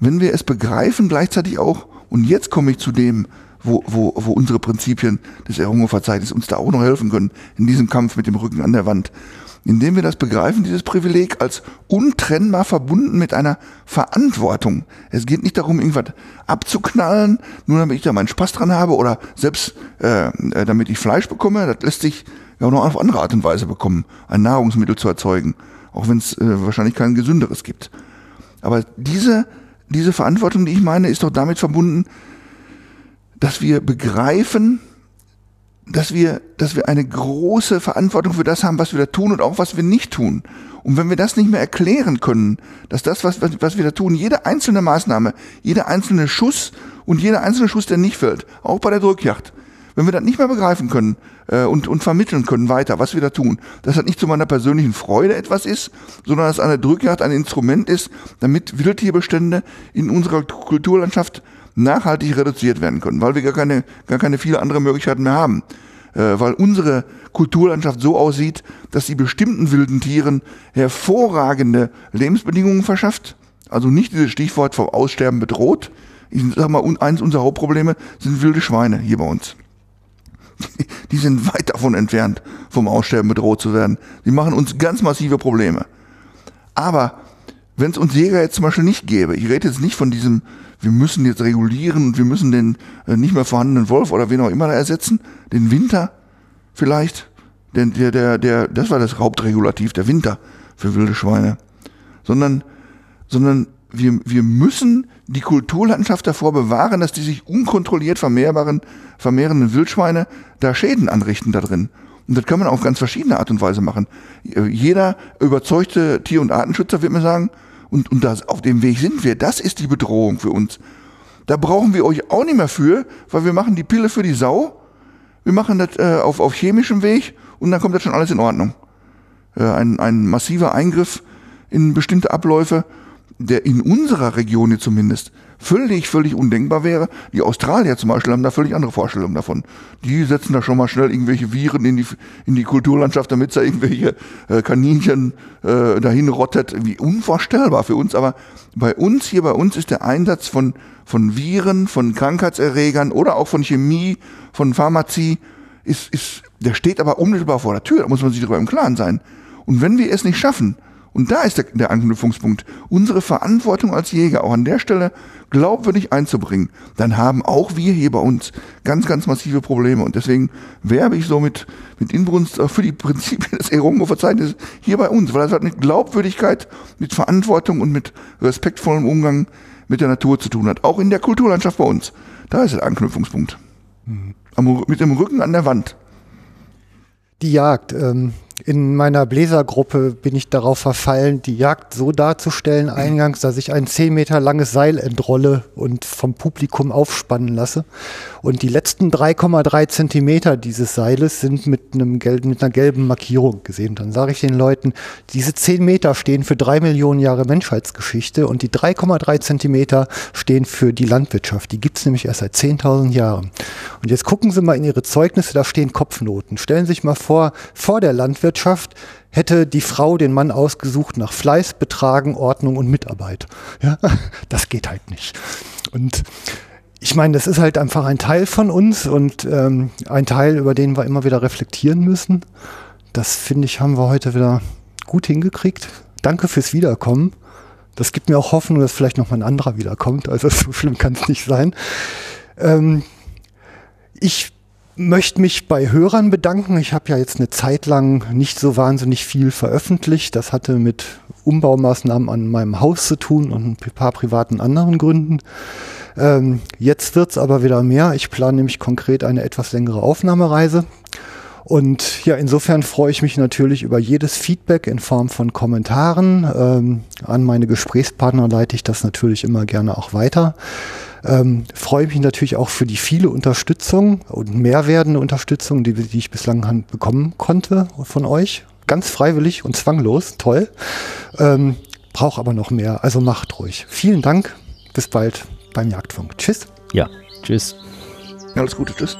wenn wir es begreifen, gleichzeitig auch, und jetzt komme ich zu dem, wo, wo, wo unsere Prinzipien des Errungenverzeichnisses uns da auch noch helfen können, in diesem Kampf mit dem Rücken an der Wand. Indem wir das begreifen, dieses Privileg, als untrennbar verbunden mit einer Verantwortung. Es geht nicht darum, irgendwas abzuknallen, nur damit ich da meinen Spaß dran habe oder selbst äh, äh, damit ich Fleisch bekomme. Das lässt sich ja auch noch auf andere Art und Weise bekommen, ein Nahrungsmittel zu erzeugen, auch wenn es äh, wahrscheinlich kein gesünderes gibt. Aber diese, diese Verantwortung, die ich meine, ist doch damit verbunden, dass wir begreifen, dass wir, dass wir eine große Verantwortung für das haben, was wir da tun und auch was wir nicht tun. Und wenn wir das nicht mehr erklären können, dass das, was, was, wir da tun, jede einzelne Maßnahme, jeder einzelne Schuss und jeder einzelne Schuss, der nicht fällt, auch bei der Drückjagd, wenn wir das nicht mehr begreifen können äh, und, und vermitteln können weiter, was wir da tun, dass das nicht zu meiner persönlichen Freude etwas ist, sondern dass eine Drückjagd ein Instrument ist, damit Wildtierbestände in unserer Kulturlandschaft nachhaltig reduziert werden können, weil wir gar keine, gar keine viele andere Möglichkeiten mehr haben. Äh, weil unsere Kulturlandschaft so aussieht, dass sie bestimmten wilden Tieren hervorragende Lebensbedingungen verschafft. Also nicht dieses Stichwort vom Aussterben bedroht. Ich sag mal, eins unserer Hauptprobleme sind wilde Schweine hier bei uns. Die sind weit davon entfernt, vom Aussterben bedroht zu werden. Die machen uns ganz massive Probleme. Aber wenn es uns Jäger jetzt zum Beispiel nicht gäbe, ich rede jetzt nicht von diesem, wir müssen jetzt regulieren und wir müssen den äh, nicht mehr vorhandenen Wolf oder wen auch immer ersetzen, den Winter vielleicht, denn der, der, der, das war das Hauptregulativ, der Winter für wilde Schweine, sondern, sondern wir, wir müssen die Kulturlandschaft davor bewahren, dass die sich unkontrolliert vermehrbaren, vermehrenden Wildschweine da Schäden anrichten da drin. Und das kann man auf ganz verschiedene Art und Weise machen. Jeder überzeugte Tier- und Artenschützer wird mir sagen, und, und das, auf dem Weg sind wir, das ist die Bedrohung für uns. Da brauchen wir euch auch nicht mehr für, weil wir machen die Pille für die Sau, wir machen das äh, auf, auf chemischem Weg und dann kommt das schon alles in Ordnung. Äh, ein, ein massiver Eingriff in bestimmte Abläufe, der in unserer Region hier zumindest völlig, völlig undenkbar wäre. Die Australier zum Beispiel haben da völlig andere Vorstellungen davon. Die setzen da schon mal schnell irgendwelche Viren in die, in die Kulturlandschaft, damit da irgendwelche äh, Kaninchen äh, dahin rottet. Wie unvorstellbar für uns. Aber bei uns, hier bei uns ist der Einsatz von, von Viren, von Krankheitserregern oder auch von Chemie, von Pharmazie, ist, ist, der steht aber unmittelbar vor der Tür. Da muss man sich darüber im Klaren sein. Und wenn wir es nicht schaffen, und da ist der, der Anknüpfungspunkt, unsere Verantwortung als Jäger auch an der Stelle glaubwürdig einzubringen, dann haben auch wir hier bei uns ganz, ganz massive Probleme. Und deswegen werbe ich so mit, mit Inbrunst auch für die Prinzipien des Erongo-Verzeichnisses hier bei uns, weil das hat mit Glaubwürdigkeit, mit Verantwortung und mit respektvollem Umgang mit der Natur zu tun hat. Auch in der Kulturlandschaft bei uns. Da ist der Anknüpfungspunkt. Am, mit dem Rücken an der Wand. Die Jagd. Ähm, in meiner Bläsergruppe bin ich darauf verfallen, die Jagd so darzustellen, eingangs, dass ich ein 10 Meter langes Seil entrolle und vom Publikum aufspannen lasse. Und die letzten 3,3 Zentimeter dieses Seiles sind mit, einem gelben, mit einer gelben Markierung gesehen. Dann sage ich den Leuten, diese 10 Meter stehen für drei Millionen Jahre Menschheitsgeschichte und die 3,3 Zentimeter stehen für die Landwirtschaft. Die gibt es nämlich erst seit 10.000 Jahren. Und jetzt gucken Sie mal in Ihre Zeugnisse, da stehen Kopfnoten. Stellen Sie sich mal vor, vor der Landwirtschaft hätte die Frau den Mann ausgesucht nach Fleiß, Betragen, Ordnung und Mitarbeit. Ja, das geht halt nicht. Und ich meine, das ist halt einfach ein Teil von uns und ähm, ein Teil, über den wir immer wieder reflektieren müssen. Das finde ich, haben wir heute wieder gut hingekriegt. Danke fürs Wiederkommen. Das gibt mir auch Hoffnung, dass vielleicht noch mal ein anderer wiederkommt. Also so schlimm kann es nicht sein. Ähm, ich möchte mich bei Hörern bedanken. Ich habe ja jetzt eine Zeit lang nicht so wahnsinnig viel veröffentlicht. Das hatte mit Umbaumaßnahmen an meinem Haus zu tun und ein paar privaten anderen Gründen. Ähm, jetzt wird's aber wieder mehr. Ich plane nämlich konkret eine etwas längere Aufnahmereise. Und ja, insofern freue ich mich natürlich über jedes Feedback in Form von Kommentaren. Ähm, an meine Gesprächspartner leite ich das natürlich immer gerne auch weiter. Ähm, freue mich natürlich auch für die viele Unterstützung und mehr werdende Unterstützung, die, die ich bislang bekommen konnte von euch. Ganz freiwillig und zwanglos. Toll. Ähm, Brauche aber noch mehr. Also macht ruhig. Vielen Dank. Bis bald beim Jagdfunk. Tschüss. Ja, tschüss. Alles Gute. Tschüss.